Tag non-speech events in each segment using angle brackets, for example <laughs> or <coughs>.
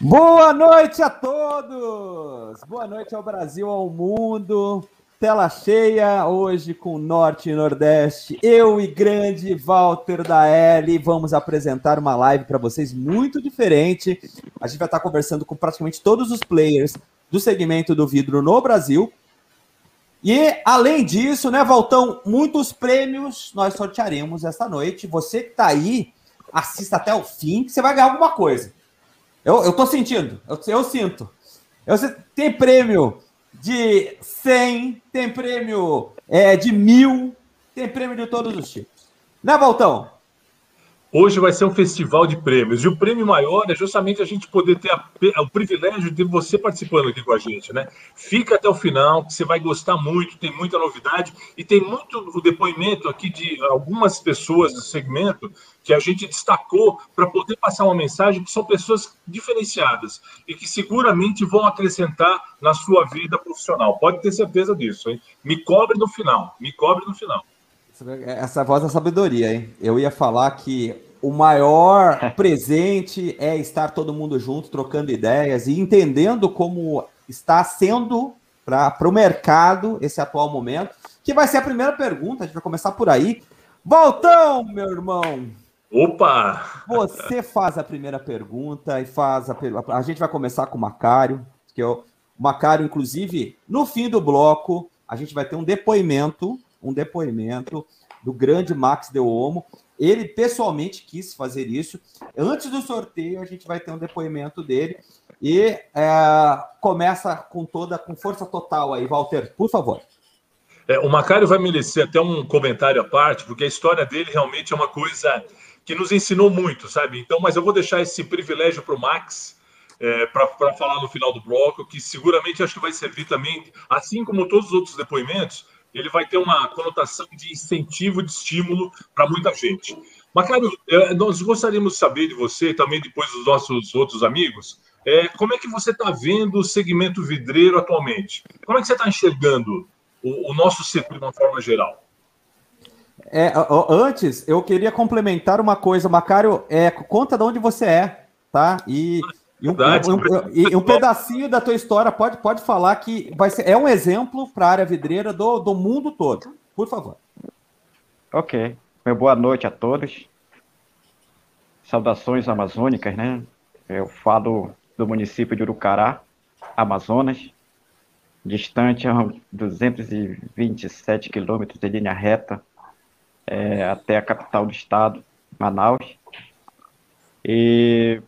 Boa noite a todos! Boa noite ao Brasil, ao mundo. Tela cheia hoje com Norte e Nordeste. Eu e grande Walter da L vamos apresentar uma live para vocês muito diferente. A gente vai estar conversando com praticamente todos os players do segmento do vidro no Brasil. E além disso, né, Valtão, muitos prêmios nós sortearemos esta noite. Você que está aí, assista até o fim, que você vai ganhar alguma coisa. Eu, eu tô sentindo, eu, eu sinto. Eu, tem prêmio de 100, tem prêmio é, de mil, tem prêmio de todos os tipos. Né, Valtão? Hoje vai ser um festival de prêmios. E o prêmio maior é justamente a gente poder ter a, o privilégio de você participando aqui com a gente, né? Fica até o final, que você vai gostar muito, tem muita novidade e tem muito o depoimento aqui de algumas pessoas do segmento que a gente destacou para poder passar uma mensagem que são pessoas diferenciadas e que seguramente vão acrescentar na sua vida profissional. Pode ter certeza disso, hein? Me cobre no final, me cobre no final. Essa voz da sabedoria, hein? Eu ia falar que o maior presente <laughs> é estar todo mundo junto, trocando ideias e entendendo como está sendo para o mercado esse atual momento, que vai ser a primeira pergunta, a gente vai começar por aí. Voltão, meu irmão! Opa! Você <laughs> faz a primeira pergunta e faz a A gente vai começar com o Macário, que eu... o Macário, inclusive, no fim do bloco, a gente vai ter um depoimento um depoimento do grande Max Del Omo. Ele pessoalmente quis fazer isso. Antes do sorteio, a gente vai ter um depoimento dele. E é, começa com toda, com força total aí, Walter, por favor. É, o Macário vai merecer até um comentário à parte, porque a história dele realmente é uma coisa que nos ensinou muito, sabe? Então, mas eu vou deixar esse privilégio para o Max, é, para falar no final do bloco, que seguramente acho que vai servir também, assim como todos os outros depoimentos, ele vai ter uma conotação de incentivo, de estímulo para muita gente. Macário, é, nós gostaríamos de saber de você, também depois dos nossos outros amigos, é, como é que você está vendo o segmento vidreiro atualmente? Como é que você está enxergando o, o, nosso setor de uma forma geral? É, antes, eu queria complementar uma coisa, Macário, é, conta de onde você é, tá? E e um, um, e um, pedacinho da tua história pode, pode falar que vai ser, é um exemplo para a área vidreira do, do mundo todo. Por favor. Ok. Meu boa noite a todos. Saudações amazônicas, né? Eu falo do município de Urucará, Amazonas, distante a 227 quilômetros de linha reta é, até a capital do estado, Manaus. E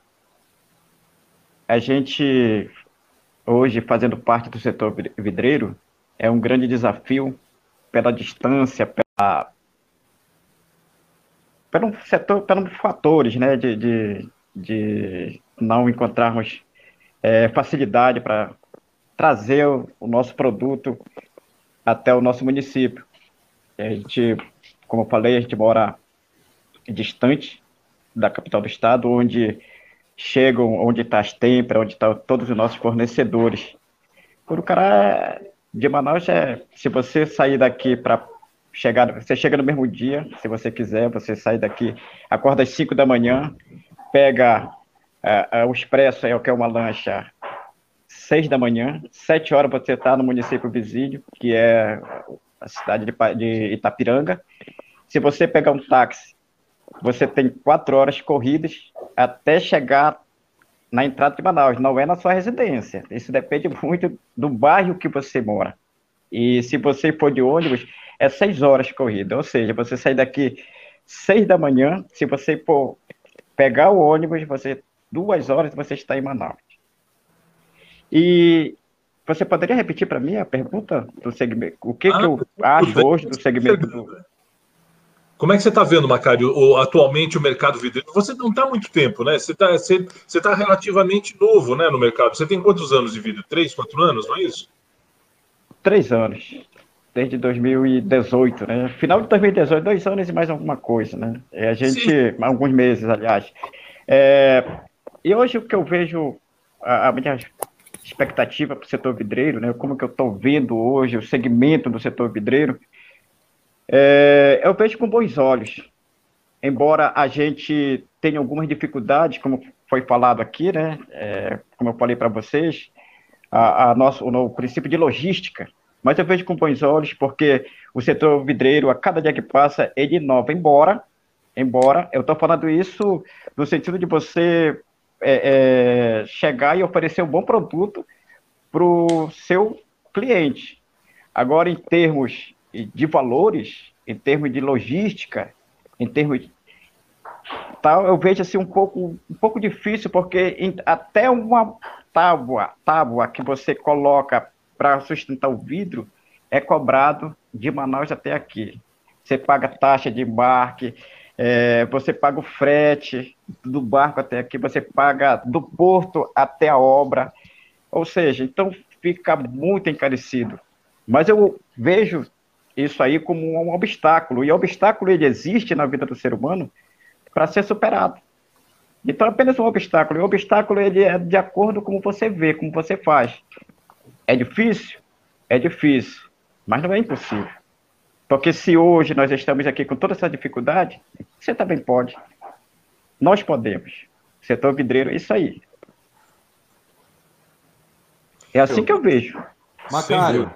a gente, hoje, fazendo parte do setor vidreiro, é um grande desafio pela distância, pela, pelo setor, pelos fatores, né, de, de, de não encontrarmos é, facilidade para trazer o, o, nosso produto até o nosso município. A gente, como eu falei, a gente mora distante da capital do estado, onde chegam onde está as têmperas, onde estão todos os nossos fornecedores. Por o cara de Manaus, é, se você sair daqui para chegar, você chega no mesmo dia, se você quiser, você sai daqui, acorda às 5 da manhã, pega é, é, o expresso, é o que é uma lancha, 6 da manhã, 7 horas você está no município vizinho, que é a cidade de, de Itapiranga. Se você pegar um táxi você tem quatro horas corridas até chegar na entrada de Manaus, não é na sua residência. Isso depende muito do bairro que você mora. E se você for de ônibus, é seis horas corrida, ou seja, você sai daqui seis da manhã, se você for pegar o ônibus, você duas horas você está em Manaus. E você poderia repetir para mim a pergunta do segmento? O que, ah, que eu acho hoje do segmento do, como é que você está vendo, Macário, o, atualmente o mercado vidreiro? Você não está muito tempo, né? Você está você, você tá relativamente novo né, no mercado. Você tem quantos anos de vida? Três, quatro anos, não é isso? Três anos. Desde 2018, né? Final de 2018, dois anos e mais alguma coisa, né? É, a gente, Sim. alguns meses, aliás. É, e hoje o que eu vejo, a, a minha expectativa para o setor vidreiro, né? Como que eu estou vendo hoje o segmento do setor vidreiro, é, eu vejo com bons olhos. Embora a gente tenha algumas dificuldades, como foi falado aqui, né? É, como eu falei para vocês, a, a nosso, o, o princípio de logística. Mas eu vejo com bons olhos, porque o setor vidreiro, a cada dia que passa, ele inova. Embora, embora, eu estou falando isso no sentido de você é, é, chegar e oferecer um bom produto para o seu cliente. Agora, em termos de valores, em termos de logística, em termos de tal, eu vejo assim um pouco, um pouco difícil, porque em, até uma tábua, tábua que você coloca para sustentar o vidro é cobrado de Manaus até aqui. Você paga taxa de embarque, é, você paga o frete do barco até aqui, você paga do porto até a obra. Ou seja, então fica muito encarecido. Mas eu vejo isso aí como um obstáculo. E o obstáculo ele existe na vida do ser humano para ser superado. Então é apenas um obstáculo. E o obstáculo ele é de acordo com como você vê, como você faz. É difícil? É difícil, mas não é impossível. Porque se hoje nós estamos aqui com toda essa dificuldade, você também pode. Nós podemos. Setor vidreiro é isso aí. É assim que eu vejo. Macário,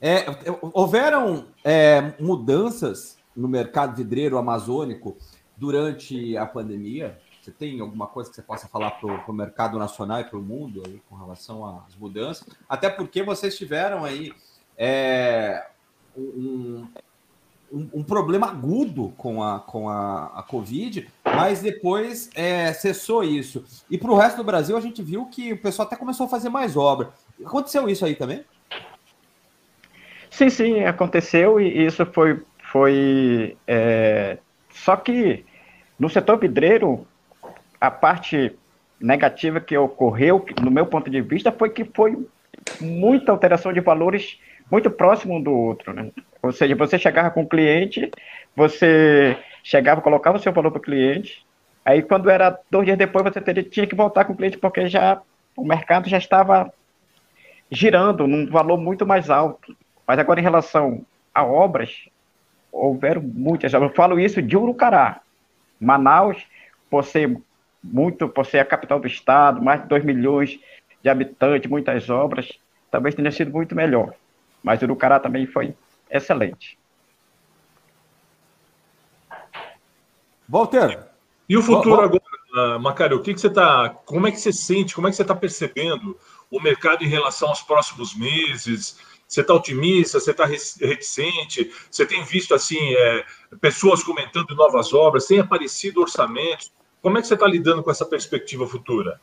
é, houveram é, mudanças no mercado vidreiro amazônico durante a pandemia? Você tem alguma coisa que você possa falar para o mercado nacional e para o mundo aí, com relação às mudanças? Até porque vocês tiveram aí é, um, um, um, problema agudo com a, com a, a Covid, mas depois é, cessou isso. E para o resto do Brasil, a gente viu que o pessoal até começou a fazer mais obra. Aconteceu isso aí também? Sim, sim, aconteceu e isso foi. foi é... Só que no setor vidreiro, a parte negativa que ocorreu, no meu ponto de vista, foi que foi muita alteração de valores muito próximo um do outro, né? Ou seja, você chegava com o cliente, você chegava, colocava o seu valor para o cliente, aí quando era dois dias depois você teria, tinha que voltar com o cliente porque já o mercado já estava girando num valor muito mais alto. Mas agora em relação a obras, houveram muitas. Eu falo isso de Urucará. Manaus, por ser muito, por ser a capital do estado, mais de 2 milhões de habitantes, muitas obras, talvez tenha sido muito melhor. Mas Urucará também foi excelente. Walter. E o futuro agora, uh, Macário, o que, que você está. Como é que você sente, como é que você está percebendo o mercado em relação aos próximos meses? Você está otimista? Você está reticente? Você tem visto assim é, pessoas comentando novas obras? Tem aparecido orçamentos? Como é que você está lidando com essa perspectiva futura?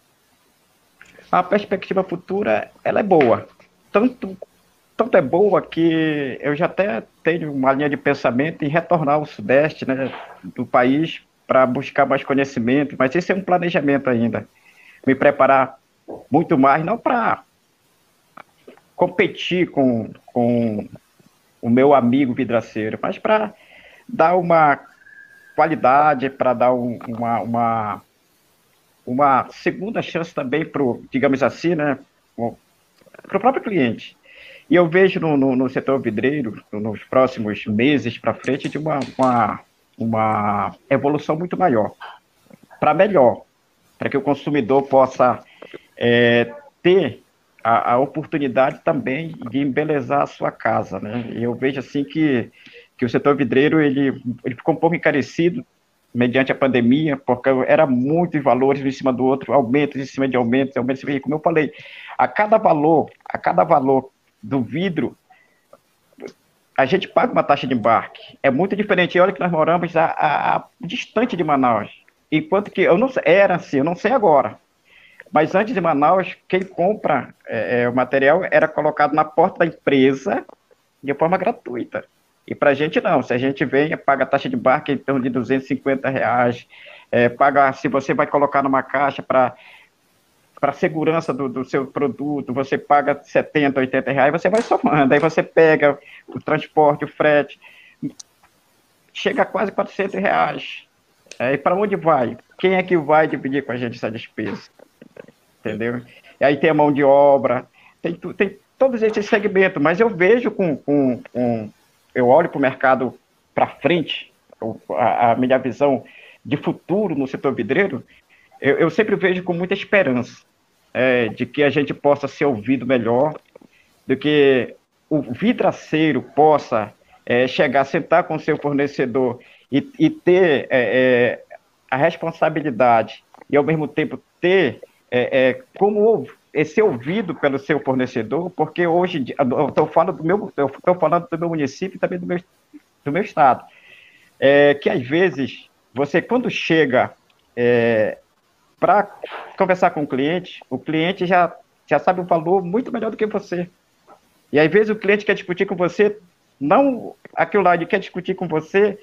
A perspectiva futura ela é boa. Tanto, tanto é boa que eu já até tenho uma linha de pensamento em retornar ao sudeste né, do país para buscar mais conhecimento, mas esse é um planejamento ainda. Me preparar muito mais, não para competir com, com o meu amigo vidraceiro, mas para dar uma qualidade, para dar um, uma, uma, uma segunda chance também para digamos assim, né, para o próprio cliente. E eu vejo no, no, no setor vidreiro, nos próximos meses para frente, de uma, uma, uma evolução muito maior, para melhor, para que o consumidor possa é, ter a, a, oportunidade também de embelezar a sua casa, né? Eu vejo assim que que o setor vidreiro ele, ele ficou um pouco encarecido mediante a pandemia, porque era muitos valores em cima do outro, aumentos em cima de aumentos, aumentos, como eu falei, a cada valor, a cada valor do vidro, a gente paga uma taxa de embarque. É muito diferente. E olha que nós moramos a, a, a distante de Manaus. Enquanto que eu não era assim, eu não sei agora. Mas antes de Manaus, quem compra é, é, o material era colocado na porta da empresa de forma gratuita. E para a gente não, se a gente vem, paga a taxa de barco em torno de 250 reais, é, paga, se você vai colocar numa caixa para para segurança do, do, seu produto, você paga 70, 80 reais, você vai somando, aí você pega o transporte, o frete, chega a quase 400 reais. Aí para onde vai? Quem é que vai dividir com a gente essa despesa? Entendeu? E aí tem a mão de obra, tem, tem todos esses segmentos, mas eu vejo com, com, com eu olho para o mercado para frente, a, a, minha visão de futuro no setor vidreiro, eu, eu sempre vejo com muita esperança é, de que a gente possa ser ouvido melhor, do que o vidraceiro possa é, chegar, sentar com seu fornecedor e, e ter é, é a responsabilidade e, ao mesmo tempo, ter é, é, como ser ouvido pelo seu fornecedor, porque hoje eu estou falando do meu, estou falando do meu município e também do meu, do meu estado, é, que às vezes você quando chega é, para conversar com o cliente, o cliente já, já sabe o valor muito melhor do que você. E às vezes o cliente quer discutir com você, não aquilo lá, ele quer discutir com você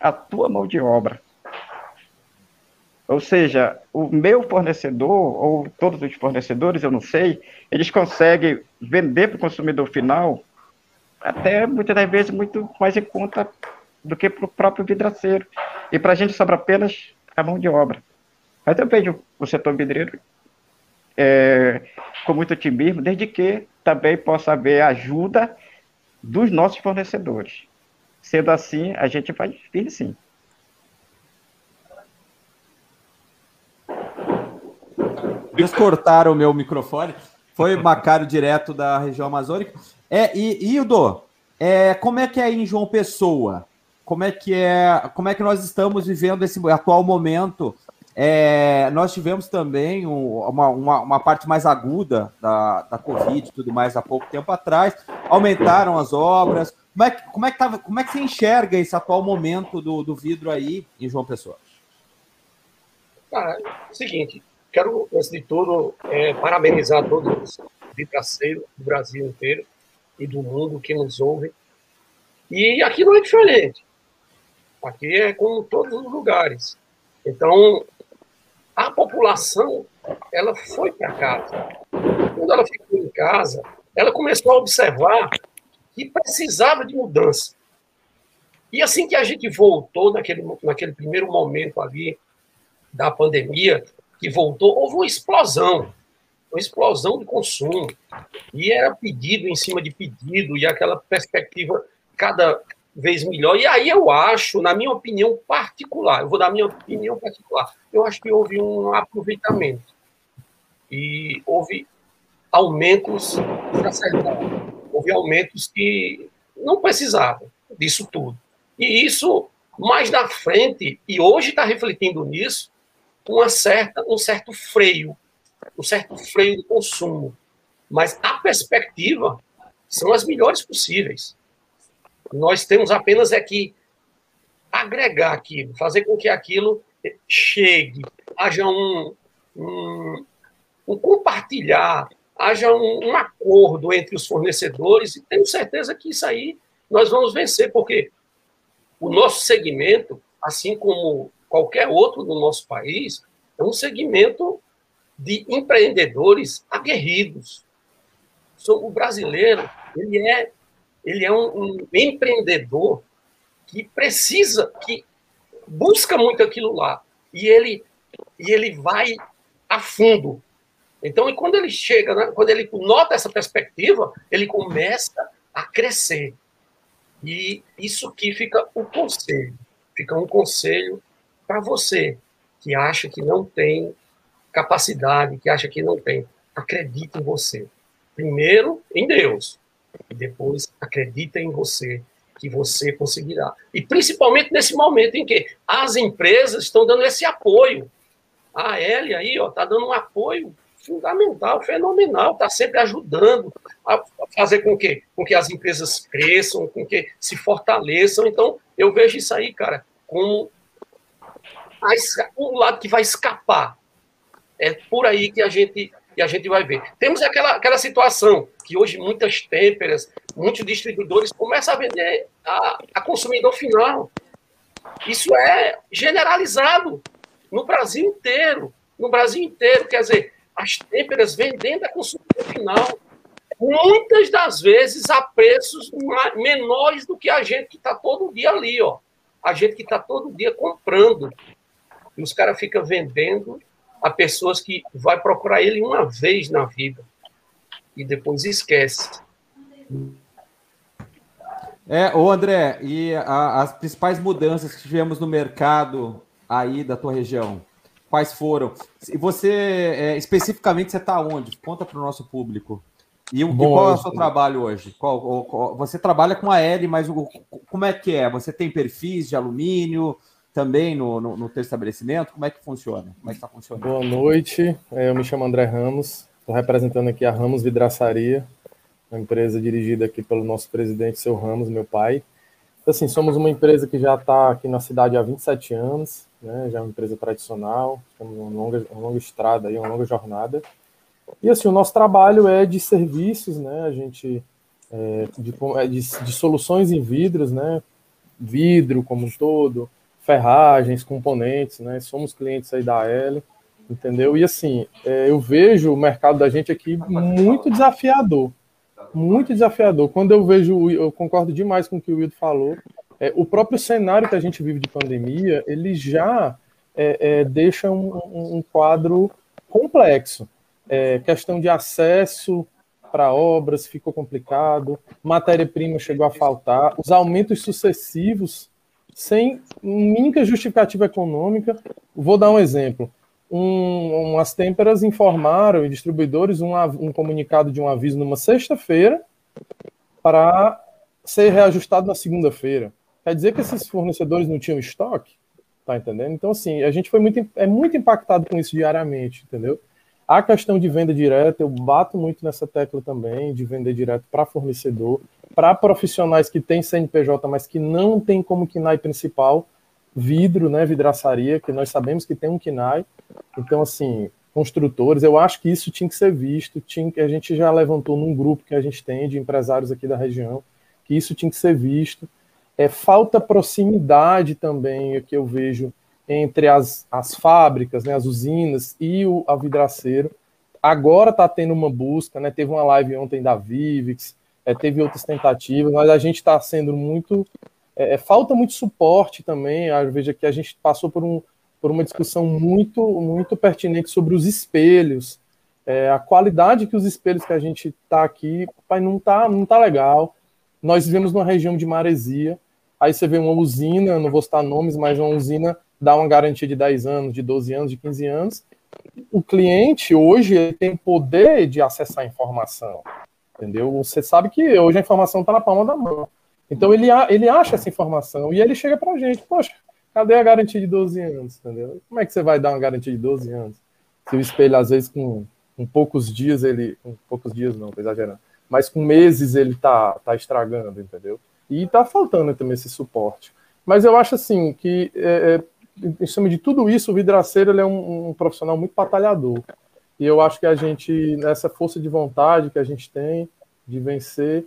a tua mão de obra. Ou seja, o meu fornecedor, ou todos os fornecedores, eu não sei, eles conseguem vender para o consumidor final até muitas das vezes muito mais em conta do que para o próprio vidraceiro. E para a gente sobra apenas a mão de obra. Mas eu vejo o setor vidreiro é, com muito otimismo, desde que também possa haver ajuda dos nossos fornecedores. Sendo assim, a gente vai vir sim. Descortaram o meu microfone. Foi Macário direto da região amazônica. É, e, Ildo, é, como é que é em João Pessoa? Como é que é? Como é que nós estamos vivendo esse atual momento é, nós tivemos também uma, uma, uma, parte mais aguda da, da Covid e tudo mais há pouco tempo atrás. Aumentaram as obras. Como é, que, como, é que tava, como é que você enxerga esse atual momento do, do vidro aí em João Pessoa? Cara, é seguinte, quero, antes de tudo, é, parabenizar todos os vidraceiros do Brasil inteiro e do mundo que nos ouvem. E aqui não é diferente. Aqui é como todos os lugares. Então, a população ela foi para casa. Quando ela ficou em casa, ela começou a observar que precisava de mudança. E assim que a gente voltou naquele, naquele primeiro momento ali da pandemia, que voltou, houve uma explosão, uma explosão de consumo. E era pedido em cima de pedido, e aquela perspectiva cada vez melhor. E aí eu acho, na minha opinião particular, eu vou dar minha opinião particular, eu acho que houve um aproveitamento. E houve aumentos exacerbados. Houve aumentos que não precisavam disso tudo. E isso, mais na frente, e hoje está refletindo nisso, uma certa, um certo freio, um certo freio de consumo. Mas a perspectiva são as melhores possíveis. Nós temos apenas é que agregar aquilo, fazer com que aquilo chegue, haja um, um, um compartilhar, haja um, um, acordo entre os fornecedores, e tenho certeza que isso aí nós vamos vencer, porque o nosso segmento, assim como qualquer outro do nosso país, é um segmento de empreendedores aguerridos. O brasileiro, ele é ele é um, um empreendedor que precisa, que busca muito aquilo lá. E ele, e ele vai a fundo. Então, e quando ele chega, né, quando ele nota essa perspectiva, ele começa a crescer. E isso que fica o conselho. Fica um conselho para você que acha que não tem capacidade, que acha que não tem. Acredite em você. Primeiro, em Deus e depois acredita em você que você conseguirá. E principalmente nesse momento em que as empresas estão dando esse apoio. A L aí, ó, está dando um apoio fundamental, fenomenal, está sempre ajudando a fazer com que, com que as empresas cresçam, com que se fortaleçam. Então, eu vejo isso aí, cara, como um lado que vai escapar. É por aí que a gente e a gente vai ver. Temos aquela, aquela situação que hoje muitas têmperas, muitos distribuidores começam a vender a, a consumidor final. Isso é generalizado no Brasil inteiro. No Brasil inteiro, quer dizer, as têmperas vendendo a consumidor final. Muitas das vezes a preços menores do que a gente que está todo dia ali, ó. A gente que está todo dia comprando. E os caras ficam vendendo a pessoas que vai procurar ele uma vez na vida e depois esquece. É, ô André, e a, as principais mudanças que tivemos no mercado aí da tua região? quais foram. E você, é, especificamente, você está onde? Conta para o nosso público. E, Bom, e qual é o seu trabalho hoje? Qual, qual, você trabalha com a L, mas o, como é que é? Você tem perfis de alumínio também no, no, no teu estabelecimento? Como é que funciona? Como é que está funcionando? Boa noite, é, eu me chamo André Ramos, estou representando aqui a Ramos Vidraçaria, uma empresa dirigida aqui pelo nosso presidente, seu Ramos, meu pai. Assim, somos uma empresa que já está aqui na cidade há 27 anos, né, já é uma empresa tradicional, temos uma longa, uma longa estrada, aí, uma longa jornada. E assim, o nosso trabalho é de serviços, né? A gente é, de, é de, de, soluções em vidros, né? Vidro como um todo, ferragens, componentes, né? Somos clientes aí da L, entendeu? E assim, é, eu vejo o mercado da gente aqui muito desafiador, muito desafiador. Quando eu vejo, eu concordo demais com o que o Wildo falou. É, o próprio cenário que a gente vive de pandemia, ele já é, é deixa um, um quadro complexo é, questão de acesso para obras ficou complicado, matéria-prima chegou a faltar, os aumentos sucessivos sem única justificativa econômica. Vou dar um exemplo. Um, umas têmperas informaram, distribuidores, um, um comunicado de um aviso numa sexta-feira para ser reajustado na segunda-feira. Quer dizer que esses fornecedores não tinham estoque? Tá entendendo? Então, assim, a gente foi muito, é muito impactado com isso diariamente, entendeu? A questão de venda direta, eu bato muito nessa tecla também, de vender direto para fornecedor, para profissionais que têm CNPJ, mas que não tem como KINAI principal, vidro, né, vidraçaria, que nós sabemos que tem um KINAI. Então, assim, construtores, eu acho que isso tinha que ser visto, tinha, a gente já levantou num grupo que a gente tem de empresários aqui da região, que isso tinha que ser visto. É, falta proximidade também, que eu vejo entre as, as fábricas, né, as usinas e o a vidraceiro. Agora está tendo uma busca, né? Teve uma live ontem da Vivix, é, teve outras tentativas, mas a gente está sendo muito. É, é, falta muito suporte também. Eu vejo que a gente passou por, um, por uma discussão muito, muito pertinente sobre os espelhos. É, a qualidade que os espelhos que a gente está aqui, pai, não tá, não tá legal. Nós vivemos numa região de maresia. Aí você vê uma usina, não vou citar nomes, mas uma usina dá uma garantia de 10 anos, de 12 anos, de 15 anos. O cliente hoje tem poder de acessar a informação, entendeu? Você sabe que hoje a informação está na palma da mão. Então ele, ele acha essa informação e ele chega para a gente, poxa, cadê a garantia de 12 anos, entendeu? Como é que você vai dar uma garantia de 12 anos? Se o espelho, às vezes, com, com poucos dias, ele. Com poucos dias não, tô exagerando. Mas com meses ele tá, tá estragando, entendeu? E tá faltando também esse suporte. Mas eu acho assim que é, é em cima de tudo isso, o vidraceiro ele é um, um, profissional muito batalhador. E eu acho que a gente, nessa força de vontade que a gente tem de vencer,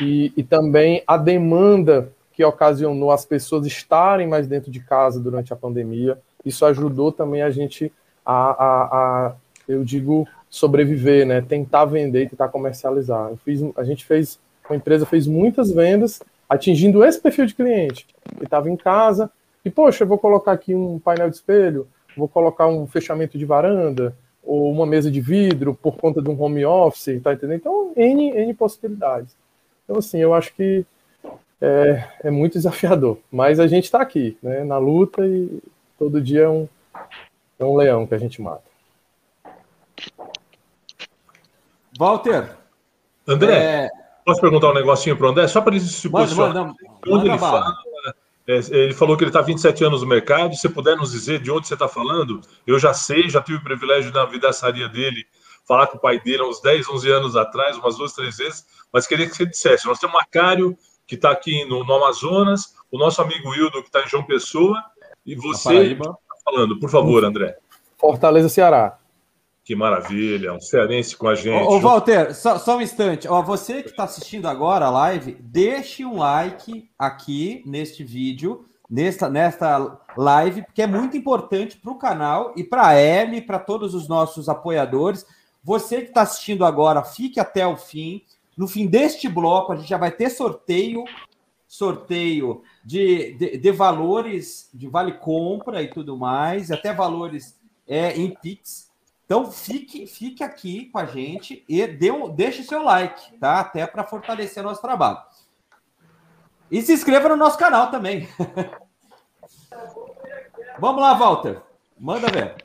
e, e também a demanda que ocasionou as pessoas estarem mais dentro de casa durante a pandemia, isso ajudou também a gente a, a, a eu digo, sobreviver, né? Tentar vender, tentar comercializar. Eu fiz, a gente fez, a empresa fez muitas vendas atingindo esse perfil de cliente que estava em casa, e, poxa, eu vou colocar aqui um painel de espelho, vou colocar um fechamento de varanda, ou uma mesa de vidro por conta de um home office, tá entendendo? Então, N, N possibilidades. Então, assim, eu acho que é, é muito desafiador, mas a gente está aqui, né, na luta e todo dia é um, é um leão que a gente mata. Walter. André, é... posso perguntar um negocinho para o André? Só para ele se posicionar. Manda, manda, onde ele fala, ele falou que ele está 27 anos no mercado. Se puder nos dizer de onde você está falando, eu já sei, já tive o privilégio na vidaçaria dele falar com o pai dele há uns 10, 11 anos atrás, umas duas, três vezes, mas queria que você dissesse. Nós temos o Macário, que está aqui no, no, Amazonas, o nosso amigo Wildo, que está em João Pessoa, e você está falando. Por favor, André. Fortaleza, Ceará. Que maravilha, um cearense com a gente. Ô, ô Walter, só, só, um instante. Ó, você que está assistindo agora a live, deixe um like aqui neste vídeo, nesta, nesta live, porque é muito importante para o canal e para a Ellie, para todos os nossos apoiadores. Você que está assistindo agora, fique até o fim. No fim deste bloco, a gente já vai ter sorteio sorteio de, de, de valores de vale compra e tudo mais, até valores é, em Pix. Então fique, fique aqui com a gente e dê um, deixe seu like, tá? Até para fortalecer nosso trabalho. E se inscreva no nosso canal também. <laughs> Vamos lá, Walter. Manda ver.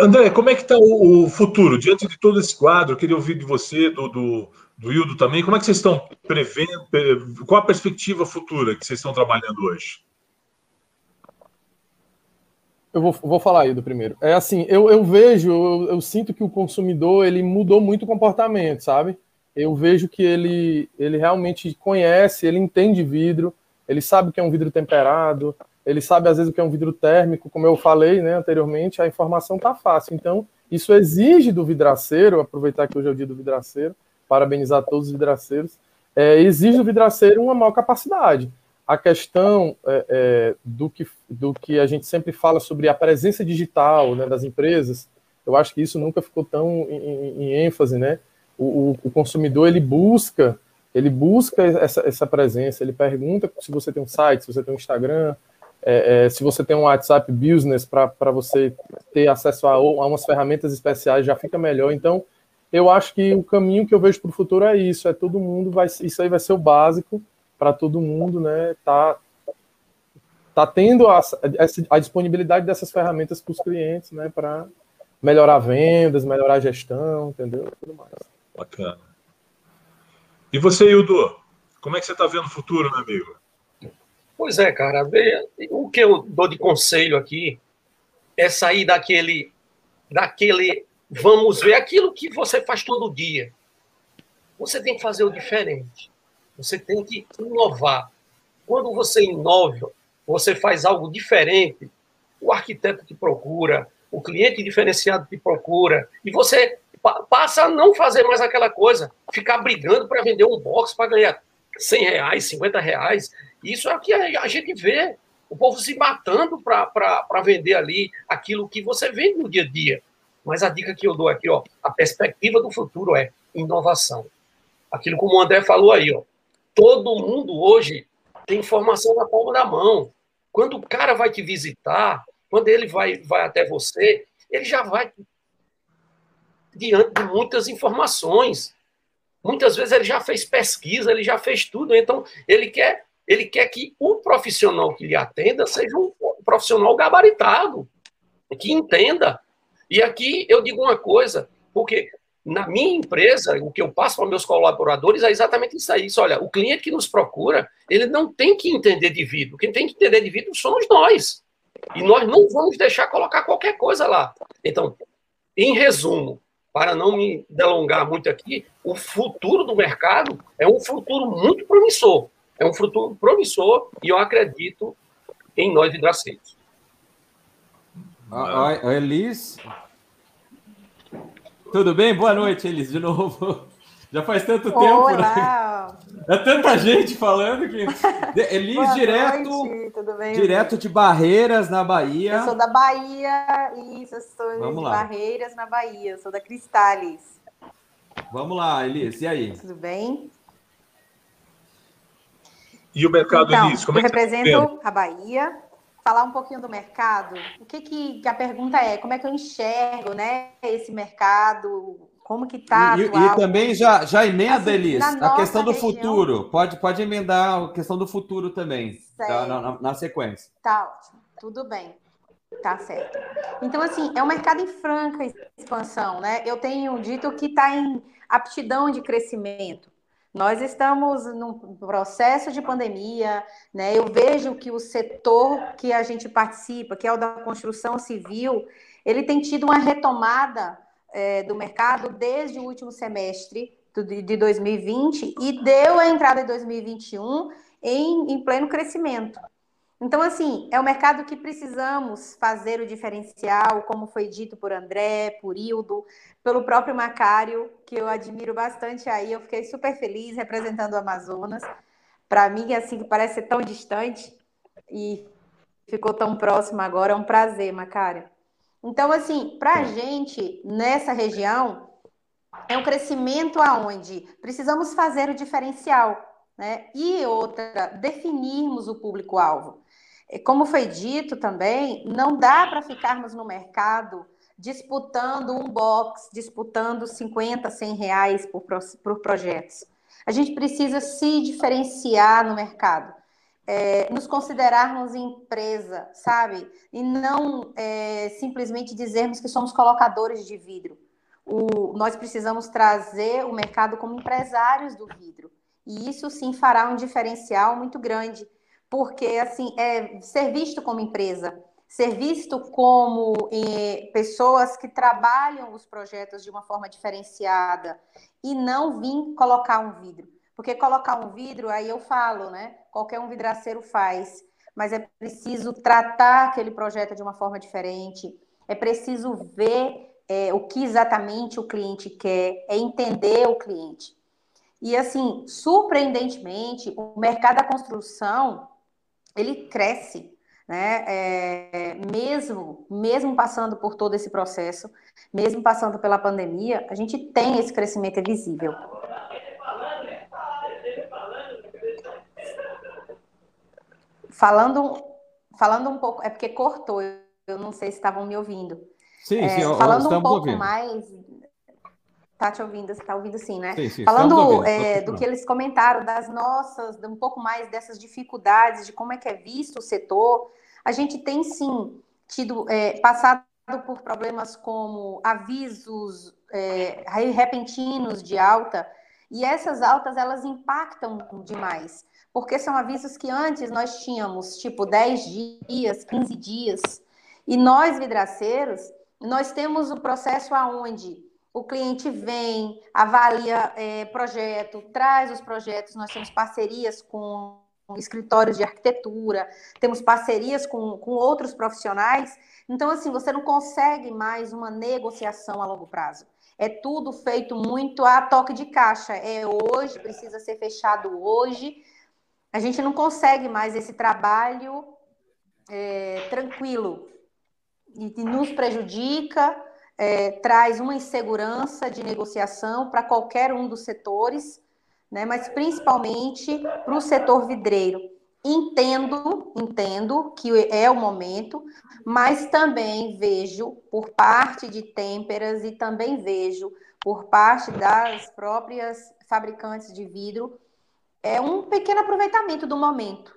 André, como é que está o, o, futuro? Diante de todo esse quadro, eu queria ouvir de você, do, do, do Hildo também, como é que vocês estão prevendo, qual a perspectiva futura que vocês estão trabalhando hoje? Eu vou, vou falar, Hildo, primeiro. É assim, eu, eu vejo, eu, eu, sinto que o consumidor, ele mudou muito o comportamento, sabe? Eu vejo que ele, ele realmente conhece, ele entende vidro, ele sabe que é um vidro temperado, ele sabe às vezes o que é um vidro térmico, como eu falei né, anteriormente, a informação está fácil. Então, isso exige do vidraceiro, aproveitar que hoje é o dia do vidraceiro, parabenizar todos os vidraceiros, é, exige do vidraceiro uma maior capacidade. A questão é, é, do, que, do que a gente sempre fala sobre a presença digital né, das empresas, eu acho que isso nunca ficou tão em, em, ênfase, né? O, o, o, consumidor ele busca, ele busca essa, essa presença, ele pergunta se você tem um site, se você tem um Instagram, é, é, se você tem um WhatsApp Business para você ter acesso a, a umas ferramentas especiais, já fica melhor. Então, eu acho que o caminho que eu vejo para o futuro é isso, é todo mundo vai, isso aí vai ser o básico para todo mundo, né? Tá, tá tendo a, a, a disponibilidade dessas ferramentas para os clientes, né? Para melhorar vendas, melhorar a gestão, entendeu? Tudo mais. Bacana. E você, Hildo? Como é que você está vendo o futuro, meu amigo? Pois é, cara. O que eu dou de conselho aqui é sair daquele, daquele, vamos ver aquilo que você faz todo dia. Você tem que fazer o diferente. Você tem que inovar. Quando você inova, você faz algo diferente. O arquiteto te procura, o cliente diferenciado te procura, e você passa a não fazer mais aquela coisa, ficar brigando para vender um box para ganhar 100 reais, 50 reais. Isso é o que a gente vê. O povo se matando para vender ali aquilo que você vende no dia a dia. Mas a dica que eu dou aqui, ó, a perspectiva do futuro é inovação. Aquilo como o André falou aí, ó, todo mundo hoje tem informação na palma da mão. Quando o cara vai te visitar, quando ele vai, vai até você, ele já vai diante de muitas informações. Muitas vezes ele já fez pesquisa, ele já fez tudo, então ele quer ele quer que o profissional que lhe atenda seja um profissional gabaritado, que entenda. E aqui eu digo uma coisa, porque na minha empresa, o que eu passo para meus colaboradores é exatamente isso aí. Isso, olha, o cliente que nos procura, ele não tem que entender de vidro. Quem tem que entender de vidro somos nós. E nós não vamos deixar colocar qualquer coisa lá. Então, em resumo, para não me delongar muito aqui, o futuro do mercado é um futuro muito promissor. É um futuro promissor e eu acredito em nós vidraceiros. Ah, Elis. Tudo bem? Boa noite, Elis, de novo. <laughs> Já faz tanto tempo. Né? Olá. Né? É tanta gente falando que. Elis, Boa direto. Noite, tudo bem? Direto de Barreiras, na Bahia. Eu sou da Bahia, isso, eu sou Vamos de lá. Barreiras, na Bahia. Eu sou da Cristales. Vamos lá, Elis, e aí? Tudo bem? E o mercado, então, Elis, como é que Eu tá represento a Bahia. Falar um pouquinho do mercado. O que, que, a pergunta é? Como é que eu enxergo né, esse mercado? Como que está? E, e, também já, já emenda, assim, Elis, a questão do região... futuro. Pode, pode emendar a questão do futuro também, tá, na, na, na sequência. Tá ótimo, tudo bem. Tá certo. Então, assim, é um mercado em franca expansão, né? Eu tenho dito que está em aptidão de crescimento. Nós estamos num processo de pandemia, né? Eu vejo que o setor que a gente participa, que é o da construção civil, ele tem tido uma retomada é, do mercado desde o último semestre de 2020 e deu a entrada em 2021 em, em pleno crescimento. Então, assim, é um mercado que precisamos fazer o diferencial, como foi dito por André, por Hildo, pelo próprio Macário, que eu admiro bastante aí. Eu fiquei super feliz representando o Amazonas. Para mim, assim, parece ser tão distante e ficou tão próximo agora. É um prazer, Macário. Então, assim, para a gente, nessa região, é um crescimento aonde precisamos fazer o diferencial, né? E outra, definirmos o público-alvo. Como foi dito também, não dá para ficarmos no mercado disputando um box, disputando 50, 100 reais por, por projetos. A gente precisa se diferenciar no mercado. é, nos considerarmos empresa, sabe? E não é, simplesmente dizermos que somos colocadores de vidro. O, nós precisamos trazer o mercado como empresários do vidro. E isso sim fará um diferencial muito grande, porque assim é ser visto como empresa, ser visto como eh, pessoas que trabalham os projetos de uma forma diferenciada e não vir colocar um vidro. Porque colocar um vidro, aí eu falo, né? Qualquer um vidraceiro faz, mas é preciso tratar aquele projeto de uma forma diferente, é preciso ver é, o que exatamente o cliente quer, é entender o cliente. E assim, surpreendentemente, o mercado da construção ele cresce, né? É, mesmo, mesmo passando por todo esse processo, mesmo passando pela pandemia, a gente tem esse crescimento visível. Falando, falando um pouco, é porque cortou, eu não sei se estavam me ouvindo. Sim, é, sim, falando um pouco ouvindo. mais. Tá te ouvindo, você tá ouvindo sim, né? Sim, sim, falando ouvindo, é, do que eles comentaram, das nossas, um pouco mais dessas dificuldades, de como é que é visto o setor, a gente tem sim tido, é, passado por problemas como avisos é, repentinos de alta, e essas altas elas impactam demais porque são avisos que antes nós tínhamos, tipo, 10 dias, 15 dias. E nós, vidraceiros, nós temos o processo aonde o cliente vem, avalia é, projeto, traz os projetos, nós temos parcerias com escritórios de arquitetura, temos parcerias com, com outros profissionais. Então, assim, você não consegue mais uma negociação a longo prazo. É tudo feito muito a toque de caixa. É hoje, precisa ser fechado hoje, a gente não consegue mais esse trabalho é, tranquilo e, nos prejudica, é, traz uma insegurança de negociação para qualquer um dos setores, né, mas principalmente para o setor vidreiro. Entendo, entendo que é o momento, mas também vejo por parte de têmperas e também vejo por parte das próprias fabricantes de vidro é um pequeno aproveitamento do momento.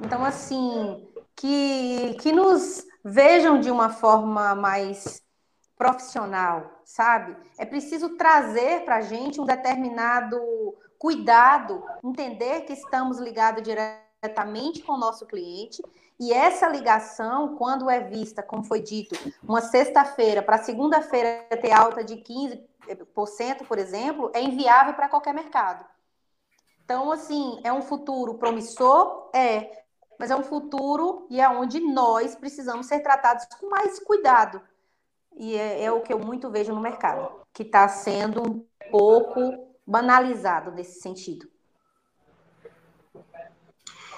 Então, assim, que, que nos vejam de uma forma mais profissional, sabe? É preciso trazer para a gente um determinado cuidado, entender que estamos ligados diretamente com o nosso cliente e essa ligação, quando é vista, como foi dito, uma sexta-feira para segunda-feira ter alta de 15%, por exemplo, é inviável para qualquer mercado. Então, assim, é um futuro promissor? É, mas é um futuro e é onde nós precisamos ser tratados com mais cuidado. E é, é o que eu muito vejo no mercado, que está sendo um pouco banalizado nesse sentido.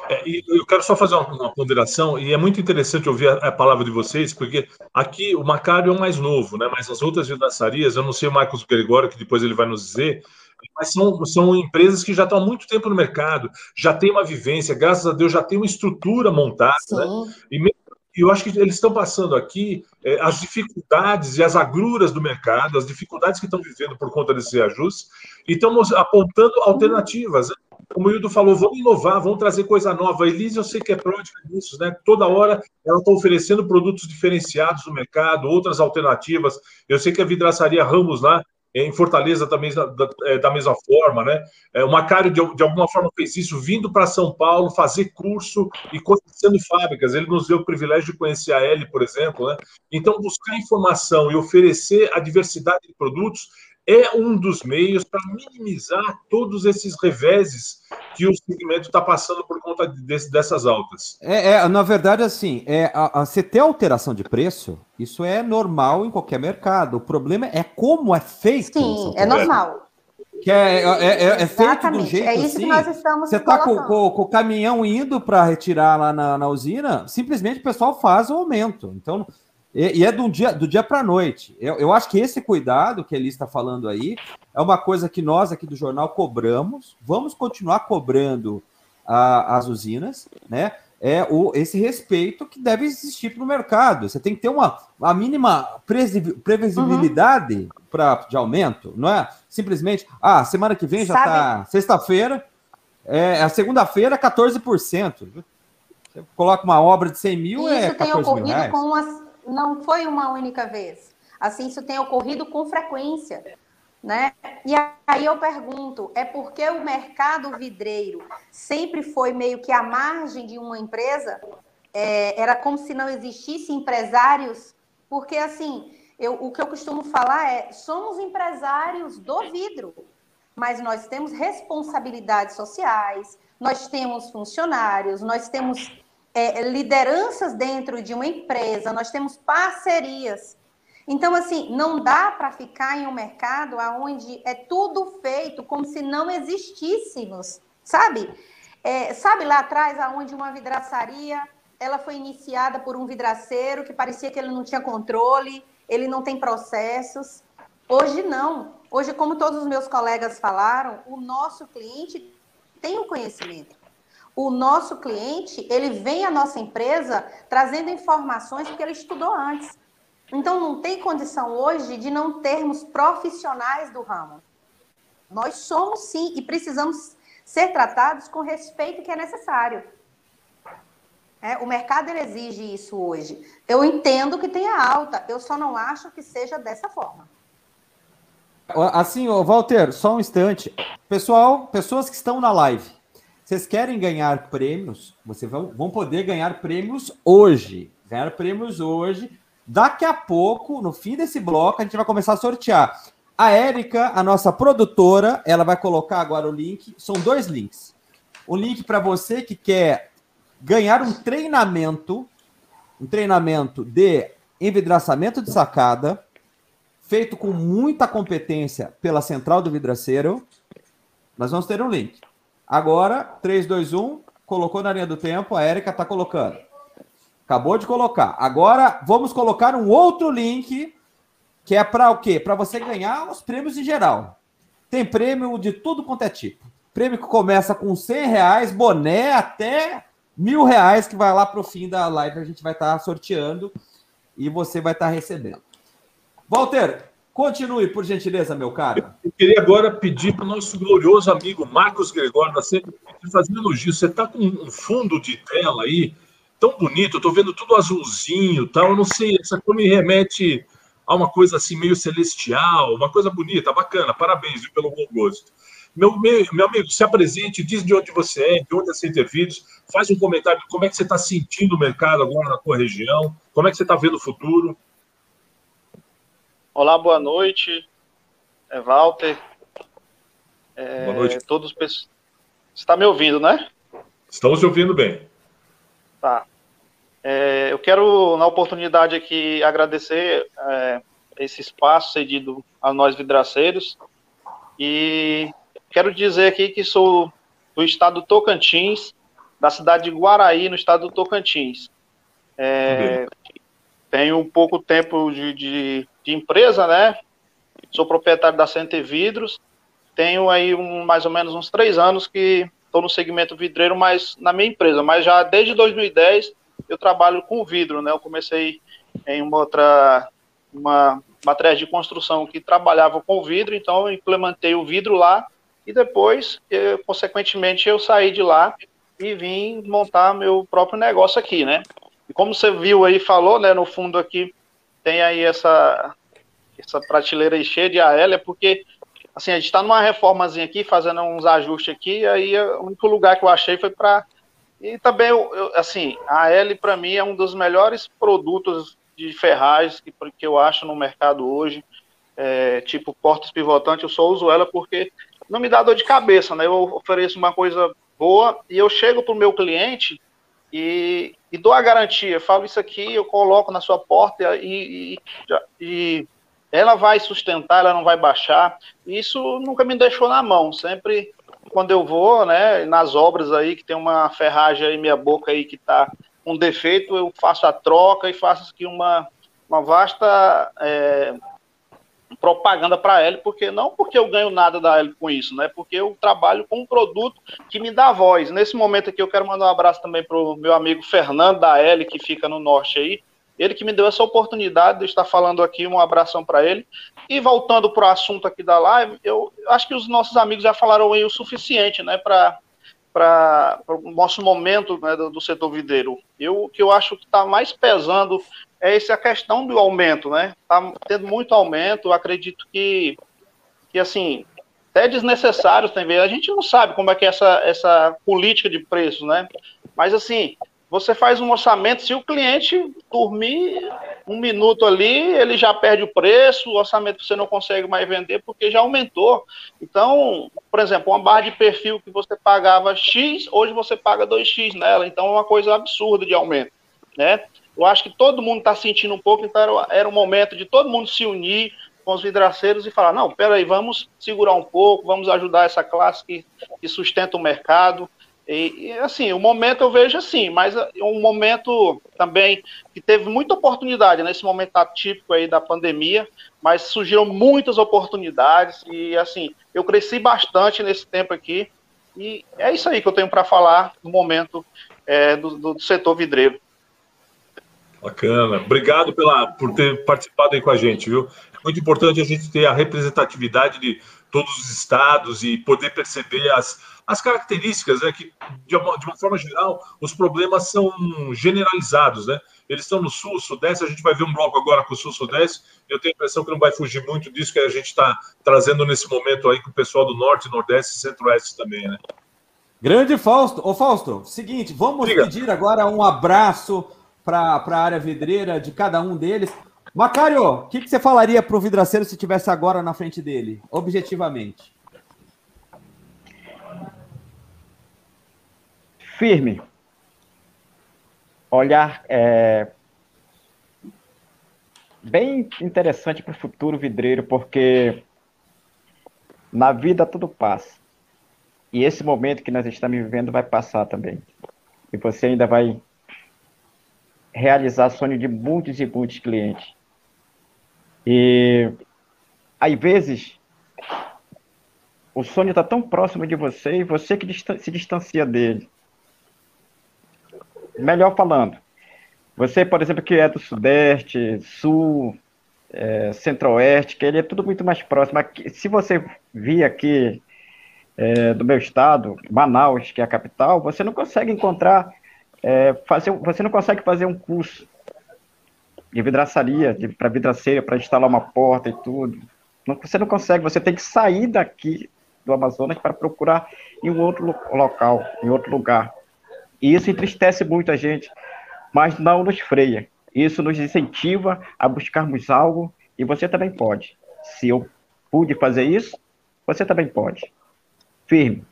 É, eu quero só fazer uma, uma, ponderação, e é muito interessante ouvir a, a, palavra de vocês, porque aqui o Macário é o mais novo, né? mas as outras vidraçarias, eu não sei o Marcos Gregório, que depois ele vai nos dizer, mas são, são empresas que já estão há muito tempo no mercado, já tem uma vivência, graças a Deus já tem uma estrutura montada, né? E eu acho que eles estão passando aqui é, as dificuldades e as agruras do mercado, as dificuldades que estão vivendo por conta desses reajustes, e estão apontando alternativas. Né? Como o Hildo falou, vamos inovar, vamos trazer coisa nova. A Elise, eu sei que é pródiga nisso, né? Toda hora ela está oferecendo produtos diferenciados no mercado, outras alternativas. Eu sei que a vidraçaria Ramos lá em Fortaleza também da, da, é, da mesma forma, né? É, o Macário, de, de alguma forma, fez isso, vindo para São Paulo, fazer curso e conhecendo fábricas. Ele nos deu o privilégio de conhecer a L, por exemplo, né? Então, buscar informação e oferecer a diversidade de produtos é um dos meios para minimizar todos esses reveses que o segmento está passando por conta de, dessas altas. É, é, na verdade, assim, é, a, a, você ter alteração de preço, isso é normal em qualquer mercado. O problema é como é feito. Sim, é normal. Que é, é, é, é feito do jeito é isso assim. Que nós estamos você está com, com, com, o caminhão indo para retirar lá na, na usina, simplesmente o pessoal faz o aumento. Então, e, e é do dia, do dia para a noite. Eu, eu acho que esse cuidado que ele está falando aí é uma coisa que nós aqui do jornal cobramos, vamos continuar cobrando a, as usinas, né? É o, esse respeito que deve existir no mercado. Você tem que ter uma a mínima previsibilidade uhum. pra, de aumento, não é simplesmente, ah, semana que vem já está sexta-feira, É, a segunda-feira, 14%. Você coloca uma obra de 100 mil, e é isso tem 14 mil ocorrido reais. com uma, não foi uma única vez. Assim, isso tem ocorrido com frequência. Né? E aí eu pergunto, é porque o mercado vidreiro sempre foi meio que à margem de uma empresa? É, era como se não existissem empresários? Porque, assim, eu, o que eu costumo falar é, somos empresários do vidro, mas nós temos responsabilidades sociais, nós temos funcionários, nós temos é, lideranças dentro de uma empresa, nós temos parcerias. Então, assim, não dá para ficar em um mercado onde é tudo feito como se não existíssemos, sabe? É, sabe lá atrás, aonde uma vidraçaria, ela foi iniciada por um vidraceiro que parecia que ele não tinha controle, ele não tem processos. Hoje não. Hoje, como todos os meus colegas falaram, o nosso cliente tem o um conhecimento. O nosso cliente, ele vem à nossa empresa trazendo informações que ele estudou antes. Então, não tem condição hoje de não termos profissionais do ramo. Nós somos sim e precisamos ser tratados com o respeito que é necessário. É, o mercado exige isso hoje. Eu entendo que tenha alta, eu só não acho que seja dessa forma. Assim, Walter, só um instante. Pessoal, pessoas que estão na live, vocês querem ganhar prêmios? Vocês vão, vão poder ganhar prêmios hoje. Ganhar prêmios hoje. Daqui a pouco, no fim desse bloco, a gente vai começar a sortear. A Érica, a nossa produtora, ela vai colocar agora o link. São dois links. O link para você que quer ganhar um treinamento, um treinamento de envidraçamento de sacada, feito com muita competência pela Central do Vidraceiro. Nós vamos ter um link. Agora, 3, 2, 1, colocou na linha do tempo, a Érica está colocando. Acabou de colocar. Agora, vamos colocar um outro link, que é para o quê? Para você ganhar os prêmios em geral. Tem prêmio de tudo quanto é tipo. Prêmio que começa com 100 reais, boné, até mil reais que vai lá para o fim da live, a gente vai estar tá sorteando e você vai estar tá recebendo. Walter, continue, por gentileza, meu caro. Eu queria agora pedir para o nosso glorioso amigo Marcos Gregório da sempre fazer um elogio. Você está com um fundo de tela aí tão bonito, eu estou vendo tudo azulzinho tal. Eu não sei, essa cor me remete a uma coisa assim meio celestial, uma coisa bonita, bacana. Parabéns viu, pelo bom gosto. Meu, meu, meu amigo, se apresente, diz de onde você é, de onde é intervidos, faz um comentário de como é que você está sentindo o mercado agora na tua região, como é que você está vendo o futuro. Olá, boa noite. É Walter. É, boa noite. Todos Você está me ouvindo, né? Estamos te ouvindo bem. Tá. É, eu quero, na oportunidade aqui, agradecer é, esse espaço cedido a nós vidraceiros e Quero dizer aqui que sou do estado do Tocantins, da cidade de Guaraí, no estado do Tocantins. É, tenho pouco tempo de, de, de, empresa, né? Sou proprietário da Center Vidros. Tenho aí um, mais ou menos uns três anos que estou no segmento vidreiro, mas na minha empresa. Mas já desde 2010 eu trabalho com vidro, né? Eu comecei em uma outra uma matéria de construção que trabalhava com vidro, então eu implementei o vidro lá e depois, eu, consequentemente, eu saí de lá e vim montar meu próprio negócio aqui, né? E como você viu aí, falou, né, no fundo aqui, tem aí essa, essa prateleira aí cheia de é porque, assim, a gente está numa reformazinha aqui, fazendo uns ajustes aqui, aí o único lugar que eu achei foi para... E também, eu, eu, assim, a AL, para mim, é um dos melhores produtos de ferragens que, que eu acho no mercado hoje, é, tipo portas pivotantes, eu só uso ela porque não me dá dor de cabeça, né? Eu ofereço uma coisa boa e eu chego para o meu cliente e, e, dou a garantia, falo isso aqui, eu coloco na sua porta e, e, e, ela vai sustentar, ela não vai baixar. Isso nunca me deixou na mão, sempre quando eu vou, né, nas obras aí que tem uma ferragem aí minha boca aí que está com defeito, eu faço a troca e faço aqui uma, uma vasta é, propaganda para L, porque não porque eu ganho nada da L com isso, né? Porque eu trabalho com um produto que me dá voz. Nesse momento aqui eu quero mandar um abraço também para o meu amigo Fernando da L, que fica no norte aí. Ele que me deu essa oportunidade de estar falando aqui, um abração para ele. E voltando para o assunto aqui da live, eu acho que os nossos amigos já falaram aí o suficiente, né, para para o nosso momento né, do, do, setor vidreiro. Eu, que eu acho que está mais pesando é essa questão do aumento, né? Está tendo muito aumento, acredito que, que assim, até desnecessários também. A gente não sabe como é que é essa, essa política de preços, né? Mas assim, você faz um orçamento, se o cliente dormir um minuto ali, ele já perde o preço, o orçamento você não consegue mais vender porque já aumentou. Então, por exemplo, uma barra de perfil que você pagava X, hoje você paga 2X nela. Então, é uma coisa absurda de aumento, né? Eu acho que todo mundo está sentindo um pouco, então era, era o momento de todo mundo se unir com os vidraceiros e falar, não, peraí, vamos segurar um pouco, vamos ajudar essa classe que, que sustenta o mercado, e, e, assim, o momento eu vejo assim, mas é um momento também que teve muita oportunidade nesse momento atípico aí da pandemia, mas surgiram muitas oportunidades e assim, eu cresci bastante nesse tempo aqui e é isso aí que eu tenho para falar no momento é, do, do, setor vidreiro. Bacana, obrigado pela, por ter participado aí com a gente, viu? É muito importante a gente ter a representatividade de todos os estados e poder perceber as, as características, né, que de uma, de uma, forma geral, os problemas são generalizados, né? Eles estão no sul, sudeste, a gente vai ver um bloco agora com o sul, sudeste, eu tenho a impressão que não vai fugir muito disso que a gente está trazendo nesse momento aí com o pessoal do norte, nordeste e centro-oeste também, né? Grande Fausto. Ô Fausto, seguinte, vamos Diga. pedir agora um abraço para a área vidreira de cada um deles. Macário, o que, que você falaria para o vidraceiro se estivesse agora na frente dele, objetivamente? firme, olhar é, bem interessante para o futuro vidreiro, porque na vida tudo passa. E esse momento que nós estamos vivendo vai passar também. E você ainda vai realizar sonho de muitos e muitos clientes. E às vezes o sonho está tão próximo de você e você que se distancia dele melhor falando, você, por exemplo, que é do Sudeste, Sul, é, Centro-Oeste, que ele é tudo muito mais próximo. Aqui, se você vir aqui é, do meu estado, Manaus, que é a capital, você não consegue encontrar, é, fazer, você não consegue fazer um curso de vidraçaria, para vidraceira, para instalar uma porta e tudo. Não, você não consegue, você tem que sair daqui do Amazonas para procurar em um outro local, em outro lugar. E isso entristece muito a gente, mas não nos freia. Isso nos incentiva a buscarmos algo e você também pode. Se eu pude fazer isso, você também pode. Firme.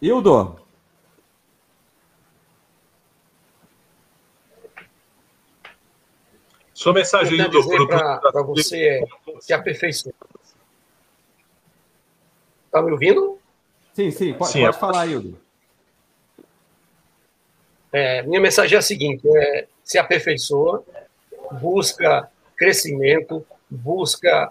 Hildo. Sua mensagem. Para você é se aperfeiçoar. Está me ouvindo? Sim, sim, pode, sim, pode é... falar, Hildo. É, minha mensagem é a seguinte: é, se aperfeiçoa, busca crescimento, busca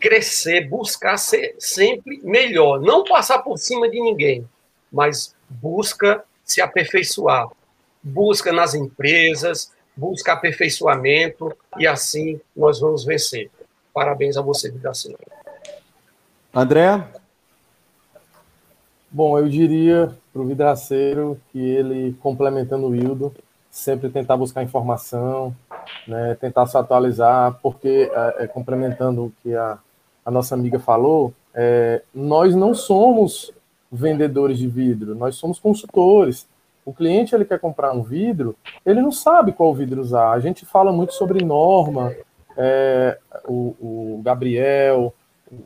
crescer, buscar ser sempre melhor, não passar por cima de ninguém, mas busca se aperfeiçoar, busca nas empresas, busca aperfeiçoamento e assim nós vamos vencer. Parabéns a você, Vidacinho. André? Bom, eu diria para o vidraceiro que ele, complementando o Hildo, sempre tentar buscar informação, né, tentar se atualizar, porque, é, é, complementando o que a, a nossa amiga falou, é, nós não somos vendedores de vidro, nós somos consultores. O cliente ele quer comprar um vidro, ele não sabe qual vidro usar. A gente fala muito sobre norma, é, o, o Gabriel,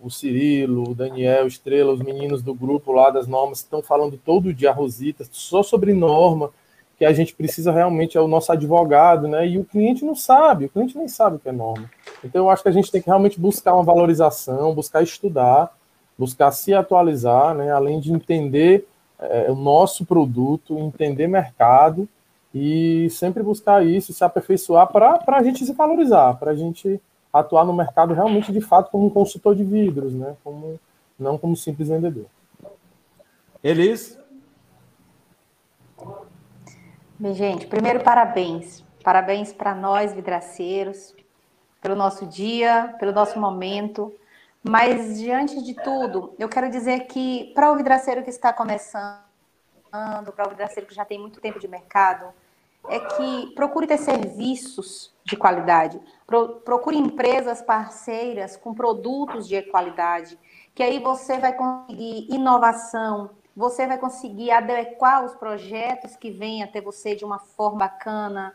o Cirilo, o Daniel, Estrela, os meninos do grupo lá das normas estão falando todo dia, Rosita, só sobre norma, que a gente precisa realmente, é o nosso advogado, né? E o cliente não sabe, o cliente nem sabe o que é norma. Então eu acho que a gente tem que realmente buscar uma valorização, buscar estudar, buscar se atualizar, né? Além de entender é, o nosso produto, entender mercado e sempre buscar isso, se aperfeiçoar para a gente se valorizar, para a gente atuar no mercado realmente de fato como um consultor de vidros, né? Como, não como simples vendedor. Elis? Bem, gente, primeiro parabéns. Parabéns para nós, vidraceiros, pelo nosso dia, pelo nosso momento. Mas, diante de tudo, eu quero dizer que para o vidraceiro que está começando, para o vidraceiro que já tem muito tempo de mercado, é que procure ter serviços de qualidade, procure empresas parceiras com produtos de qualidade, que aí você vai conseguir inovação, você vai conseguir adequar os projetos que vêm até você de uma forma bacana,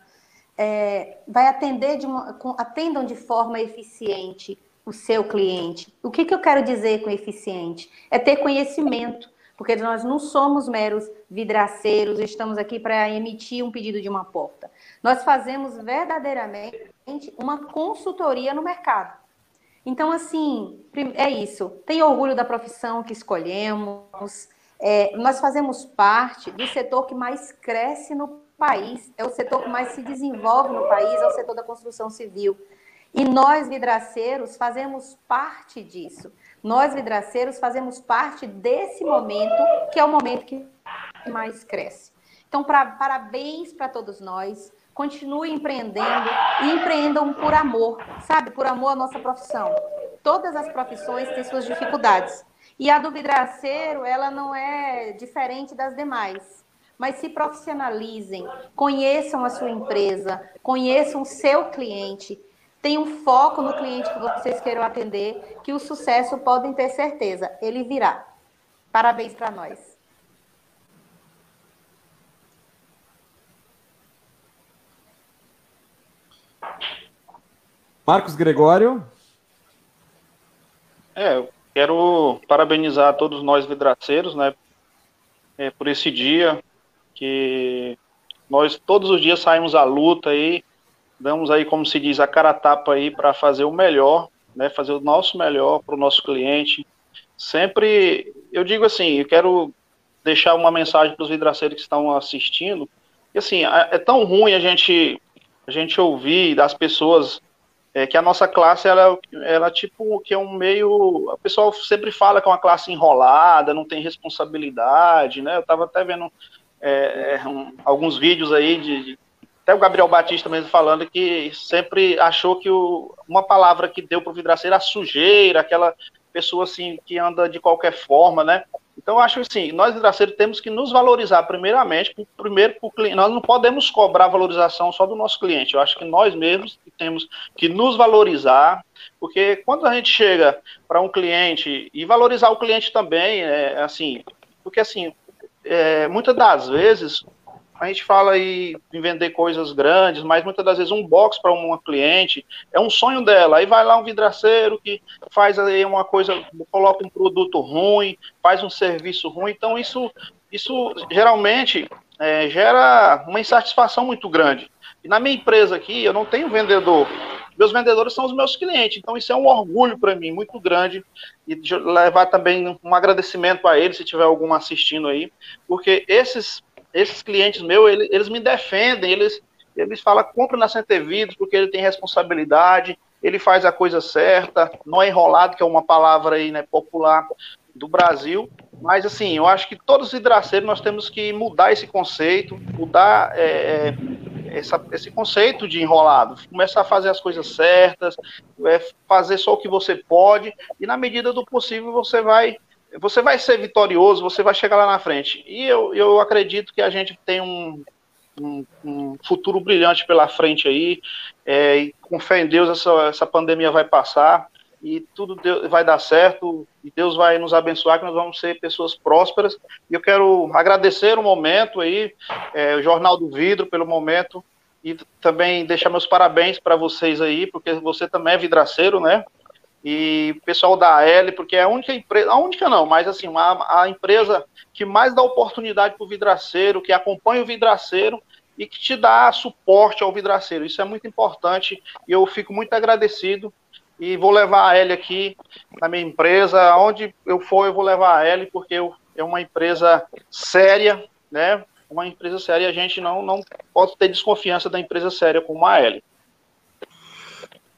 é, vai atender de uma, atendam de forma eficiente o seu cliente. O que, que eu quero dizer com eficiente? É ter conhecimento, porque nós não somos meros vidraceiros, estamos aqui para emitir um pedido de uma porta. Nós fazemos verdadeiramente uma consultoria no mercado. Então, assim, é isso. Tem orgulho da profissão que escolhemos. É, nós fazemos parte do setor que mais cresce no país, é o setor que mais se desenvolve no país, é o setor da construção civil. E nós, vidraceiros, fazemos parte disso. Nós, vidraceiros, fazemos parte desse momento, que é o momento que mais cresce. Então, pra, parabéns para todos nós. Continue empreendendo e empreendam por amor, sabe? Por amor à nossa profissão. Todas as profissões têm suas dificuldades. E a do vidraceiro, ela não é diferente das demais mas se profissionalizem, conheçam a sua empresa, conheçam o seu cliente, tenham foco no cliente que vocês queiram atender, que o sucesso podem ter certeza, ele virá. Parabéns para nós. Marcos Gregório. É, eu quero parabenizar todos nós vidraceiros, né, é, por esse dia, que nós todos os dias saímos à luta aí, damos aí, como se diz, a cara a tapa aí para fazer o melhor, né, fazer o nosso melhor para o nosso cliente. Sempre, eu digo assim, eu quero deixar uma mensagem para os vidraceiros que estão assistindo, que assim, é tão ruim a gente a gente ouvir das pessoas é, que a nossa classe ela, ela tipo que é um meio o pessoal sempre fala que é uma classe enrolada não tem responsabilidade né? Eu estava até vendo é, é, um, alguns vídeos aí de, de, até o Gabriel Batista mesmo falando que sempre achou que o, uma palavra que deu para o vidraceiro a sujeira, aquela pessoa assim que anda de qualquer forma, né? Então acho assim, nós vidraceiros temos que nos valorizar primeiramente, primeiro cliente, nós não podemos cobrar valorização só do nosso cliente. Eu acho que nós mesmos temos que nos valorizar, porque quando a gente chega para um cliente e valorizar o cliente também, é assim, porque assim, é, muitas das vezes a gente fala aí em vender coisas grandes, mas muitas das vezes um box para uma cliente é um sonho dela. Aí vai lá um vidraceiro que faz aí uma coisa, coloca um produto ruim, faz um serviço ruim. Então isso, isso geralmente é, gera uma insatisfação muito grande. E na minha empresa aqui eu não tenho vendedor. Meus vendedores são os meus clientes, então isso é um orgulho para mim muito grande e levar também um agradecimento a eles se tiver algum assistindo aí, porque esses esses clientes meus, eles, eles me defendem, eles eles falam compra na Centevidos porque ele tem responsabilidade, ele faz a coisa certa, não é enrolado, que é uma palavra aí, né, popular do Brasil, mas assim, eu acho que todos os hidraceiros nós temos que mudar esse conceito, mudar é, essa, esse conceito de enrolado, começar a fazer as coisas certas, é, fazer só o que você pode, e na medida do possível você vai você vai ser vitorioso, você vai chegar lá na frente. E eu, eu acredito que a gente tem um, um, um futuro brilhante pela frente aí, é, e com fé em Deus essa, essa pandemia vai passar, e tudo vai dar certo, e Deus vai nos abençoar, que nós vamos ser pessoas prósperas. E eu quero agradecer o momento aí, é, o Jornal do Vidro, pelo momento, e também deixar meus parabéns para vocês aí, porque você também é vidraceiro, né? E pessoal da AL, porque é a única empresa, a única não, mas assim, a, a empresa que mais dá oportunidade para o vidraceiro, que acompanha o vidraceiro e que te dá suporte ao vidraceiro. Isso é muito importante e eu fico muito agradecido e vou levar a L aqui na minha empresa. Onde eu for, eu vou levar a L, porque eu, é uma empresa séria, né? Uma empresa séria a gente não, não pode ter desconfiança da empresa séria como a L.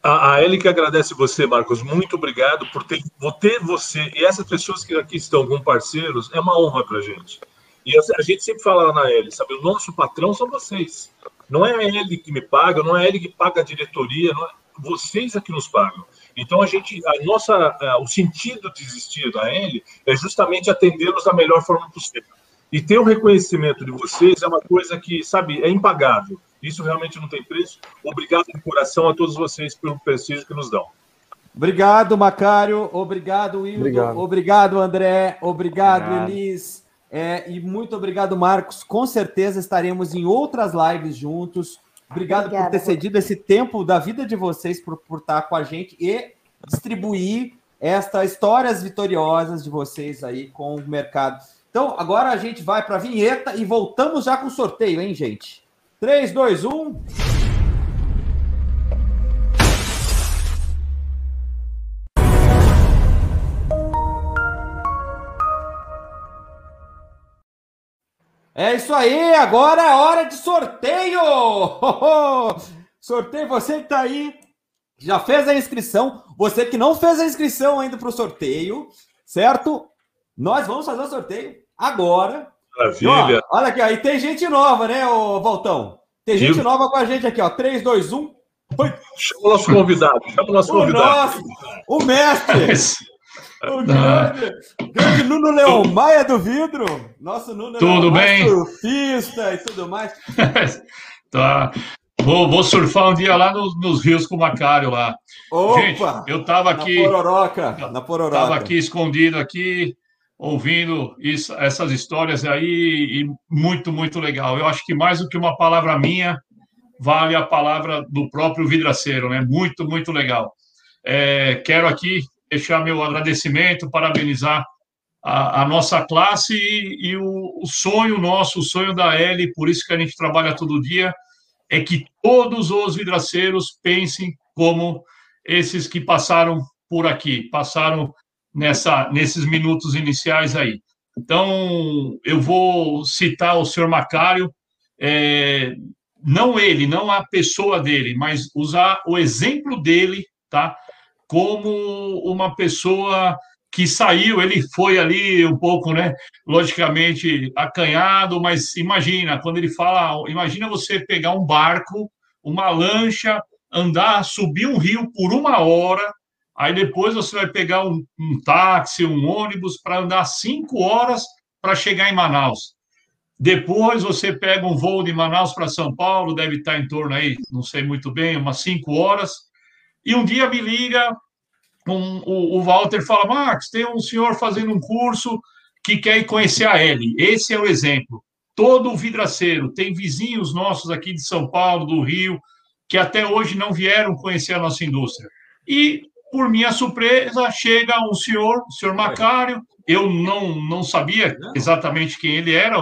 A, a Eli que agradece você, Marcos. Muito obrigado por ter, por ter você e essas pessoas que aqui estão como parceiros. É uma honra para a gente. E a, a, gente sempre fala na Eli, sabe? O nosso patrão são vocês. Não é a Eli que me paga, não é a Eli que paga a diretoria, não é, vocês é que nos pagam. Então a gente, a nossa, o sentido de existir da L é justamente atendê-los da melhor forma possível. E ter o reconhecimento de vocês é uma coisa que, sabe, é impagável. Isso realmente não tem preço. Obrigado de coração a todos vocês pelo prestígio que nos dão. Obrigado, Macário. Obrigado, Wildo. Obrigado, obrigado André. Obrigado, obrigado. Elis. É, e muito obrigado, Marcos. Com certeza estaremos em outras lives juntos. Obrigado Obrigada, por ter cedido esse tempo da vida de vocês por, por estar com a gente e distribuir estas histórias vitoriosas de vocês aí com o mercado. Então, agora a gente vai para a vinheta e voltamos já com o sorteio, hein, gente? 3, 2, 1. É isso aí, agora é hora de sorteio! sorteio, você que está aí, já fez a inscrição, você que não fez a inscrição ainda para o sorteio, certo? Nós vamos fazer o sorteio agora. Maravilha! Ó, olha aqui, aí tem gente nova, né, ô Valtão? Tem gente nova com a gente aqui, ó. 3, 2, 1. Foi. Chama o nosso convidado, chama o nosso o convidado. Nosso, o mestre! <laughs> O grande, grande Nuno Leão Maia do Vidro. Nosso Nuno Tudo bem? surfista e tudo mais. <laughs> tá. Vou, vou, surfar um dia lá nos, nos rios com o Macário lá. Opa, Gente, eu estava aqui. Na pororoca. Na pororoca. Estava aqui escondido aqui, ouvindo isso, essas histórias aí, e muito, muito legal. Eu acho que mais do que uma palavra minha, vale a palavra do próprio vidraceiro, né? Muito, muito legal. É, quero aqui deixar meu agradecimento, parabenizar a, a nossa classe e, e o, o, sonho nosso, o sonho da L, por isso que a gente trabalha todo dia, é que todos os vidraceiros pensem como esses que passaram por aqui, passaram nessa, nesses minutos iniciais aí. Então, eu vou citar o senhor Macário, é, não ele, não a pessoa dele, mas usar o exemplo dele, tá? como uma pessoa que saiu, ele foi ali um pouco, né, logicamente acanhado, mas imagina, quando ele fala, imagina você pegar um barco, uma lancha, andar, subir um rio por uma hora, aí depois você vai pegar um, um táxi, um ônibus para andar cinco horas para chegar em Manaus. Depois você pega um voo de Manaus para São Paulo, deve estar em torno aí, não sei muito bem, umas cinco horas e um dia me liga um, o, o Walter fala: Marcos, tem um senhor fazendo um curso que quer conhecer a L. Esse é o exemplo. Todo o vidraceiro, tem vizinhos nossos aqui de São Paulo, do Rio, que até hoje não vieram conhecer a nossa indústria. E, por minha surpresa, chega um senhor, o senhor Macário, eu não, não sabia exatamente quem ele era,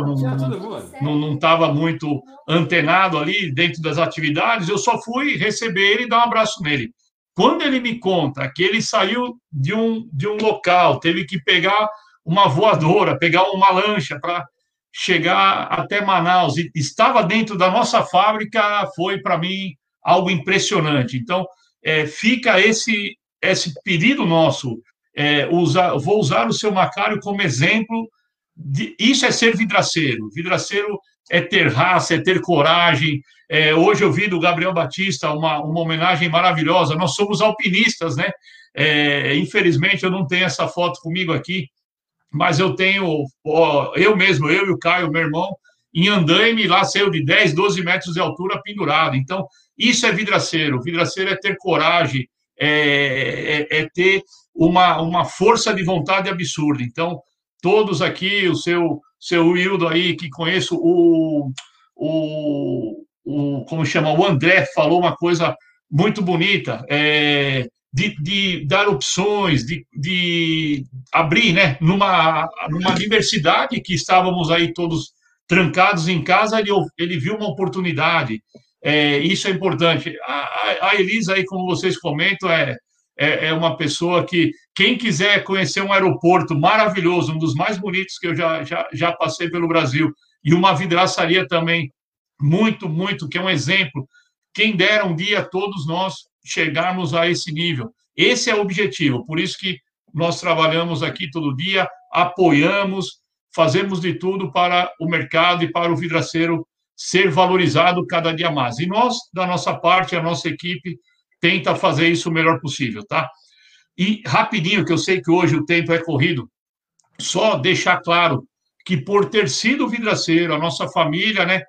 não estava muito antenado ali dentro das atividades, eu só fui receber ele e dar um abraço nele. Quando ele me conta que ele saiu de um, de um local, teve que pegar uma voadora, pegar uma lancha para chegar até Manaus e estava dentro da nossa fábrica, foi para mim algo impressionante. Então, é, fica esse esse pedido nosso. É, usar, vou usar o seu Macário como exemplo. De, isso é ser vidraceiro. Vidraceiro é ter raça, é ter coragem, é, hoje eu vi do Gabriel Batista uma, uma homenagem maravilhosa. Nós somos alpinistas, né? É, infelizmente eu não tenho essa foto comigo aqui, mas eu tenho, ó, eu mesmo, eu e o Caio, meu irmão, em andaime, lá saiu de 10, 12 metros de altura pendurado. Então, isso é vidraceiro. Vidraceiro é ter coragem, é, é, é ter uma, uma força de vontade absurda. Então, todos aqui, o seu, seu Wildo aí, que conheço, o, o, o como chama, o André falou uma coisa muito bonita, é, de, de, dar opções, de, de abrir, né, numa, numa diversidade que estávamos aí todos trancados em casa, ele, ele viu uma oportunidade, é, isso é importante. A, a, Elisa aí, como vocês comentam, é, é, é, uma pessoa que, quem quiser conhecer um aeroporto maravilhoso, um dos mais bonitos que eu já, já, já passei pelo Brasil, e uma vidraçaria também muito, muito, que é um exemplo. Quem dera um dia todos nós chegarmos a esse nível. Esse é o objetivo, por isso que nós trabalhamos aqui todo dia, apoiamos, fazemos de tudo para o mercado e para o vidraceiro ser valorizado cada dia mais. E nós, da nossa parte, a nossa equipe, tenta fazer isso o melhor possível, tá? E rapidinho, que eu sei que hoje o tempo é corrido, só deixar claro que por ter sido vidraceiro, a nossa família, né,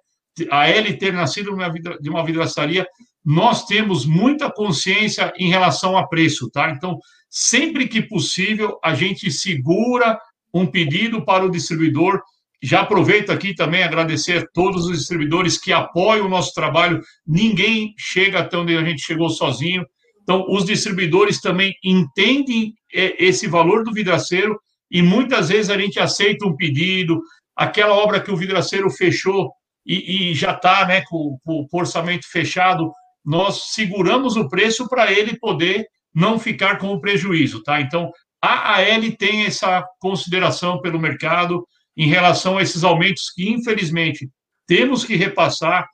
a L ter nascido de uma vidraçaria, nós temos muita consciência em relação a preço, tá? Então, sempre que possível, a gente segura um pedido para o distribuidor. Já aproveito aqui também agradecer a todos os distribuidores que apoiam o nosso trabalho. Ninguém chega até onde a gente chegou sozinho. Então, os distribuidores também entendem é, esse valor do vidraceiro e muitas vezes a gente aceita um pedido, aquela obra que o vidraceiro fechou e, e já está né, com, com o orçamento fechado, nós seguramos o preço para ele poder não ficar com o prejuízo, tá? Então, a AL tem essa consideração pelo mercado em relação a esses aumentos que, infelizmente, temos que repassar.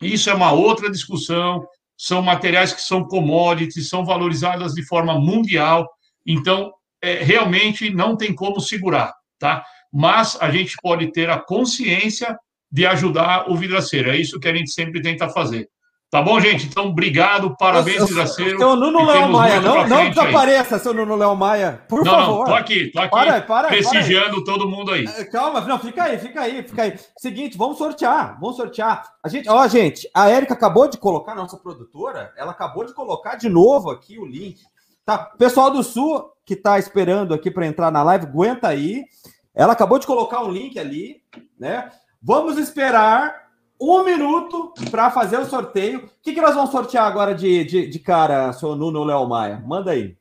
Isso é uma outra discussão. São materiais que são commodities, são valorizadas de forma mundial. Então, é, realmente não tem como segurar, tá? Mas a gente pode ter a consciência de ajudar o vidraceiro. É isso que a gente sempre tenta fazer. Tá bom, gente? Então, obrigado, parabéns, Vidraceiro. Seu Nuno Léo Maia, não, não desapareça, aí. seu Nuno Léo Maia, por não, favor. Não, tô aqui, tô aqui, para, para, prestigiando para todo mundo aí. É, calma, não, fica aí, fica aí, fica aí. Seguinte, vamos sortear, vamos sortear. A gente, ó, gente, a Érica acabou de colocar, nossa produtora, ela acabou de colocar de novo aqui o link. Tá, pessoal do Sul que tá esperando aqui para entrar na live, aguenta aí. Ela acabou de colocar um link ali, né? Vamos esperar um minuto para fazer o sorteio. O que, que nós vamos sortear agora de, de, de cara, seu Nuno Léo Maia? Manda aí.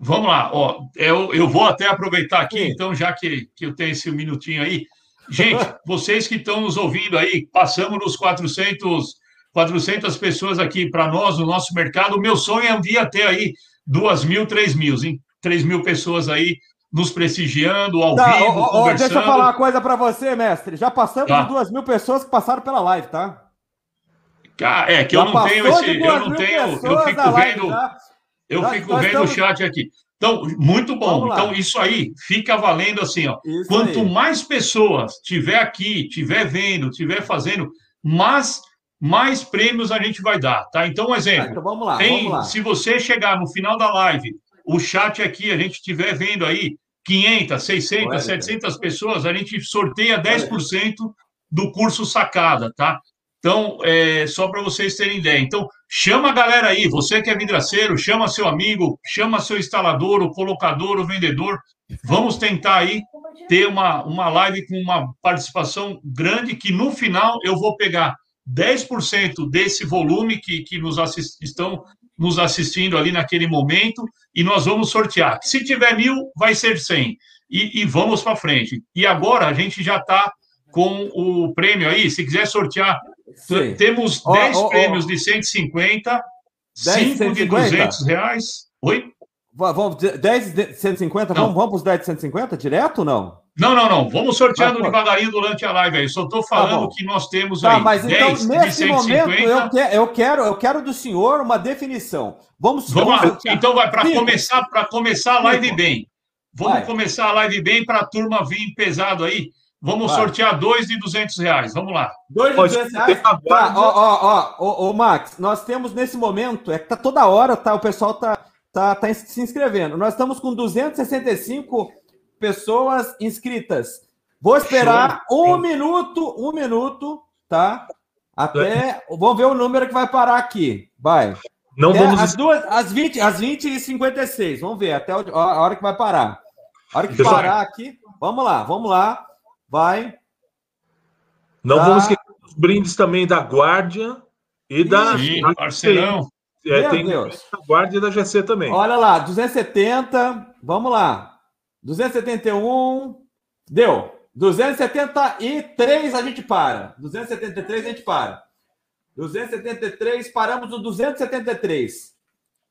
Vamos lá, ó, eu, eu vou até aproveitar aqui, Sim. então, já que, que eu tenho esse minutinho aí. Gente, <laughs> vocês que estão nos ouvindo aí, passamos nos 400, 400 pessoas aqui para nós, no nosso mercado. O meu sonho é um dia ter aí 2 mil, 3 mil, hein? 3 mil pessoas aí nos prestigiando ao tá, vivo, ó, ó, Deixa eu falar uma coisa para você, mestre. Já passamos tá. de duas mil pessoas que passaram pela live, tá? É, que já eu não tenho esse. Eu não tenho. Eu fico vendo. eu fico vendo estamos... o chat aqui. Então, muito bom. Então, isso aí fica valendo assim, ó. Isso Quanto aí. mais pessoas tiver aqui, tiver vendo, tiver fazendo, mais, mais prêmios a gente vai dar, tá? Então, um exemplo. Ah, então vamos lá, tem, vamos lá. Se você chegar no final da live o chat aqui, a gente estiver vendo aí 500, 600, Olha, 700 pessoas, a gente sorteia 10% do curso sacada, tá? Então, é, só para vocês terem ideia. Então, chama a galera aí, você que é vidraceiro, chama seu amigo, chama seu instalador, o colocador, o vendedor. Vamos tentar aí ter uma, uma live com uma participação grande, que no final eu vou pegar 10% desse volume que, que nos assist, estão nos assistindo ali naquele momento e nós vamos sortear. Se tiver mil, vai ser 100. E, e vamos para frente. E agora a gente já está com o prêmio aí. Se quiser sortear, Sim. temos 10 oh, oh, prêmios oh. de 150, 5 de 200 reais. Oi? Vamos, 10 de 150? Não. Vamos, vamos para os 10 de 150 direto ou não? Não, não, não. Vamos sorteando devagarinho durante a live aí. Só estou falando tá que nós temos tá, aí. Mas então, nesse momento, eu, que, eu, quero, eu quero do senhor uma definição. Vamos, vamos, vamos lá. Então, vai para começar, para começar a live bem. Vamos vai. começar a live bem para a turma vir pesado aí. Vamos vai. sortear dois de 200 reais. Vamos lá. Dois de 200 reais? Tá, ó, ó, ó, ó, Max, nós temos nesse momento, é que tá toda hora, tá, o pessoal tá, tá, tá se inscrevendo. Nós estamos com 265 pessoas inscritas. Vou esperar Show. um minuto, um minuto, tá? Até. Vamos ver o número que vai parar aqui. Vai. Não é, vamos. Às, duas, às, 20, às 20 e 56. Vamos ver até a hora que vai parar. A hora que parar aqui. Vamos lá, vamos lá. Vai. Não tá. vamos esquecer os brindes também da Guardia e da. Sim, parceirão. É, tem Deus. da Guardia e da GC também. Olha lá, 270. Vamos lá. 271. Deu. 273 a gente para. 273 a gente para. 273, paramos no 273.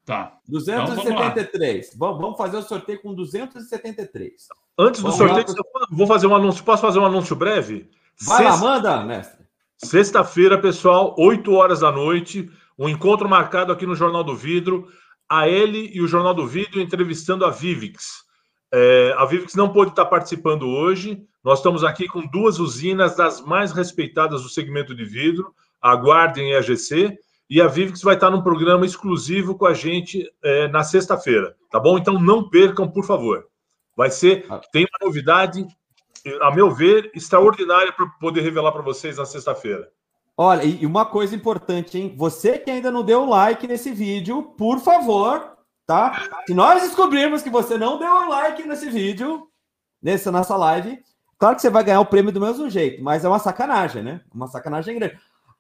Tá. 273. Então, vamos, vamos, fazer o sorteio com 273. Antes do sorteio, lá. vou fazer um anúncio. Posso fazer um anúncio breve? Vai Sexta... lá, manda, mestre. Sexta-feira, pessoal, 8 horas da noite, um encontro marcado aqui no Jornal do Vidro. A ele e o Jornal do Vidro entrevistando a Vivix. É, a Vivix não pôde estar participando hoje. Nós estamos aqui com duas usinas das mais respeitadas do segmento de vidro, a Guardian e a GC. e a Vivix vai estar num programa exclusivo com a gente é, na sexta-feira, tá bom? Então não percam, por favor. Vai ser, Ah. tem uma novidade, a meu ver, extraordinária para poder revelar para vocês na sexta-feira. Olha, e uma coisa importante, hein? Você que ainda não deu like nesse vídeo, por favor, tá? Se nós descobrirmos que você não deu um like nesse vídeo, nessa nossa live, claro que você vai ganhar o prêmio do mesmo jeito, mas é uma sacanagem, né? Uma sacanagem grande.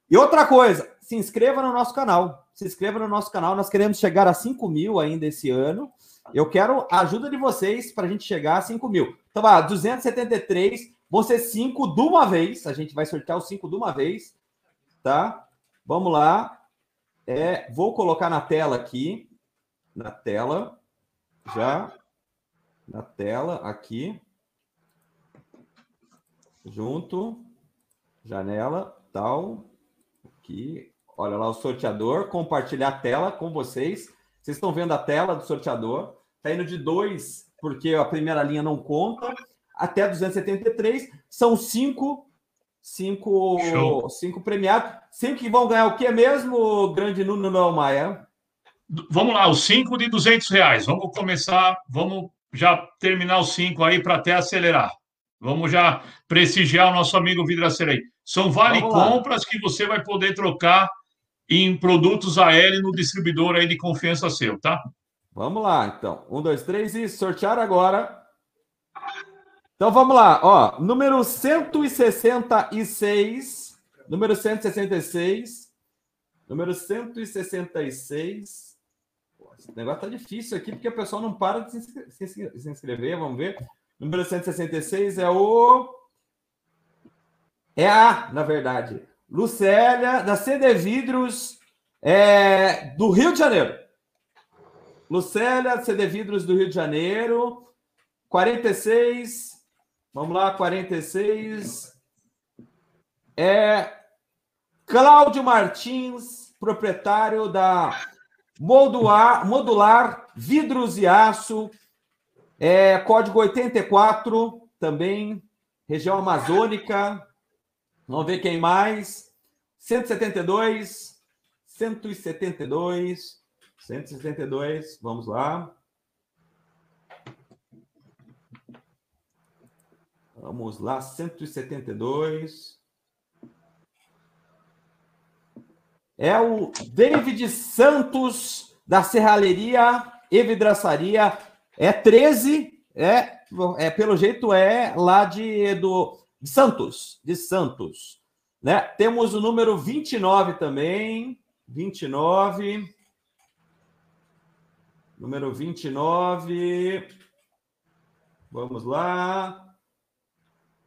E outra coisa, se inscreva no nosso canal. Se inscreva no nosso canal. Nós queremos chegar a 5 mil ainda esse ano. Eu quero a ajuda de vocês para a gente chegar a 5 mil. Então, vai, 273, vão ser 5 de uma vez. A gente vai sortear os 5 de uma vez tá? Vamos lá. É, vou colocar na tela aqui, na tela, já, na tela aqui, junto, janela, tal, aqui. Olha lá o sorteador, compartilhar a tela com vocês. Vocês estão vendo a tela do sorteador? Tá indo de 2, porque a primeira linha não conta, até 273. São cinco cinco, Show. cinco premiados. Cinco que vão ganhar o que mesmo, grande Nuno Noel Maia? Vamos lá, os cinco de 200 reais. Vamos começar, vamos já terminar os cinco aí para até acelerar. Vamos já prestigiar o nosso amigo Vidraceiro aí. São vale compras que você vai poder trocar em produtos AL no distribuidor aí de confiança seu, tá? Vamos lá, então. Um, dois, três e sortear agora. Então vamos lá, ó. Número 166. Número 166. Número 166. Esse negócio tá difícil aqui, porque o pessoal não para de se inscrever. Vamos ver. Número 166 é o. É a, na verdade. Lucélia, da CD Vidros, é, do Rio de Janeiro. Lucélia, CD Vidros do Rio de Janeiro. 46. Vamos lá, 46. É Cláudio Martins, proprietário da Modular, Modular Vidros e Aço. É, código 84, também, região amazônica. Vamos ver quem mais. 172. 172. 172. Vamos lá. Vamos lá, 172. É o David Santos, da Serralheria e Vidraçaria. É 13, é, é pelo jeito é lá de, do, de Santos, de Santos. Né? Temos o número 29 também, 29. Número 29. Vamos lá.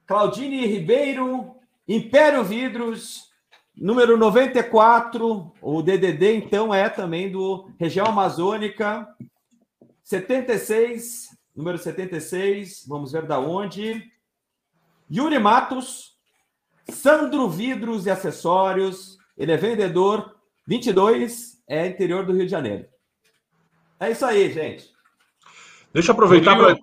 Claudine Ribeiro, Império Vidros, número 94. O DDD, então, é também do região amazônica. 76, número 76. Vamos ver da onde. Yuri Matos, Sandro Vidros e Acessórios. Ele é vendedor. 22, é interior do Rio de Janeiro. É isso aí, gente. Deixa eu aproveitar para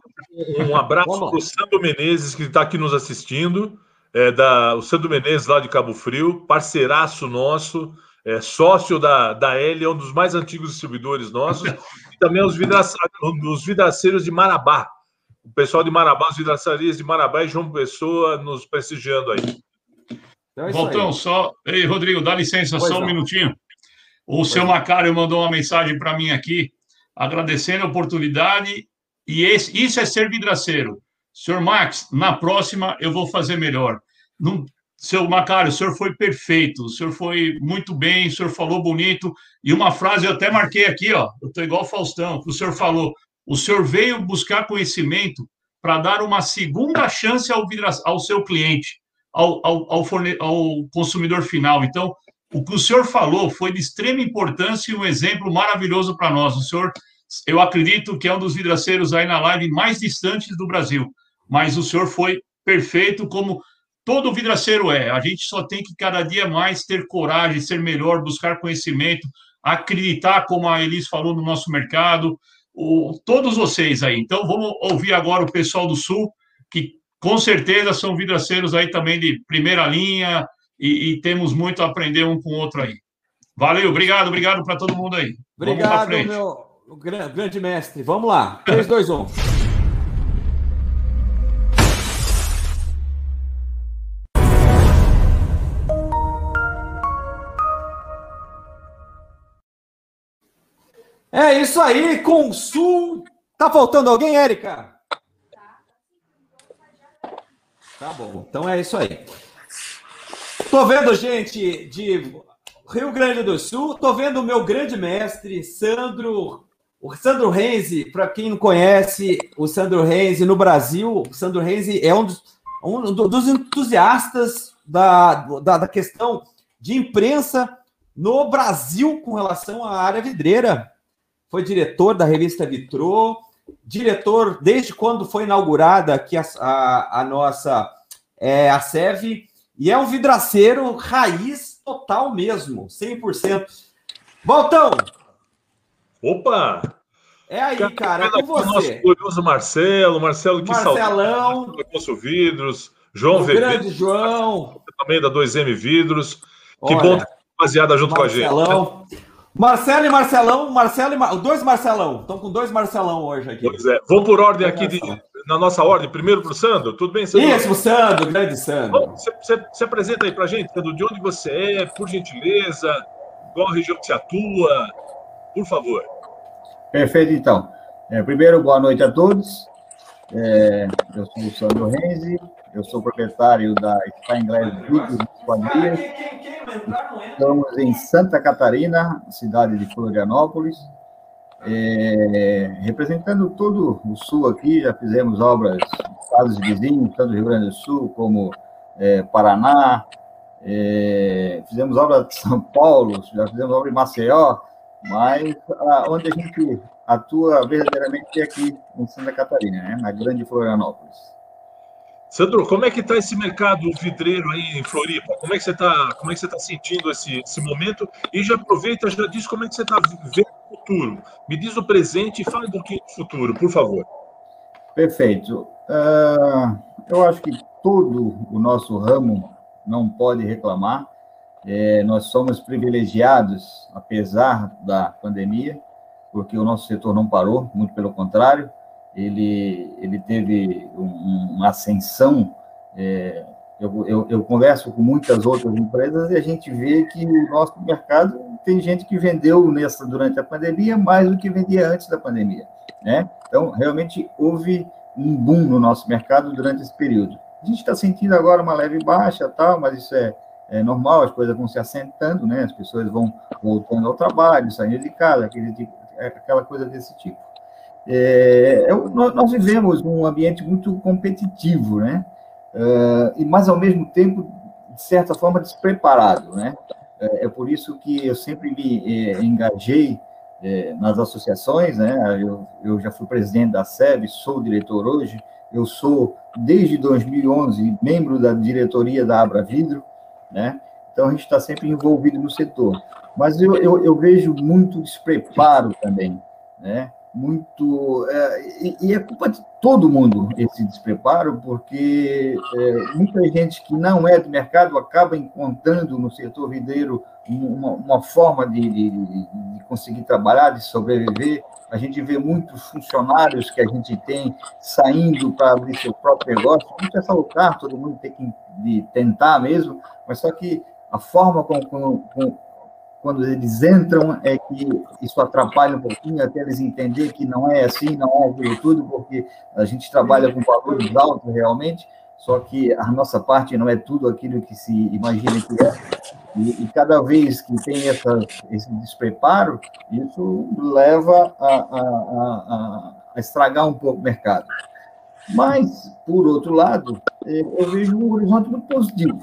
um abraço para o Sandro Menezes, que está aqui nos assistindo. É, da, o Sandro Menezes, lá de Cabo Frio, parceiraço nosso, é, sócio da, da L, é um dos mais antigos distribuidores nossos, <laughs> e também os, vidraça, os vidraceiros de Marabá. O pessoal de Marabá, os vidraçarias de Marabá e João Pessoa nos prestigiando aí. Então é Voltão, aí. só. Ei, Rodrigo, dá licença, Pois só um não. minutinho. O seu Macário mandou uma mensagem para mim aqui, agradecendo a oportunidade. E esse, isso é ser vidraceiro. Senhor Max, na próxima eu vou fazer melhor. Não, seu Macário, o senhor foi perfeito, o senhor foi muito bem, o senhor falou bonito. E uma frase eu até marquei aqui, ó. Eu estou igual o Faustão, que o senhor falou. O senhor veio buscar conhecimento para dar uma segunda chance ao, ao seu cliente, ao, ao, ao, ao consumidor final. Então, o que o senhor falou foi de extrema importância e um exemplo maravilhoso para nós. O senhor, eu acredito que é um dos vidraceiros aí na live mais distantes do Brasil, mas o senhor foi perfeito como todo vidraceiro é. A gente só tem que cada dia mais ter coragem, ser melhor, buscar conhecimento, acreditar, como a Elis falou, no nosso mercado, o, todos vocês aí. Então, vamos ouvir agora o pessoal do Sul, que com certeza são vidraceiros aí também de primeira linha, e, e, temos muito a aprender um com o outro aí. Valeu, obrigado, obrigado para todo mundo aí. Obrigado, meu grande mestre. Vamos lá. 3, 2, 1. É isso aí, Consul. Tá faltando alguém, Érica? Tá bom, então é isso aí. Tô vendo gente de Rio Grande do Sul, tô vendo o meu grande mestre, Sandro, o Sandro Renzi, para quem não conhece, o Sandro Renzi no Brasil, o Sandro Renzi é um dos, um dos entusiastas da, da, da questão de imprensa no Brasil com relação à área vidreira. Foi diretor da revista Vitrô, diretor desde quando foi inaugurada aqui a, a, a nossa é, a SEV, e é um vidraceiro raiz total mesmo, 100%. Voltão! Opa! É aí, cara, é com você. Nosso glorioso Marcelo, Marcelo que Marcelão, Alfonso Vidros, João o grande João. Também da 2M Vidros. Que Olha, bom ter rapaziada junto Marcelão. com a gente. Marcelo e Marcelão, Marcelo e Mar... dois Marcelão. Estão com dois Marcelão hoje aqui. Pois é. Vamos por ordem aqui, de, na nossa ordem. Primeiro para o Sandro. Tudo bem, Sandro? Isso, Sandro, grande Sandro. Você, você apresenta aí para a gente, Sandro, de onde você é, por gentileza, qual região que você atua, por favor. Perfeito, então. É, primeiro, boa noite a todos. É, eu sou o Sandro Renzi, eu sou proprietário da Steinglass Vidros Esquadrias. Estamos em Santa Catarina, cidade de Florianópolis. É, representando todo o sul aqui, já fizemos obras em estados vizinhos, tanto Rio Grande do Sul como é, Paraná, é, fizemos obra de São Paulo, já fizemos obra em Maceió, mas a, onde a gente atua verdadeiramente é aqui em Santa Catarina, né, na grande Florianópolis. Sandro, como é que está esse mercado vidreiro aí em Floripa? Como é que você está, é que você está sentindo esse, esse momento? E já aproveita, já diz como é que você está vendo o futuro. Me diz o presente e fala um pouquinho do futuro, por favor. Perfeito. Uh, eu acho que todo o nosso ramo não pode reclamar. É, nós somos privilegiados, apesar da pandemia, porque o nosso setor não parou, muito pelo contrário ele, ele teve um, uma ascensão. É, eu, eu, eu, converso com muitas outras empresas e a gente vê que o nosso mercado tem gente que vendeu nessa durante a pandemia mais do que vendia antes da pandemia, né? Então, realmente houve um boom no nosso mercado durante esse período. A gente está sentindo agora uma leve baixa, tal, mas isso é, é normal, as coisas vão se assentando, né? As pessoas vão voltando ao trabalho, saindo de casa, aquele, aquela coisa desse tipo. É, é nós vivemos um ambiente muito competitivo, né? Uh, e mas ao mesmo tempo de certa forma despreparado, né? É, é por isso que eu sempre me é, engajei nas associações, né? Eu, eu já fui presidente da SEB, sou diretor hoje. Eu sou desde 2011 membro da diretoria da Abra Vidro, né? Então a gente está sempre envolvido no setor. Mas eu, eu, eu vejo muito despreparo também, né? Muito. É, e, e, é culpa de todo mundo esse despreparo, porque é, muita gente que não é do mercado acaba encontrando no setor vidreiro uma, uma forma de, de, de, conseguir trabalhar, de sobreviver. A gente vê muitos funcionários que a gente tem saindo para abrir seu próprio negócio. Muito é salutar, todo mundo tem que tentar mesmo, mas só que a forma como, como, quando eles entram, é que isso atrapalha um pouquinho, até eles entenderem que não é assim, não é aquilo tudo, porque a gente trabalha com valores altos realmente, só que a nossa parte não é tudo aquilo que se imagina que é. E, e cada vez que tem essa, esse despreparo, isso leva a, a, a, a estragar um pouco o mercado. Mas, por outro lado, eu vejo um horizonte muito positivo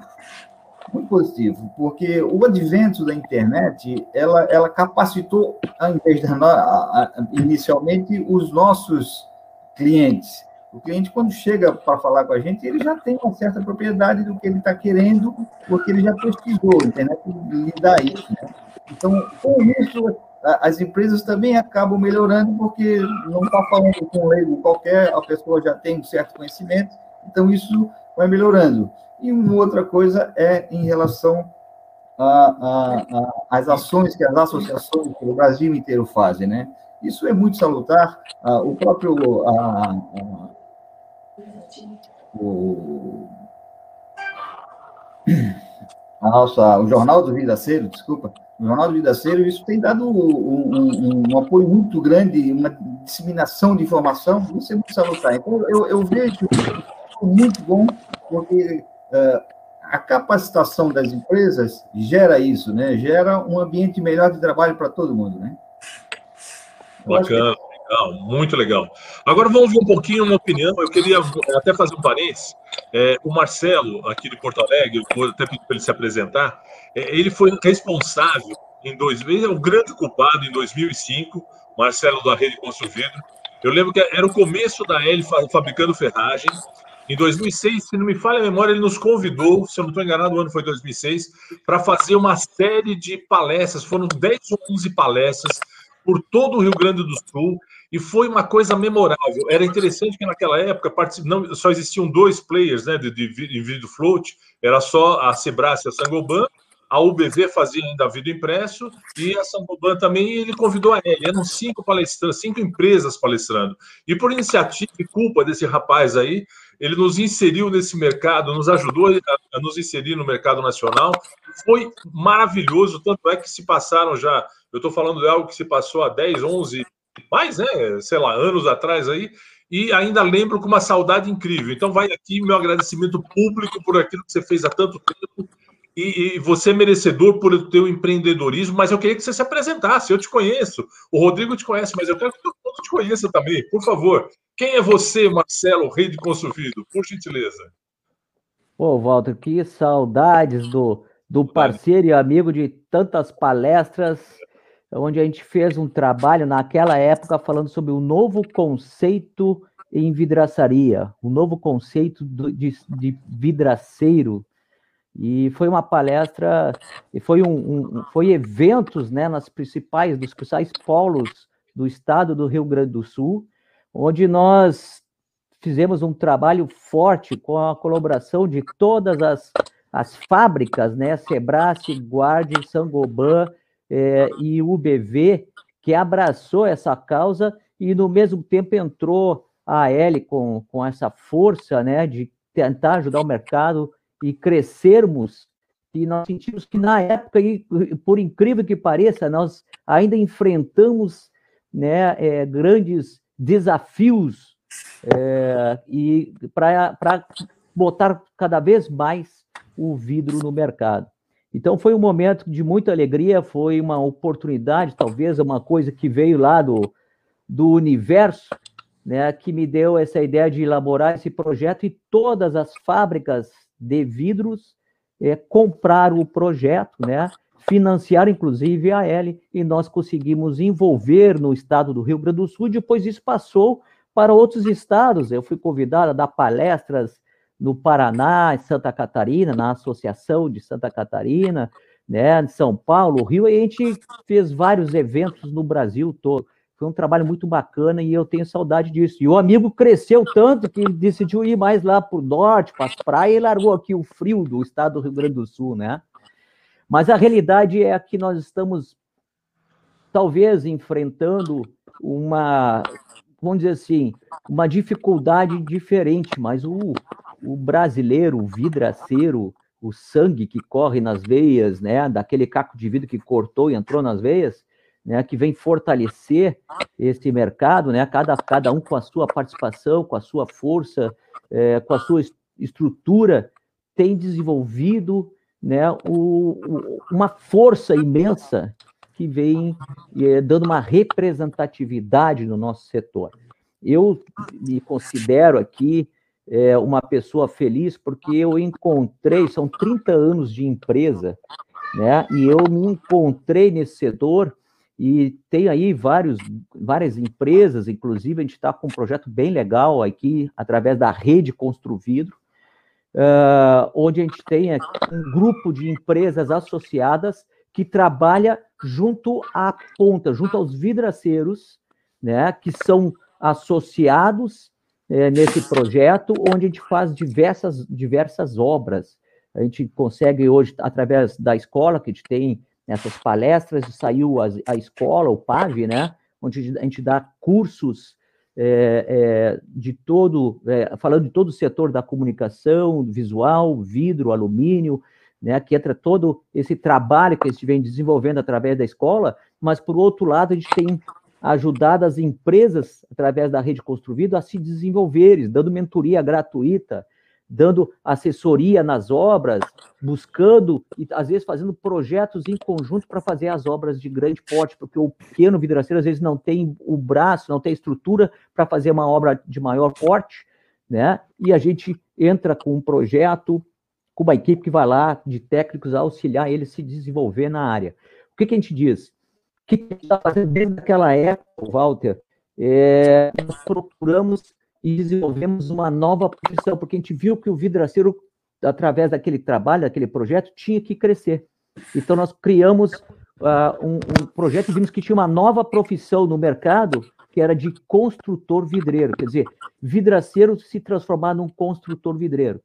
muito positivo, porque o advento da internet, ela, ela capacitou, ao invés da, inicialmente, os nossos clientes. O cliente, quando chega para falar com a gente, ele já tem uma certa propriedade do que ele está querendo, porque ele já pesquisou, a internet lhe dá isso. Né? Então, com isso, as empresas também acabam melhorando, porque não está falando com um leigo qualquer, a pessoa já tem um certo conhecimento, então isso vai melhorando. E uma outra coisa é em relação as ações que as associações pelo Brasil inteiro fazem, né? Isso é muito salutar. Ah, o próprio o, a nossa, o Jornal do Vidaceiro, desculpa, o Jornal do Vidaceiro, isso tem dado um, um, um, apoio muito grande, uma disseminação de informação, isso é muito salutar. Então, eu, eu vejo muito bom, porque uh, a capacitação das empresas gera isso, né? Gera um ambiente melhor de trabalho para todo mundo, né? Bacana, legal, muito legal. Agora vamos ver um pouquinho uma opinião. Eu queria até fazer um parênteses. É, o Marcelo, aqui de Porto Alegre, vou até pedir para ele se apresentar. É, ele foi responsável em 2000, é o grande culpado em 2005, Marcelo da Rede Construvidro. Eu lembro que era o começo da L fabricando ferragem. Em 2006, se não me falha a memória, ele nos convidou, se eu não estou enganado, o ano foi 2006, para fazer uma série de palestras. Foram 10 ou 11 palestras por todo o Rio Grande do Sul e foi uma coisa memorável. Era interessante que naquela época não, só existiam dois players né, de, de, de vídeo float, era só a Sebrae e a Sangoban, a UBV fazia ainda vídeo impresso e a Sangoban também, ele convidou a ele. Eram cinco palestrantes, cinco empresas palestrando. E por iniciativa e culpa desse rapaz aí, ele nos inseriu nesse mercado, nos ajudou a, nos inserir no mercado nacional. Foi maravilhoso, tanto é que se passaram já eu estou falando de algo que se passou há 10, 11, mais, né? Sei lá, anos atrás aí, e ainda lembro com uma saudade incrível. Então, vai aqui meu agradecimento público por aquilo que você fez há tanto tempo. E, e você é merecedor por o teu empreendedorismo, mas eu queria que você se apresentasse. Eu te conheço, o Rodrigo te conhece, mas eu quero que todo mundo te conheça também. Por favor, quem é você, Marcelo, rei de Construído? Por gentileza. Pô, Walter, que saudades do, do parceiro e amigo de tantas palestras onde a gente fez um trabalho naquela época falando sobre o novo conceito em vidraçaria, o novo conceito de, de vidraceiro. E foi uma palestra, e foi um, um, foi eventos, né, nas principais dos principais polos do estado do Rio Grande do Sul, onde nós fizemos um trabalho forte com a colaboração de todas as, as fábricas, né, Sebrae, Guardi, Sangoban, é, e UBV, que abraçou essa causa e, no mesmo tempo, entrou a AL com, com essa força né, de tentar ajudar o mercado e crescermos. E nós sentimos que, na época, e por incrível que pareça, nós ainda enfrentamos né, é, grandes desafios é, e para botar cada vez mais o vidro no mercado. Então foi um momento de muita alegria, foi uma oportunidade, talvez uma coisa que veio lá do, do universo, né, que me deu essa ideia de elaborar esse projeto e todas as fábricas de vidros é, compraram o projeto, né, financiaram inclusive a L e nós conseguimos envolver no estado do Rio Grande do Sul. Depois isso passou para outros estados. Eu fui convidado a dar palestras no Paraná, em Santa Catarina, na Associação de Santa Catarina, né, em São Paulo, Rio, e a gente fez vários eventos no Brasil todo. Foi um trabalho muito bacana e eu tenho saudade disso. E o amigo cresceu tanto que ele decidiu ir mais lá para o norte, para as praias, e largou aqui o frio do estado do Rio Grande do Sul, né? Mas a realidade é que nós estamos, talvez, enfrentando uma, vamos dizer assim, uma dificuldade diferente, mas o, o brasileiro, o vidraceiro, o sangue que corre nas veias, né, daquele caco de vidro que cortou e entrou nas veias, né, que vem fortalecer esse mercado, né, cada, cada um com a sua participação, com a sua força, é, com a sua estrutura, tem desenvolvido né, o, o, uma força imensa que vem é, dando uma representatividade no nosso setor. Eu me considero aqui é, uma pessoa feliz porque eu encontrei, são 30 anos de empresa, né? E eu me encontrei nesse setor e tem aí vários, várias empresas, inclusive a gente está com um projeto bem legal aqui, através da rede Construvidro, uh, onde a gente tem um grupo de empresas associadas que trabalha junto à ponta, junto aos vidraceiros, né, que são associados é, nesse projeto, onde a gente faz diversas, diversas obras. A gente consegue hoje, através da escola, que a gente tem essas palestras, saiu a, a escola, o PAV, né? Onde a gente dá cursos é, é, de todo, é, falando de todo o setor da comunicação, visual, vidro, alumínio, né, que entra todo esse trabalho que a gente vem desenvolvendo através da escola, mas, por outro lado, a gente tem ajudado as empresas, através da rede Construído, a se desenvolverem, dando mentoria gratuita, dando assessoria nas obras, buscando e às vezes fazendo projetos em conjunto para fazer as obras de grande porte, porque o pequeno vidraceiro às vezes não tem o braço, não tem estrutura para fazer uma obra de maior porte, né? E a gente entra com um projeto, com uma equipe que vai lá de técnicos a auxiliar ele se desenvolver na área. O que, que a gente diz? O que a gente está fazendo desde aquela época, Walter? É, nós procuramos e desenvolvemos uma nova profissão, porque a gente viu que o vidraceiro, através daquele trabalho, daquele projeto, tinha que crescer. Então, nós criamos uh, um, um, projeto e vimos que tinha uma nova profissão no mercado, que era de construtor vidreiro, quer dizer, vidraceiro se transformar num construtor vidreiro.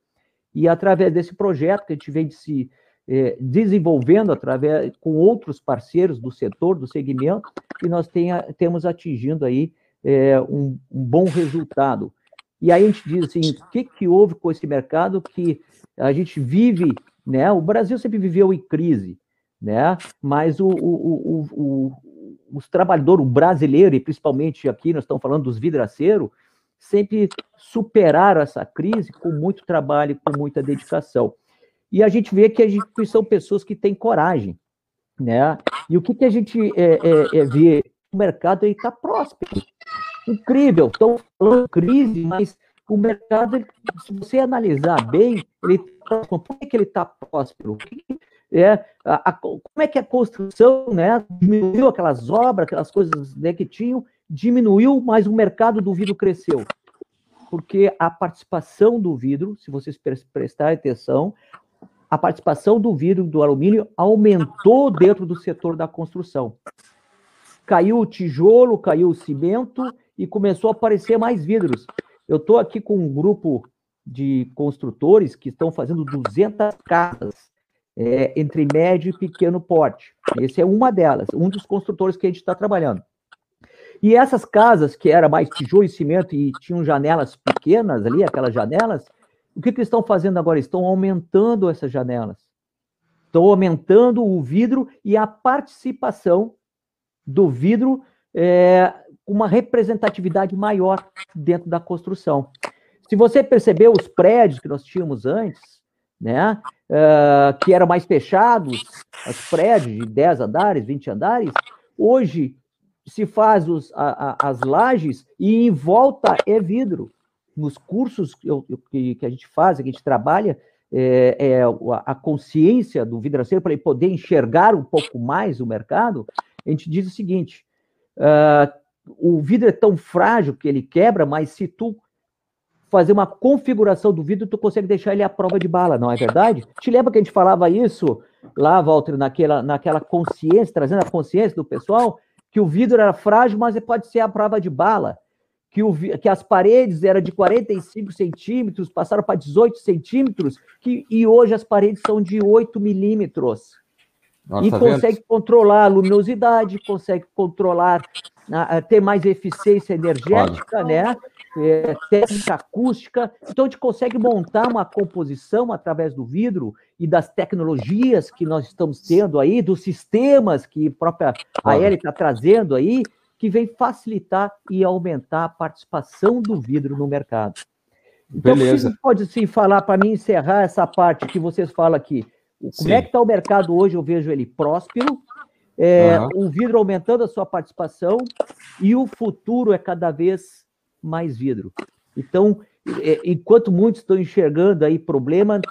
E através desse projeto que a gente vem se eh, desenvolvendo através com outros parceiros do setor, do segmento, que nós tenha, temos atingindo aí é, um, um, bom resultado. E aí a gente diz assim, o que, que houve com esse mercado que a gente vive, né? O Brasil sempre viveu em crise, né? Mas o, o, o, os trabalhadores, o brasileiro, e principalmente aqui nós estamos falando dos vidraceiros, sempre superaram essa crise com muito trabalho, com muita dedicação. E a gente vê que a gente são pessoas que têm coragem, né? E o que, que a gente é, é, é vê? O mercado está próspero, incrível. Estão falando crise, mas o mercado, se você analisar bem, ele tá por que, ele está próspero? É, a, a, como é que a construção né, diminuiu aquelas obras, aquelas coisas né, que tinham, diminuiu, mas o mercado do vidro cresceu. Porque a participação do vidro, se vocês prestarem atenção, a participação do vidro do alumínio aumentou dentro do setor da construção. Caiu o tijolo, caiu o cimento e começou a aparecer mais vidros. Eu estou aqui com um grupo de construtores que estão fazendo 200 casas é, entre médio e pequeno porte. Esse é uma delas, um dos construtores que a gente está trabalhando. E essas casas, que era mais tijolo e cimento e tinham janelas pequenas ali, aquelas janelas, o que, que estão fazendo agora? Estão aumentando essas janelas. Estão aumentando o vidro e a participação do vidro é, uma representatividade maior dentro da construção. Se você percebeu os prédios que nós tínhamos antes, né, uh, que eram mais fechados, os prédios de 10 andares, 20 andares, hoje se faz os, a, a, as lajes e em volta é vidro. Nos cursos que, que a gente faz, que a gente trabalha, é, é a consciência do vidraceiro para ele poder enxergar um pouco mais o mercado, a gente diz o seguinte: uh, o vidro é tão frágil que ele quebra, mas se tu fazer uma configuração do vidro, tu consegue deixar ele à prova de bala, não é verdade? Te lembra que a gente falava isso lá, Walter, naquela, naquela consciência, trazendo a consciência do pessoal, que o vidro era frágil, mas ele pode ser à prova de bala. Que, o, que as paredes eram de 45 centímetros, passaram para 18 centímetros, que, e hoje as paredes são de 8 milímetros. Nossa, e tá consegue vendo? controlar a luminosidade, consegue controlar, ter mais eficiência energética, né? É, técnica acústica. Então, a gente consegue montar uma composição através do vidro e das tecnologias que nós estamos tendo aí, dos sistemas que a própria Aérea está trazendo aí, que vem facilitar e aumentar a participação do vidro no mercado. Então, Beleza. você pode sim falar para mim encerrar essa parte que vocês falam aqui como Sim. é que está o mercado hoje? Eu vejo ele próspero, é, uhum. o vidro aumentando a sua participação e o futuro é cada vez mais vidro. Então, é, enquanto muitos estão enxergando aí problema,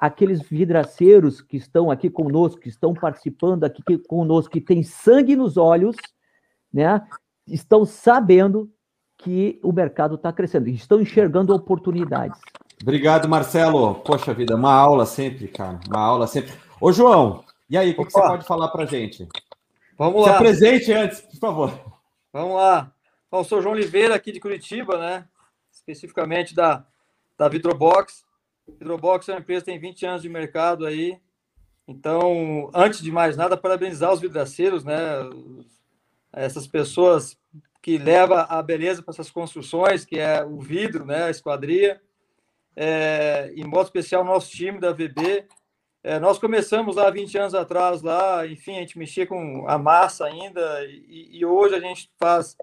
aqueles vidraceiros que estão aqui conosco, que estão participando aqui conosco, que têm sangue nos olhos, né, estão sabendo que o mercado está crescendo, estão enxergando oportunidades. Obrigado, Marcelo. Poxa vida, uma aula sempre, cara. Uma aula sempre. Ô, João, e aí, o que, que, você pode falar para gente? Vamos lá. Se apresente antes, por favor. Vamos lá. Bom, eu sou João Oliveira, aqui de Curitiba, né? Especificamente da, da Vitrobox. Hidrobox é uma empresa que tem 20 anos de mercado aí. Então, antes de mais nada, parabenizar os vidraceiros, né? Essas pessoas que levam a beleza para essas construções, que é o vidro, né? A esquadria. É, em modo especial, nosso time da VB. É, nós começamos lá 20 anos atrás, lá, enfim, a gente mexia com a massa ainda, e, e hoje a gente faz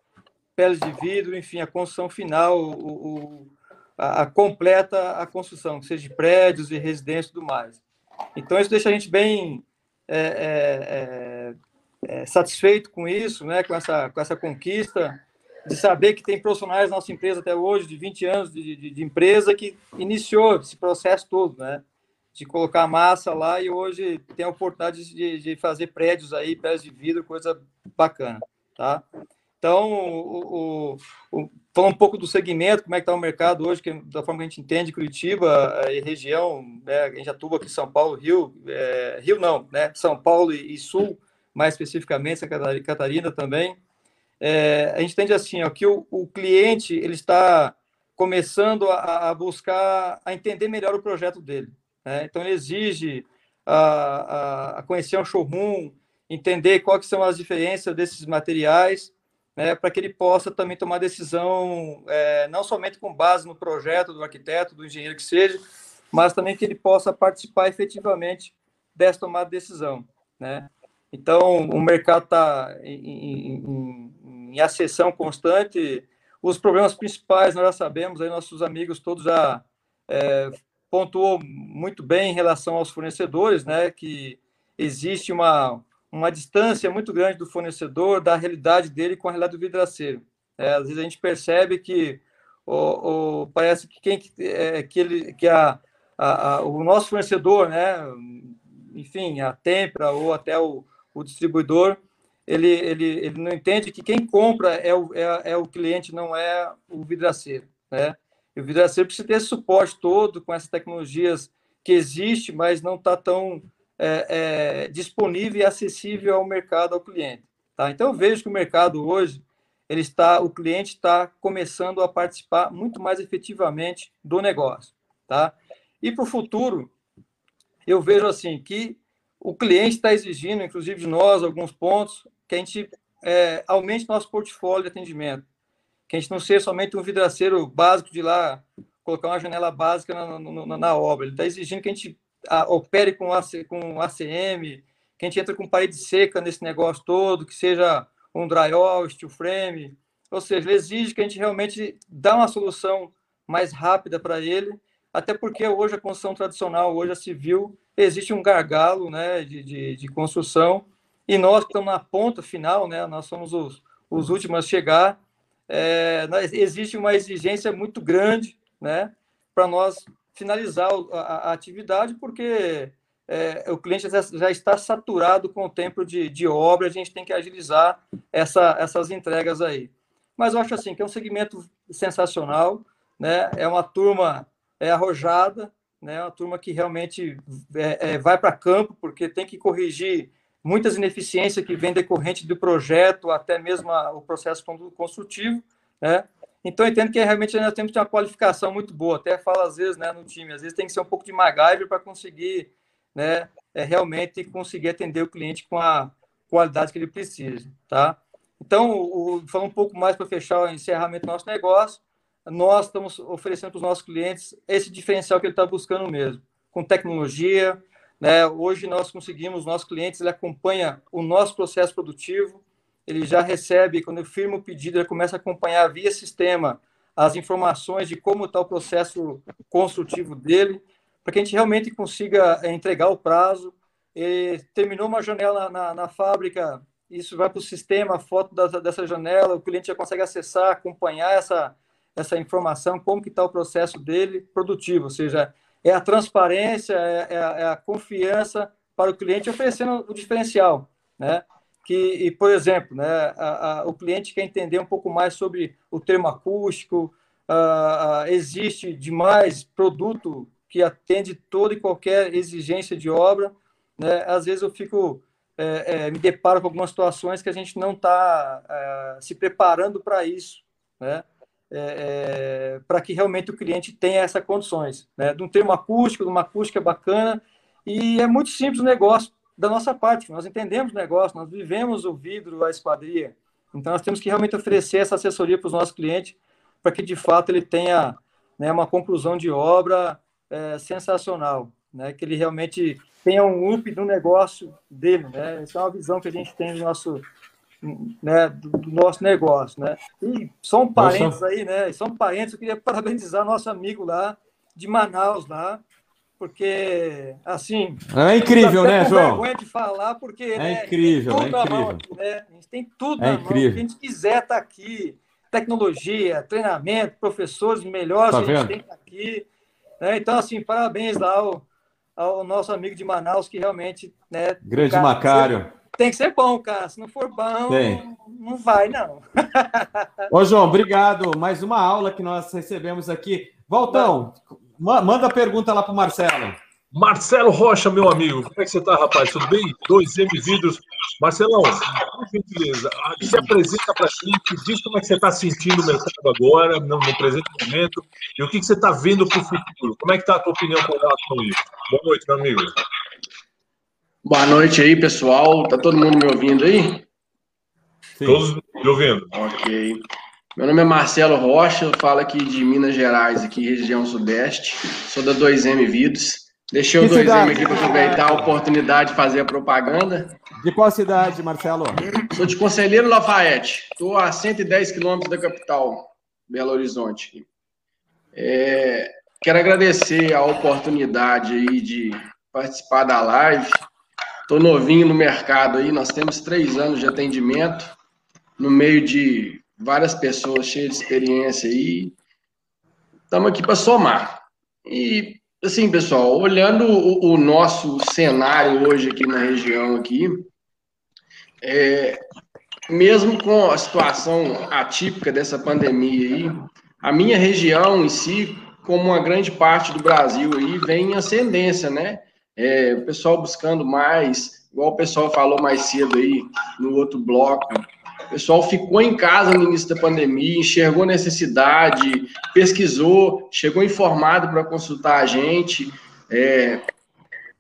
peles de vidro, enfim, a construção final, o, o a, a, completa a construção, seja de prédios e residências e tudo mais. Então, isso deixa a gente bem é, é, é, é, satisfeito com isso, né, com, essa, com essa conquista, de saber que tem profissionais na nossa empresa até hoje, de 20 anos de, de, de empresa, que iniciou esse processo todo, né, de colocar massa lá e hoje tem a oportunidade de, de fazer prédios aí, prédios de vidro, coisa bacana, tá? Então, o, o, o, falar um pouco do segmento, como é que está o mercado hoje, que, da forma que a gente entende Curitiba eh, e região, né, a gente atua aqui São Paulo, Rio, é, Rio não, né, São Paulo e, e, Sul, mais especificamente, Santa Catarina também. É, a gente entende assim, ó, que o, o cliente ele está começando a, a, buscar, a entender melhor o projeto dele. Né? Então, ele exige a, a conhecer um showroom, entender quais são as diferenças desses materiais, né, para que ele possa também tomar decisão, é, não somente com base no projeto do arquiteto, do engenheiro que seja, mas também que ele possa participar efetivamente dessa tomada de decisão. Né? Então, o mercado está em, em, em, acessão constante. Os problemas principais nós já sabemos, aí nossos amigos todos já é, pontuou muito bem em relação aos fornecedores, né, que existe uma, uma distância muito grande do fornecedor, da realidade dele com a realidade do vidraceiro. É, às vezes a gente percebe que o, o parece que quem é, que ele que a, a, a, o nosso fornecedor, né, enfim, a Tempra ou até o, o distribuidor, ele, ele, ele não entende que quem compra é o, é, é o cliente, não é o vidraceiro, né? E o vidraceiro precisa ter suporte todo com essas tecnologias que existe, mas não está tão é, é, disponível e acessível ao mercado, ao cliente. Tá? Então, eu vejo que o mercado hoje, ele está, o cliente está começando a participar muito mais efetivamente do negócio. Tá? E para o futuro, eu vejo assim que o cliente está exigindo, inclusive de nós, alguns pontos, que a gente é, aumente nosso portfólio de atendimento. Que a gente não seja somente um vidraceiro básico de lá colocar uma janela básica na, na, na obra. Ele está exigindo que a gente opere com, AC, com ACM, que a gente entra com parede seca nesse negócio todo, que seja um drywall, steel frame, ou seja, ele exige que a gente realmente dá uma solução mais rápida para ele, até porque hoje a construção tradicional, hoje a civil, existe um gargalo né, de, de, de construção, e nós estamos na ponta final, né, nós somos os, os últimos a chegar, é, existe uma exigência muito grande né, para nós finalizar a, a atividade, porque é, o cliente já, já, está saturado com o tempo de, de obra, a gente tem que agilizar essa, essas entregas aí. Mas eu acho assim que é um segmento sensacional, né? É uma turma é arrojada, né? Uma turma que realmente é, é, vai para campo porque tem que corrigir muitas ineficiências que vêm decorrente do projeto, até mesmo a, o processo construtivo, né? Então, entendo que realmente nós temos uma qualificação muito boa. Até falo às vezes né, no time, às vezes tem que ser um pouco de MacGyver para conseguir né, é, realmente conseguir atender o cliente com a qualidade que ele precisa. Tá? Então, o, falando um pouco mais para fechar o encerramento do nosso negócio, nós estamos oferecendo para os nossos clientes esse diferencial que ele está buscando mesmo, com tecnologia. Né? Hoje nós conseguimos, nossos clientes, ele acompanha o nosso processo produtivo, ele já recebe, quando eu firmo o pedido, ele começa a acompanhar via sistema as informações de como está o processo construtivo dele, para que a gente realmente consiga é, entregar o prazo. Terminou uma janela na, na, na fábrica, isso vai para o sistema, a foto da, dessa janela, o cliente já consegue acessar, acompanhar essa, essa informação, como que está o processo dele produtivo, ou seja, é a transparência, é, é, a, é a confiança para o cliente oferecendo o diferencial, né? que, e, por exemplo, né, a, a, o cliente quer entender um pouco mais sobre o termo acústico, existe demais produto que atende toda e qualquer exigência de obra. Né? Às vezes eu fico, é, é, me deparo com algumas situações que a gente não está é, se preparando para isso. Né? É, é, para que realmente o cliente tenha essas condições, né? de um termo acústico, de uma acústica bacana, e é muito simples o negócio da nossa parte, nós entendemos o negócio, nós vivemos o vidro, a esquadria, então nós temos que realmente oferecer essa assessoria para os nossos clientes, para que de fato ele tenha né, uma conclusão de obra é, sensacional, né, que ele realmente tenha um up no negócio dele, né, essa é uma visão que a gente tem do nosso, né, do, do nosso negócio, né, e são parentes aí, né, são parentes, eu queria <laughs> parabenizar nosso amigo lá de Manaus lá, porque assim é incrível, né, João? vergonha de falar porque é né, incrível, é incrível. Aqui, né? A gente tem tudo é na incrível. mão, que a gente quiser estar tá aqui, tecnologia, treinamento, professores melhores tá a gente tem aqui, né? Então assim, parabéns lá ao, ao, nosso amigo de Manaus que realmente, né? Grande Macário. Tem que ser bom, cara. Se não for bom, tem. não vai não. <laughs> Ô João, obrigado. Mais uma aula que nós recebemos aqui. Valtão, Manda a pergunta lá para o Marcelo. Marcelo Rocha, meu amigo, como é que você está, rapaz? Tudo bem? Dois M Vidros. Marcelão, por gentileza, se apresenta para a gente, diz como é que você está sentindo o mercado agora, no, no presente momento, e o que, que você está vendo para o futuro. Como é que está a tua opinião com relação a isso? Boa noite, meu amigo. Boa noite aí, pessoal. Tá todo mundo me ouvindo aí? Sim. Todos me ouvindo. Ok. Meu nome é Marcelo Rocha, eu falo aqui de Minas Gerais, aqui região sudeste. Sou da 2M Vidos. Deixei o 2M cidade? aqui para aproveitar a oportunidade de fazer a propaganda. De qual cidade, Marcelo? Sou de Conselheiro Lafayette. Estou a 110 quilômetros da capital, Belo Horizonte. É, quero agradecer a oportunidade aí de participar da live. Estou novinho no mercado aí, nós temos três anos de atendimento no meio de várias pessoas cheias de experiência aí. Estamos aqui para somar. E, assim, pessoal, olhando o, o, nosso cenário hoje aqui na região aqui, é, mesmo com a situação atípica dessa pandemia aí, a minha região em si, como uma grande parte do Brasil aí, vem em ascendência, né? É, o pessoal buscando mais, igual o pessoal falou mais cedo aí no outro bloco, o pessoal ficou em casa no início da pandemia, enxergou necessidade, pesquisou, chegou informado para consultar a gente. É,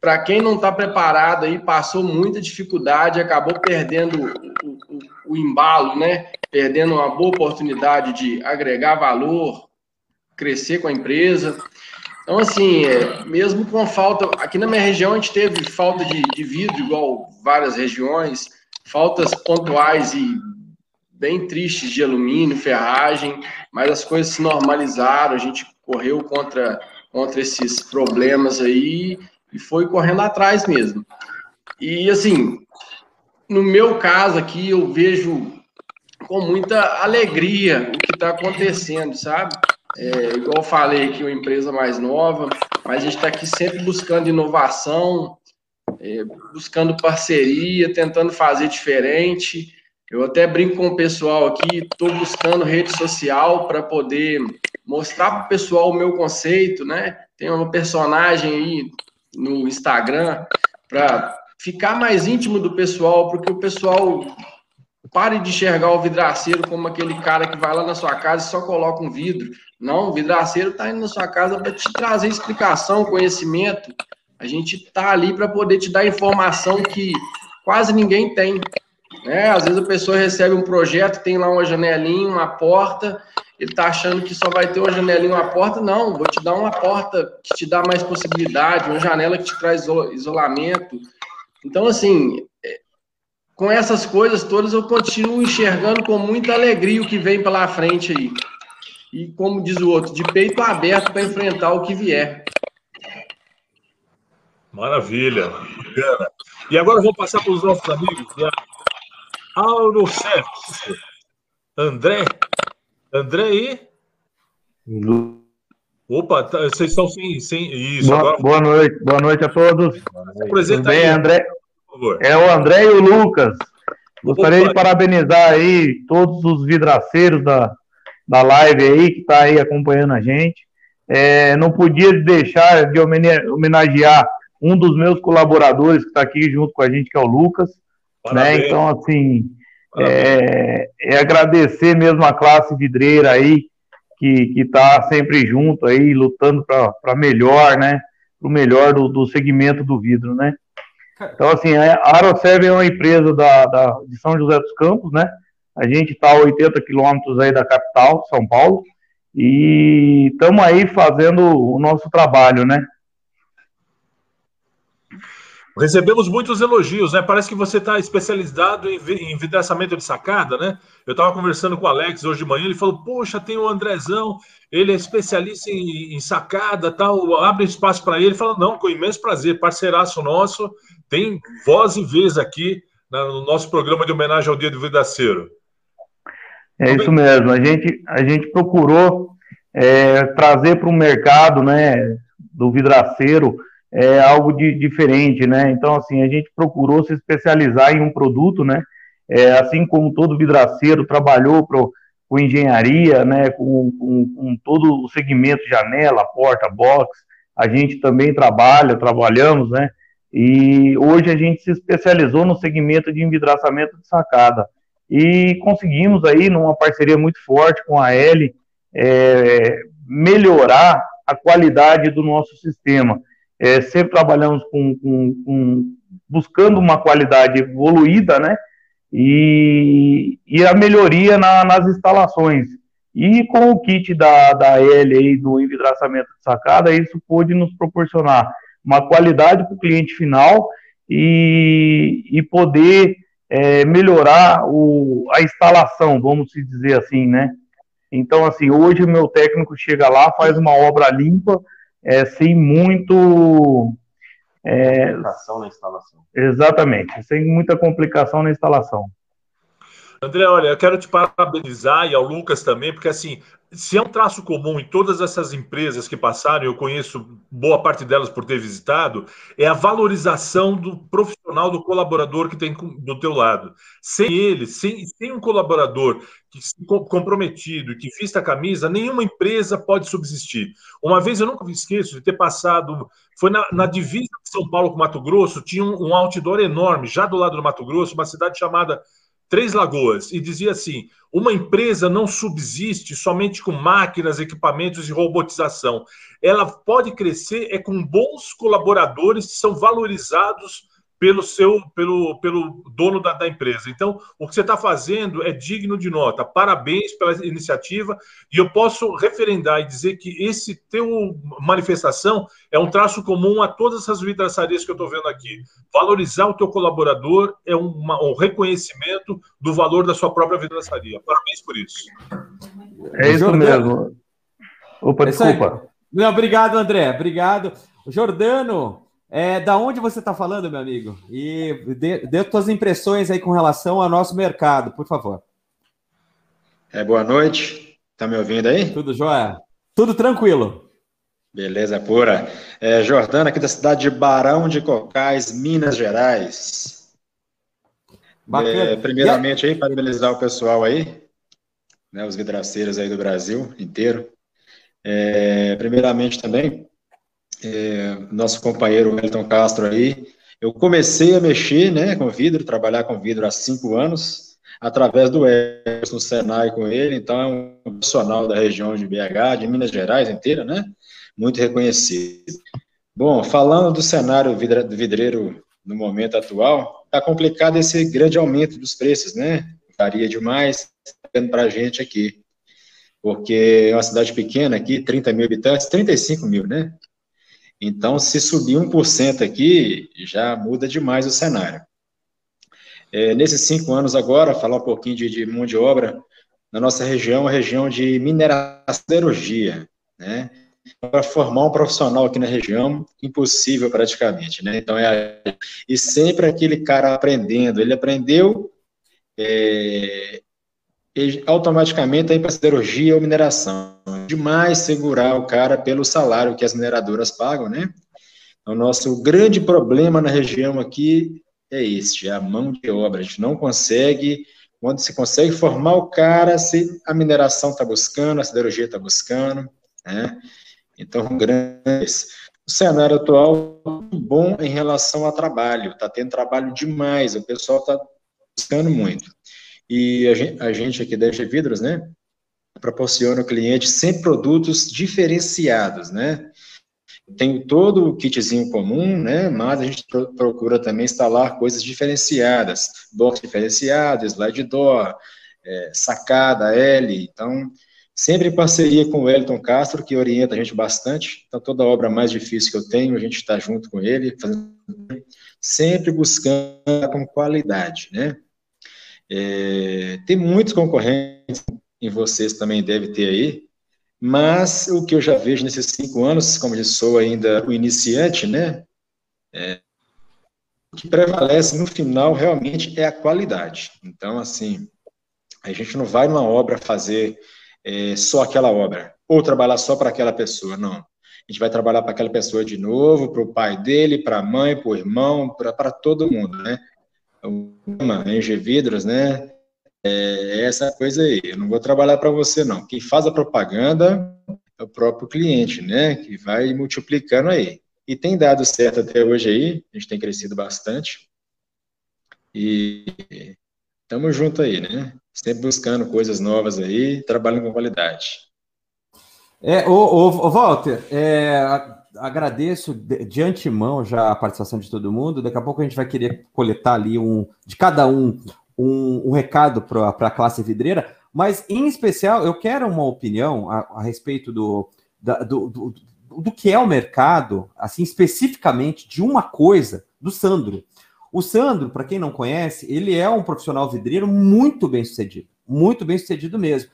para quem não está preparado aí, passou muita dificuldade, acabou perdendo o, o, o, embalo, né? Perdendo uma boa oportunidade de agregar valor, crescer com a empresa. Então, assim, é, mesmo com falta. Aqui na minha região a gente teve falta de, de vidro, igual várias regiões, faltas pontuais e bem tristes de alumínio, ferragem, mas as coisas se normalizaram, a gente correu contra, contra esses problemas aí e foi correndo atrás mesmo. E assim, no meu caso aqui, eu vejo com muita alegria o que está acontecendo, sabe? É, igual eu falei aqui, uma empresa mais nova, mas a gente está aqui sempre buscando inovação, é, buscando parceria, tentando fazer diferente. Eu até brinco com o pessoal aqui, estou buscando rede social para poder mostrar para o pessoal o meu conceito, né? Tem uma personagem aí no Instagram para ficar mais íntimo do pessoal, porque o pessoal pare de enxergar o vidraceiro como aquele cara que vai lá na sua casa e só coloca um vidro. Não, o vidraceiro está indo na sua casa para te trazer explicação, conhecimento. A gente está ali para poder te dar informação que quase ninguém tem. Né? Às vezes a pessoa recebe um projeto, tem lá uma janelinha, uma porta, ele está achando que só vai ter uma janelinha, uma porta. Não, vou te dar uma porta que te dá mais possibilidade, uma janela que te traz isolamento. Então, assim, é, com essas coisas todas, eu continuo enxergando com muita alegria o que vem pela frente aí. E, como diz o outro, de peito aberto para enfrentar o que vier. Maravilha, bacana. E agora eu vou passar para os nossos amigos, né? Aurocef. André? André aí? Opa, tá, vocês estão sem, sem isso. Boa, agora... boa noite, boa noite a todos. Apresenta bem, aí, André. É o André e o Lucas. Gostaria de parabenizar aí todos os vidraceiros da, da live aí, que está aí acompanhando a gente. É, não podia deixar de homenagear um dos meus colaboradores que está aqui junto com a gente, que é o Lucas. Né? Então, assim, é, é, agradecer mesmo a classe vidreira aí, que está sempre junto aí, lutando para melhor, né? Para o melhor do, do segmento do vidro, né? Então, assim, a Aeroserve é uma empresa da, da, de São José dos Campos, né? A gente está a 80 quilômetros aí da capital, São Paulo, e estamos aí fazendo o nosso trabalho, né? Recebemos muitos elogios, né? Parece que você está especializado em, em vidraçamento de sacada, né? Eu estava conversando com o Alex hoje de manhã, ele falou: Poxa, tem o Andrezão, ele é especialista em, em sacada, tal, abre espaço para ele. Ele falou: Não, com imenso prazer, parceiraço nosso, tem voz e vez aqui no nosso programa de homenagem ao Dia do Vidraceiro. É isso mesmo, a gente, a gente procurou é, trazer para o mercado né, do vidraceiro é algo de, diferente, né? Então, assim, a gente procurou se especializar em um produto, né? É, assim como todo vidraceiro trabalhou pro, com engenharia, né? Com, com, com todo o segmento janela, porta, box, a gente também trabalha, trabalhamos, né? E hoje a gente se especializou no segmento de envidraçamento de sacada. E conseguimos aí, numa parceria muito forte com a L, é, melhorar a qualidade do nosso sistema é, sempre trabalhamos com, com, com, buscando uma qualidade evoluída, né? E, e a melhoria na, nas instalações. E com o kit da, da L aí do envidraçamento de sacada, isso pôde nos proporcionar uma qualidade para o cliente final e, e poder é, melhorar o, a instalação, vamos dizer assim, né? Então, assim, hoje o meu técnico chega lá, faz uma obra limpa, é, sem muito. É, complicação na instalação. Exatamente, sem muita complicação na instalação. André, olha, eu quero te parabenizar e ao Lucas também, porque assim, se é um traço comum em todas essas empresas que passaram, eu conheço boa parte delas por ter visitado, é a valorização do profissional, do colaborador que tem do teu lado. Sem ele, sem, sem um colaborador que comprometido, que vista a camisa, nenhuma empresa pode subsistir. Uma vez eu nunca me esqueço de ter passado, foi na, na divisa de São Paulo com Mato Grosso, tinha um, um outdoor enorme, já do lado do Mato Grosso, uma cidade chamada Três Lagoas, e dizia assim: uma empresa não subsiste somente com máquinas, equipamentos e robotização. Ela pode crescer é com bons colaboradores que são valorizados pelo seu pelo, pelo dono da, da empresa. Então, o que você está fazendo é digno de nota. Parabéns pela iniciativa. E eu posso referendar e dizer que esse teu manifestação é um traço comum a todas essas vidraçarias que eu estou vendo aqui. Valorizar o teu colaborador é uma, um reconhecimento do valor da sua própria vidraçaria. Parabéns por isso. É isso mesmo. Opa, desculpa. Não, obrigado, André. Obrigado. Jordano, é, da onde você está falando, meu amigo? E dê, dê suas impressões aí com relação ao nosso mercado, por favor. É, boa noite. Tá me ouvindo aí? Tudo jóia? Tudo tranquilo. Beleza pura. É, Jordana, aqui da cidade de Barão de Cocais, Minas Gerais. Bacana. É, primeiramente, aí, parabenizar o pessoal aí, né, os vidraceiros aí do Brasil inteiro. É, primeiramente também, é, nosso companheiro Wellington Castro aí, eu comecei a mexer né, com vidro, trabalhar com vidro há cinco anos, através do Edson no Senai com ele, então é um profissional da região de BH, de Minas Gerais inteira, né? Muito reconhecido. Bom, falando do cenário do vidreiro no momento atual, está complicado esse grande aumento dos preços, né? Varia demais, para a gente aqui. Porque é uma cidade pequena aqui, 30 mil habitantes, 35 mil, né? Então, se subir 1% aqui, já muda demais o cenário. É, nesses cinco anos agora, falar um pouquinho de, de mão de obra, na nossa região, a região de mineração né? Para formar um profissional aqui na região, impossível praticamente, né? Então, é, e sempre aquele cara aprendendo, ele aprendeu, é, automaticamente aí para siderurgia ou mineração. Demais segurar o cara pelo salário que as mineradoras pagam, né? Então, nosso grande problema na região aqui é este, é a mão de obra. A gente não consegue, quando se consegue formar o cara, se a mineração está buscando, a siderurgia está buscando, né? Então, grande. O cenário atual é bom em relação ao trabalho, está tendo trabalho demais, o pessoal está buscando muito. E a gente, a gente aqui da G Vidros, né? proporciono ao cliente sempre produtos diferenciados, né? Tenho todo o kitzinho comum, né? Mas a gente procura também instalar coisas diferenciadas, box diferenciado, slide door, é, sacada, L. Então, sempre em parceria com o Elton Castro, que orienta a gente bastante. Então, toda obra mais difícil que eu tenho, a gente está junto com ele, fazendo, sempre buscando com qualidade, né? É, tem muitos concorrentes, e vocês também devem ter aí, mas o que eu já vejo nesses cinco anos, como eu sou ainda o iniciante, né? É, o que prevalece no final realmente é a qualidade. Então, assim, a gente não vai numa obra fazer é, só aquela obra, ou trabalhar só para aquela pessoa, não. A gente vai trabalhar para aquela pessoa de novo, para o pai dele, para a mãe, para o irmão, para todo mundo, né? Uma, Vidros, né? É essa coisa aí. Eu não vou trabalhar para você, não. Quem faz a propaganda é o próprio cliente, né? Que vai multiplicando aí. E tem dado certo até hoje aí, a gente tem crescido bastante. E estamos junto aí, né? Sempre buscando coisas novas aí, trabalhando com qualidade. É, o Walter, é, agradeço de, de, antemão já a participação de todo mundo. Daqui a pouco a gente vai querer coletar ali um de cada um um, um recado para a classe vidreira, mas em especial eu quero uma opinião a, a respeito do, da, do, do, do, que é o mercado, assim, especificamente de uma coisa, do Sandro. O Sandro, para quem não conhece, ele é um profissional vidreiro muito bem sucedido, muito bem sucedido mesmo.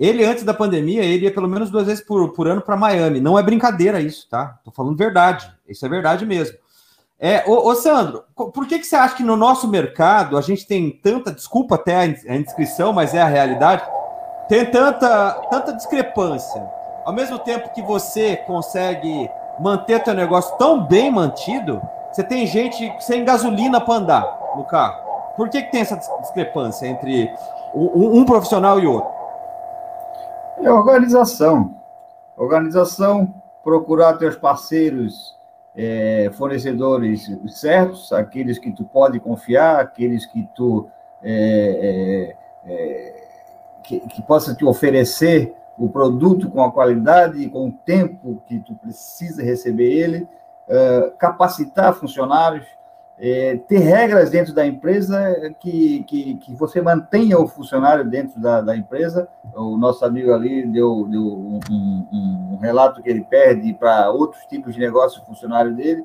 Ele, antes da pandemia, ele ia pelo menos duas vezes por, por ano para Miami. Não é brincadeira isso, tá? Tô falando verdade. Isso é verdade mesmo. É, ô, ô, Sandro, por que, que você acha que no nosso mercado a gente tem tanta, desculpa até a indiscrição, mas é a realidade, tem tanta, tanta discrepância? Ao mesmo tempo que você consegue manter teu negócio tão bem mantido, você tem gente sem gasolina para andar no carro. Por que, que tem essa discrepância entre um, um profissional e outro? É organização. Organização, procurar teus parceiros é, fornecedores certos, aqueles que tu pode confiar, aqueles que tu é, é, é, que, que possa te oferecer o produto com a qualidade e com o tempo que tu precisa receber ele, é, capacitar funcionários, é, ter regras dentro da empresa que, que, que você mantenha o funcionário dentro da, da empresa. O nosso amigo ali deu, deu um, um, um relato que ele perde para outros tipos de negócio funcionário dele.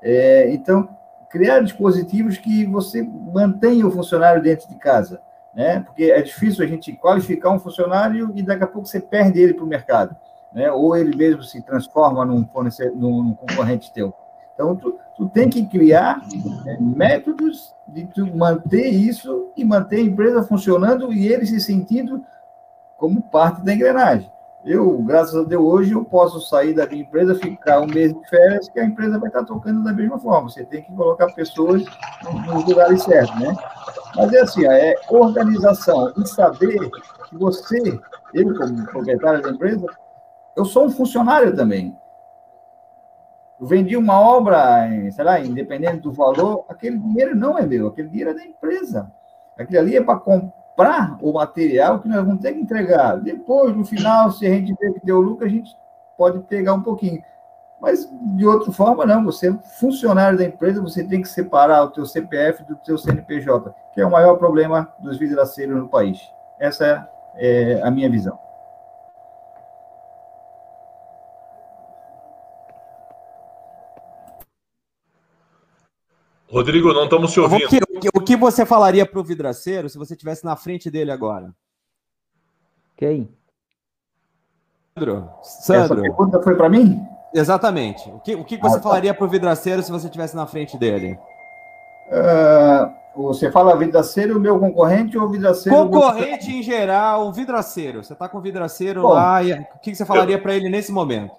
É, então, criar dispositivos que você mantenha o funcionário dentro de casa, né? Porque é difícil a gente qualificar um funcionário e daqui a pouco você perde ele para o mercado, né? Ou ele mesmo se transforma num, num concorrente teu. Então, tu, tu tem que criar é, métodos de tu manter isso e manter a empresa funcionando e ele se sentindo como parte da engrenagem. Eu, graças a Deus, hoje eu posso sair da minha empresa, ficar um mês de férias, que a empresa vai estar tocando da mesma forma. Você tem que colocar pessoas nos lugares certos, né? Mas é assim, é organização e saber que você, eu como proprietário da empresa, eu sou um funcionário também. Vendi uma obra, sei lá, independente do valor, aquele dinheiro não é meu, aquele dinheiro é da empresa. Aquele ali é para comprar o material que nós vamos ter que entregar. Depois, no final, se a gente vê que deu lucro, a gente pode pegar um pouquinho. Mas, de outra forma, não. Você é funcionário da empresa, você tem que separar o teu CPF do teu CNPJ, que é o maior problema dos vidraceiros no país. Essa é a minha visão. Rodrigo, não estamos te ouvindo. O que, o que, o que você falaria para o vidraceiro se você estivesse na frente dele agora? Quem? Sandro. Sandro. Essa pergunta foi para mim? Exatamente. O que, o que você ah, tá. falaria para o vidraceiro se você estivesse na frente dele? Uh, você fala vidraceiro, meu concorrente ou vidraceiro? Concorrente meu... em geral, vidraceiro. Você está com o vidraceiro Bom, lá e o que você falaria para ele nesse momento?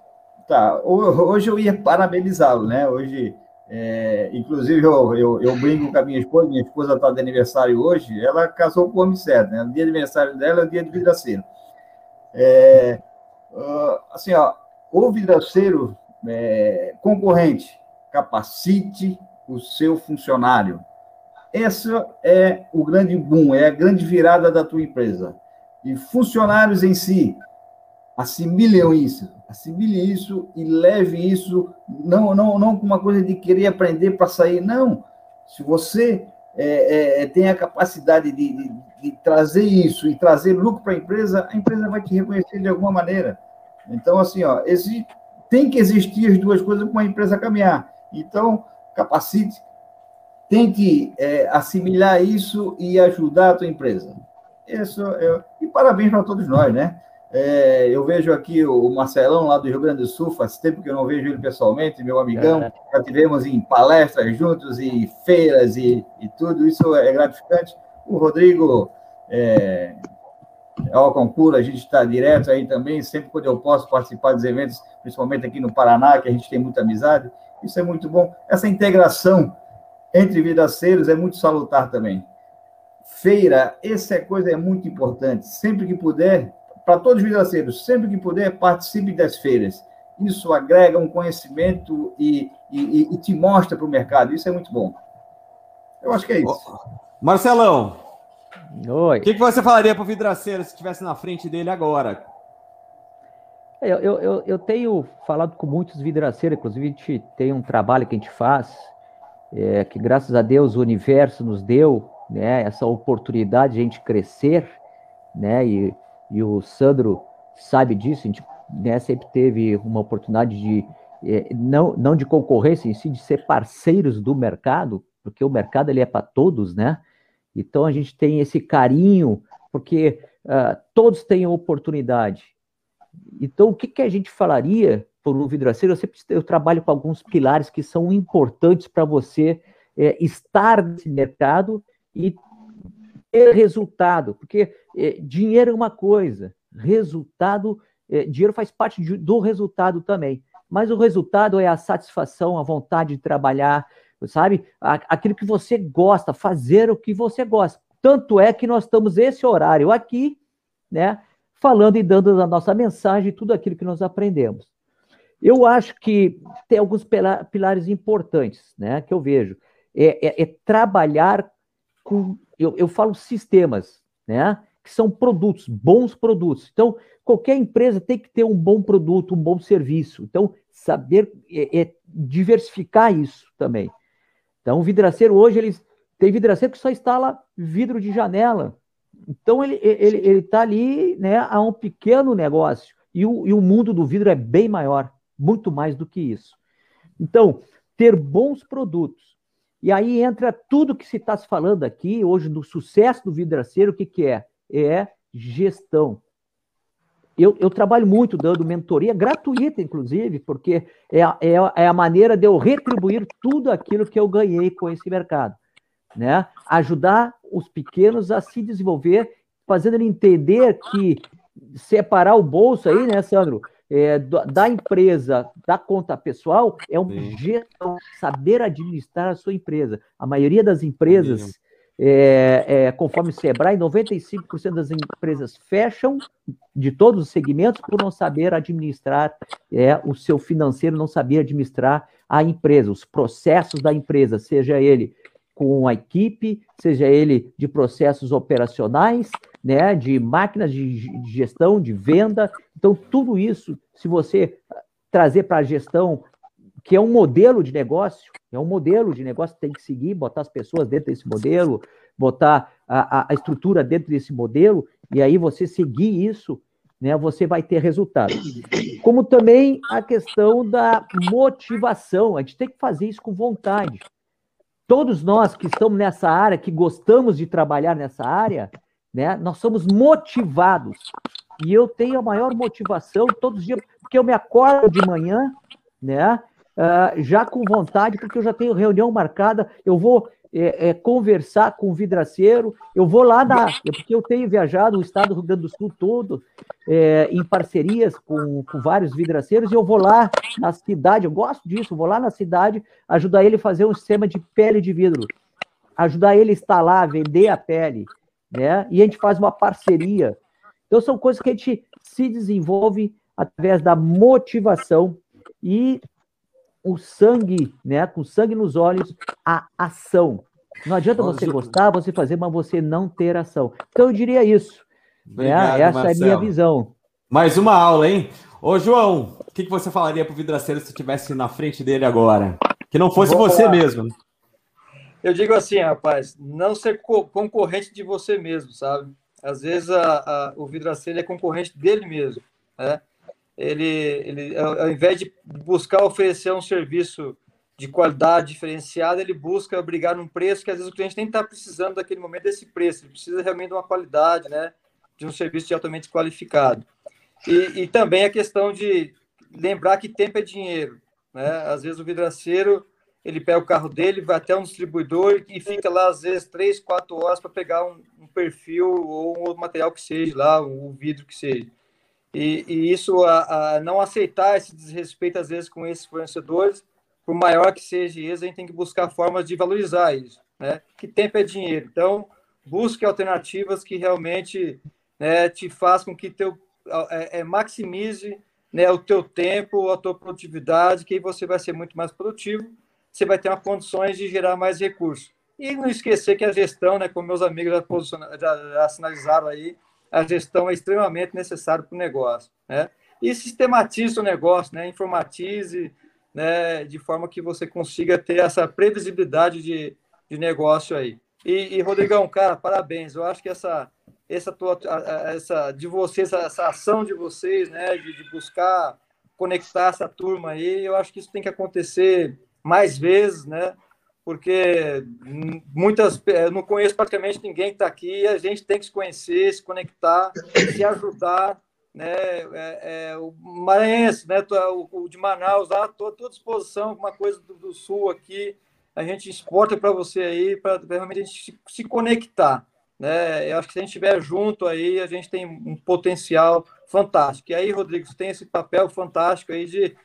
Tá. Hoje eu ia parabenizá-lo, né? Hoje é, inclusive, eu, eu, eu, brinco com a minha esposa, minha esposa está de aniversário hoje, ela casou com o homem certo, né? O dia de aniversário dela é o dia de vidraceiro. É, uh, assim, ó, o vidraceiro é, concorrente, capacite o seu funcionário. Esse é o grande boom, é a grande virada da tua empresa. e funcionários em si assimilem isso, assimile isso e leve isso, não, não, não com uma coisa de querer aprender para sair, não. Se você é, é, tem a capacidade de, de, de, trazer isso e trazer lucro para a empresa, a empresa vai te reconhecer de alguma maneira. Então, assim, ó, existe, tem que existir as duas coisas para uma empresa caminhar. Então, capacite, tente é, assimilar isso e ajudar a tua empresa. Isso é, e parabéns para todos nós, né? É, eu vejo aqui o Marcelão, lá do Rio Grande do Sul, faz tempo que eu não vejo ele pessoalmente, meu amigão. É. Já tivemos em palestras juntos e feiras e, e tudo, isso é gratificante. O Rodrigo é, ao concurso, a gente está direto aí também, sempre quando eu posso participar dos eventos, principalmente aqui no Paraná, que a gente tem muita amizade, isso é muito bom. Essa integração entre vidaceiros é muito salutar também. Feira, essa coisa é muito importante. Sempre que puder, para todos os vidaceiros, sempre que puder, participe das feiras. Isso agrega um conhecimento e, e, e te mostra para o mercado. Isso é muito bom. Eu acho que é isso. Marcelão, Oi. o que, que você falaria para o vidraceiro se estivesse na frente dele agora? É, eu, eu, eu tenho falado com muitos vidraceiros, inclusive a gente tem um trabalho que a gente faz, é, que graças a Deus o universo nos deu, né, essa oportunidade de a gente crescer, né, e e o Sandro sabe disso, a gente né, sempre teve uma oportunidade de, é, não, não de concorrência em si, de ser parceiros do mercado, porque o mercado ele é para todos, né? Então a gente tem esse carinho, porque uh, todos têm oportunidade. Então o que, que a gente falaria por um vidraceiro? Eu sempre eu trabalho com alguns pilares que são importantes para você é, estar nesse mercado e ter resultado, porque é, dinheiro é uma coisa, resultado, é, dinheiro faz parte de, do resultado também, mas o resultado é a satisfação, a vontade de trabalhar, sabe? Aquilo que você gosta, fazer o que você gosta. Tanto é que nós estamos esse horário aqui, né? Falando e dando a nossa mensagem, tudo aquilo que nós aprendemos. Eu acho que tem alguns pilares importantes, né? Que eu vejo. É, é, é trabalhar com eu, eu falo sistemas, né? Que são produtos, bons produtos. Então, qualquer empresa tem que ter um bom produto, um bom serviço. Então, saber é, é diversificar isso também. Então, o vidraceiro hoje, eles tem vidraceiro que só instala vidro de janela. Então, ele está ele, ele tá ali né, a um pequeno negócio. E o, e o mundo do vidro é bem maior, muito mais do que isso. Então, ter bons produtos, e aí entra tudo que se está se falando aqui hoje do sucesso do vidraceiro, o que, que é? É gestão. Eu, eu, trabalho muito dando mentoria gratuita, inclusive, porque é, é, é, a maneira de eu retribuir tudo aquilo que eu ganhei com esse mercado. Né? Ajudar os pequenos a se desenvolver, fazendo ele entender que separar o bolso aí, né, Sandro? É, da empresa, da conta pessoal, é uma gestão, saber administrar a sua empresa. A maioria das empresas, é, é, conforme o Sebrae, 95% das empresas fecham de todos os segmentos por não saber administrar é, o seu financeiro, não saber administrar a empresa, os processos da empresa, seja ele com a equipe, seja ele de processos operacionais, né, de máquinas de gestão, de venda. Então, tudo isso, se você trazer para a gestão, que é um modelo de negócio, é um modelo de negócio tem que seguir, botar as pessoas dentro desse modelo, botar a, a estrutura dentro desse modelo, e aí você seguir isso, né, você vai ter resultado. Como também a questão da motivação, a gente tem que fazer isso com vontade. Todos nós que estamos nessa área, que gostamos de trabalhar nessa área, né? Nós somos motivados. E eu tenho a maior motivação todos os dias, porque eu me acordo de manhã, né? Uh, já com vontade, porque eu já tenho reunião marcada, eu vou é, é, conversar com o vidraceiro, eu vou lá na. Porque eu tenho viajado o estado do Rio Grande do Sul todo, é, em parcerias com, com vários vidraceiros, e eu vou lá na cidade, eu gosto disso, vou lá na cidade ajudar ele a fazer um sistema de pele de vidro, ajudar ele a instalar, vender a pele né? E a gente faz uma parceria. Então são coisas que a gente se desenvolve através da motivação e o sangue, né? Com sangue nos olhos, a ação. Não adianta você gostar, você fazer, mas você não ter ação. Então eu diria isso. Obrigado, é, essa Marcelo. é a minha visão. Mais uma aula, hein? Ô, João, o que, que você falaria para o vidraceiro se estivesse na frente dele agora? Que não fosse Vou você falar. mesmo. Eu digo assim, rapaz, não ser co concorrente de você mesmo, sabe? Às vezes a, a, o vidraceiro é concorrente dele mesmo, né? Ele, ele, ao invés de buscar oferecer um serviço de qualidade diferenciada, ele busca brigar num preço que às vezes o cliente nem está precisando daquele momento desse preço, ele precisa realmente de uma qualidade, né? De um serviço de altamente qualificado. E, e também a questão de lembrar que tempo é dinheiro, né? Às vezes o vidraceiro ele pega o carro dele, vai até um distribuidor e fica lá, às vezes, três, quatro horas para pegar um, um, perfil ou um material que seja lá, um vidro que seja. E, e isso, a, a, não aceitar esse desrespeito, às vezes, com esses fornecedores, por maior que seja isso, a gente tem que buscar formas de valorizar isso, né? Que tempo é dinheiro. Então, busque alternativas que realmente né, te façam com que teu, é, é, maximize né, o teu tempo, a tua produtividade, que você vai ser muito mais produtivo, você vai ter uma condições de gerar mais recursos. E não esquecer que a gestão, né, como meus amigos já, já, já sinalizaram aí, a gestão é extremamente necessária para o negócio. Né? E sistematize o negócio, né? informatize, né, de forma que você consiga ter essa previsibilidade de, de negócio aí. E, e, Rodrigão, cara, parabéns. Eu acho que essa, essa, tua, essa de vocês, essa ação de vocês, né, de, de, buscar conectar essa turma aí, eu acho que isso tem que acontecer mais vezes, né? Porque muitas, eu não conheço praticamente ninguém que está aqui. A gente tem que se conhecer, se conectar, se ajudar né, é, é, o Maranhense, né, o, o, de Manaus, lá, estou à disposição, alguma coisa do, do, Sul aqui, a gente exporta para você aí, para realmente a gente se, se, conectar. Né? Eu acho que se a gente estiver junto aí, a gente tem um potencial fantástico. E aí, Rodrigo, você tem esse papel fantástico aí de,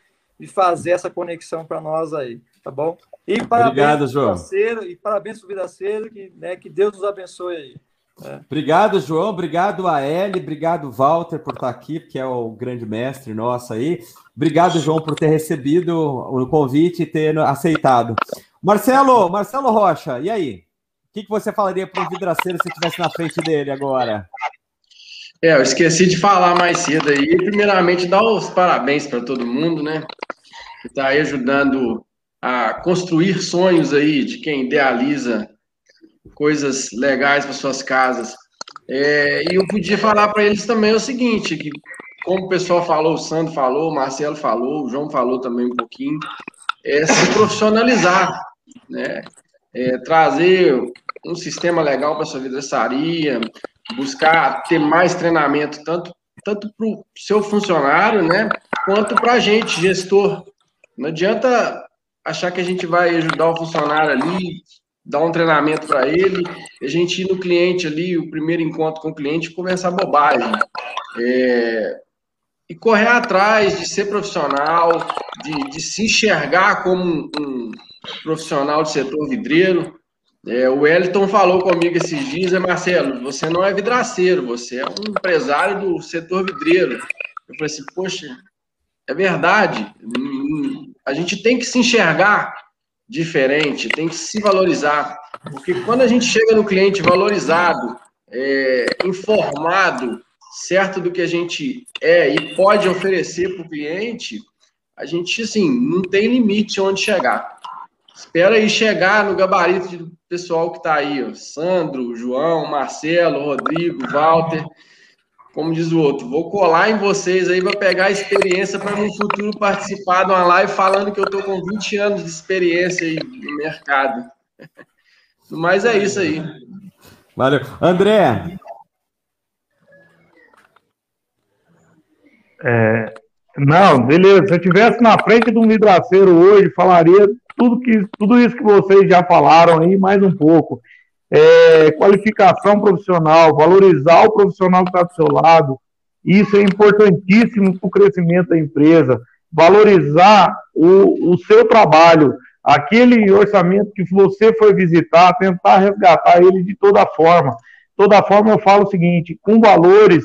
de fazer essa conexão para nós aí, tá bom? E parabéns Obrigado, João. e parabéns para o Vidaceiro, que, né, que Deus nos abençoe aí. É. Obrigado, João. Obrigado a Eli. Obrigado, Walter, por estar aqui, que é o grande mestre nosso aí. Obrigado, João, por ter recebido o convite e ter aceitado. Marcelo, Marcelo Rocha, e aí? O que, que você falaria para o vidraceiro se estivesse na frente dele agora? É, eu esqueci de falar mais cedo aí. Primeiramente, dar os parabéns para todo mundo, né? Que está aí ajudando a construir sonhos aí de quem idealiza coisas legais para suas casas. É, e eu podia falar para eles também o seguinte, que como o pessoal falou, o Sandro falou, o Marcelo falou, o João falou também um pouquinho, é se profissionalizar, né? É, trazer um sistema legal para sua vidraçaria, buscar ter mais treinamento, tanto, tanto para o seu funcionário, né, quanto para a gente, gestor. Não adianta achar que a gente vai ajudar o funcionário ali, dar um treinamento para ele, a gente ir no cliente ali, o primeiro encontro com o cliente, começar bobagem. É, e correr atrás de ser profissional, de, de se enxergar como um, um profissional de setor vidreiro. É, o Wellington falou comigo esses dias, é Marcelo, você não é vidraceiro, você é um empresário do setor vidreiro. Eu falei assim, poxa, é verdade. A gente tem que se enxergar diferente, tem que se valorizar. Porque quando a gente chega no cliente valorizado, é, informado, certo do que a gente é e pode oferecer para o cliente, a gente, assim, não tem limite onde chegar. Espera aí chegar no gabarito do pessoal que está aí, ó. Sandro, João, Marcelo, Rodrigo, Walter como diz o outro, vou colar em vocês aí para pegar a experiência para no futuro participar de uma live falando que eu estou com 20 anos de experiência aí no mercado. Mas é isso aí. Valeu. André. É, não, beleza. Se eu estivesse na frente de um vidraceiro hoje, falaria tudo, que, tudo isso que vocês já falaram aí, mais um pouco é, qualificação profissional, valorizar o profissional que está do seu lado, isso é importantíssimo para o crescimento da empresa. Valorizar o, o seu trabalho, aquele orçamento que você foi visitar, tentar resgatar ele de toda forma. Toda forma, eu falo o seguinte: com valores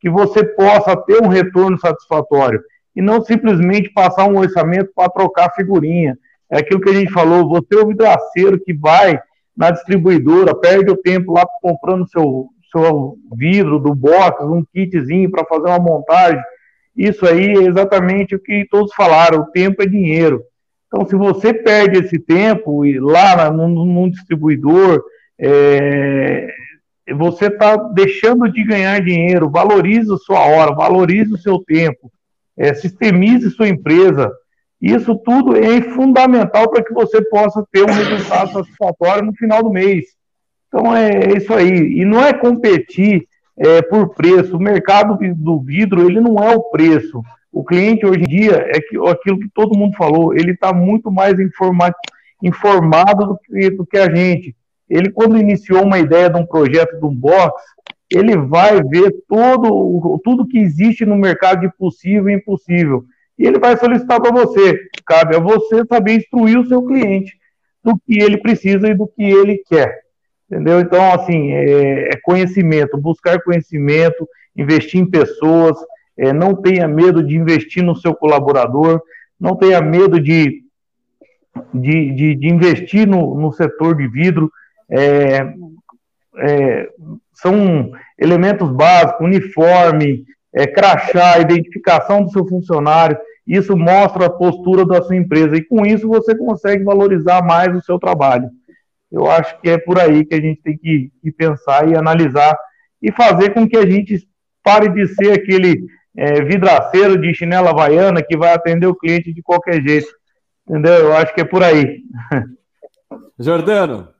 que você possa ter um retorno satisfatório e não simplesmente passar um orçamento para trocar figurinha. É aquilo que a gente falou, você é o vidraceiro que vai na distribuidora, perde o tempo lá comprando seu, seu vidro do box, um kitzinho para fazer uma montagem. Isso aí é exatamente o que todos falaram: o tempo é dinheiro. Então, se você perde esse tempo lá num, num distribuidor, é, você está deixando de ganhar dinheiro. Valorize a sua hora, valorize o seu tempo, é, sistemize sua empresa. Isso tudo é fundamental para que você possa ter um resultado satisfatório no final do mês. Então é isso aí. E não é competir é, por preço. O mercado do vidro ele não é o preço. O cliente hoje em dia é que, aquilo que todo mundo falou. Ele está muito mais informa, informado do que, do que a gente. Ele quando iniciou uma ideia de um projeto de um box, ele vai ver todo, tudo que existe no mercado de possível e impossível. E ele vai solicitar para você. Cabe a você saber instruir o seu cliente do que ele precisa e do que ele quer. Entendeu? Então, assim, é, é conhecimento, buscar conhecimento, investir em pessoas, é, não tenha medo de investir no seu colaborador, não tenha medo de, de, de, de investir no, no setor de vidro. É, é, são elementos básicos, uniforme, é, crachá, identificação do seu funcionário, isso mostra a postura da sua empresa, e com isso você consegue valorizar mais o seu trabalho. Eu acho que é por aí que a gente tem que, que pensar e analisar e fazer com que a gente pare de ser aquele é, vidraceiro de chinela havaiana que vai atender o cliente de qualquer jeito. Entendeu? Eu acho que é por aí. <laughs> Jordano.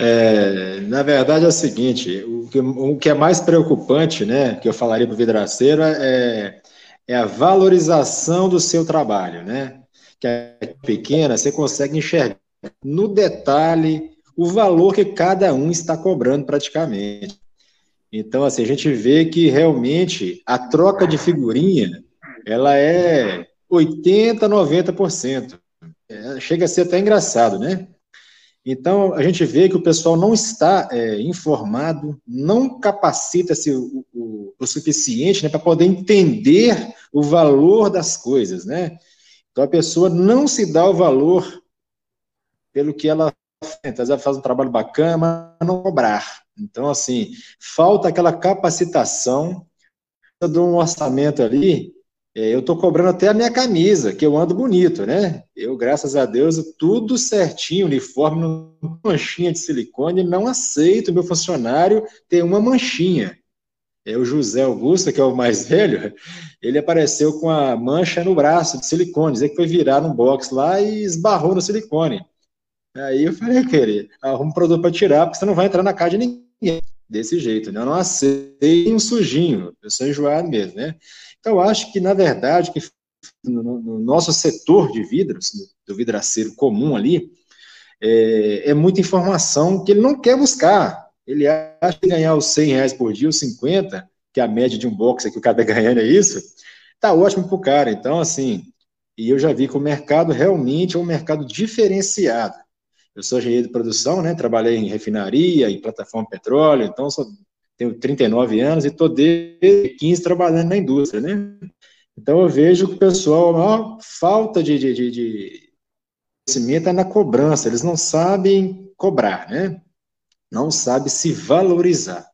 É, na verdade é o seguinte, o que, o que, é mais preocupante, né, que eu falaria para o vidraceiro é, é a valorização do seu trabalho, né? Que é pequena, você consegue enxergar no detalhe o valor que cada um está cobrando praticamente. Então, assim, a gente vê que realmente a troca de figurinha, ela é 80, 90%. É, chega a ser até engraçado, né? Então, a gente vê que o pessoal não está é, informado, não capacita-se o, o, o, suficiente né, para poder entender o valor das coisas, né? Então, a pessoa não se dá o valor pelo que ela faz, ela faz um trabalho bacana, mas não cobrar. Então, assim, falta aquela capacitação de um orçamento ali eu estou cobrando até a minha camisa, que eu ando bonito, né? Eu, graças a Deus, tudo certinho, uniforme, manchinha de silicone, não aceito meu funcionário ter uma manchinha. É o José Augusto, que é o mais <laughs> velho, ele apareceu com a mancha no braço de silicone, dizer que foi virar num box lá e esbarrou no silicone. Aí eu falei, querido, arruma um produto para tirar, porque você não vai entrar na casa de ninguém desse jeito, né? Eu não aceito um sujinho, eu sou enjoado mesmo, né? Então, acho que, na verdade, que no, no nosso setor de vidros, do vidraceiro comum ali, é, é, muita informação que ele não quer buscar. Ele acha que ganhar os 100 reais por dia, os 50, que é a média de um box que o cara está ganhando é isso, tá ótimo para o cara. Então, assim, e eu já vi que o mercado realmente é um mercado diferenciado. Eu sou engenheiro de produção, né? Trabalhei em refinaria, em plataforma petróleo, então sou tenho 39 anos e estou desde 15 trabalhando na indústria, né? Então eu vejo que o pessoal, a maior falta de, de, de conhecimento é na cobrança, eles não sabem cobrar, né? Não sabem se valorizar.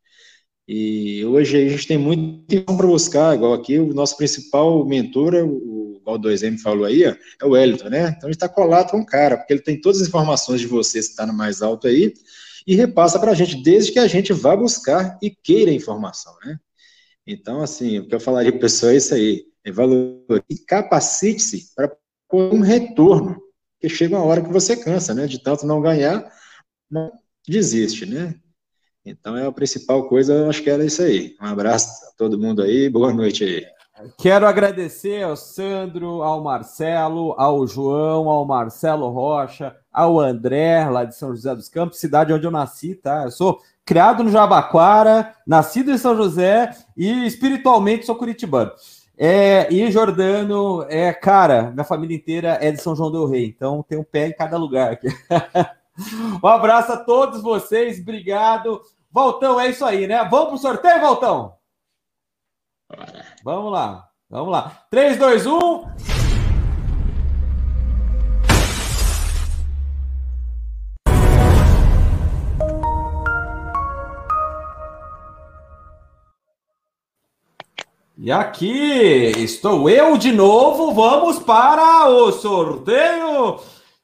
E hoje a gente tem muito para buscar, igual aqui, o nosso principal mentor, o, o 2M falou aí, é o Wellington, né? Então a gente está colado com o cara, porque ele tem todas as informações de você, que está no mais alto aí, e repassa para a gente, desde que a gente vá buscar e queira informação, né? Então, assim, o que eu falaria para o pessoal é isso aí, é valor e capacite-se para um retorno, porque chega uma hora que você cansa, né? De tanto não ganhar, não desiste, né? Então, é a principal coisa, eu acho que era isso aí. Um abraço a todo mundo aí, boa noite aí. Quero agradecer ao Sandro, ao Marcelo, ao João, ao Marcelo Rocha, ao André, lá de São José dos Campos, cidade onde eu nasci, tá? Eu sou criado no Jabaquara, nascido em São José e espiritualmente sou curitibano. É, e Jordano, é, cara, minha família inteira é de São João do Rei, então tem um pé em cada lugar aqui. <laughs> um abraço a todos vocês, obrigado. Voltão, é isso aí, né? Vamos pro sorteio, Voltão? Vamos lá, vamos lá. 3, 2, 1. E aqui estou eu de novo. Vamos para o sorteio.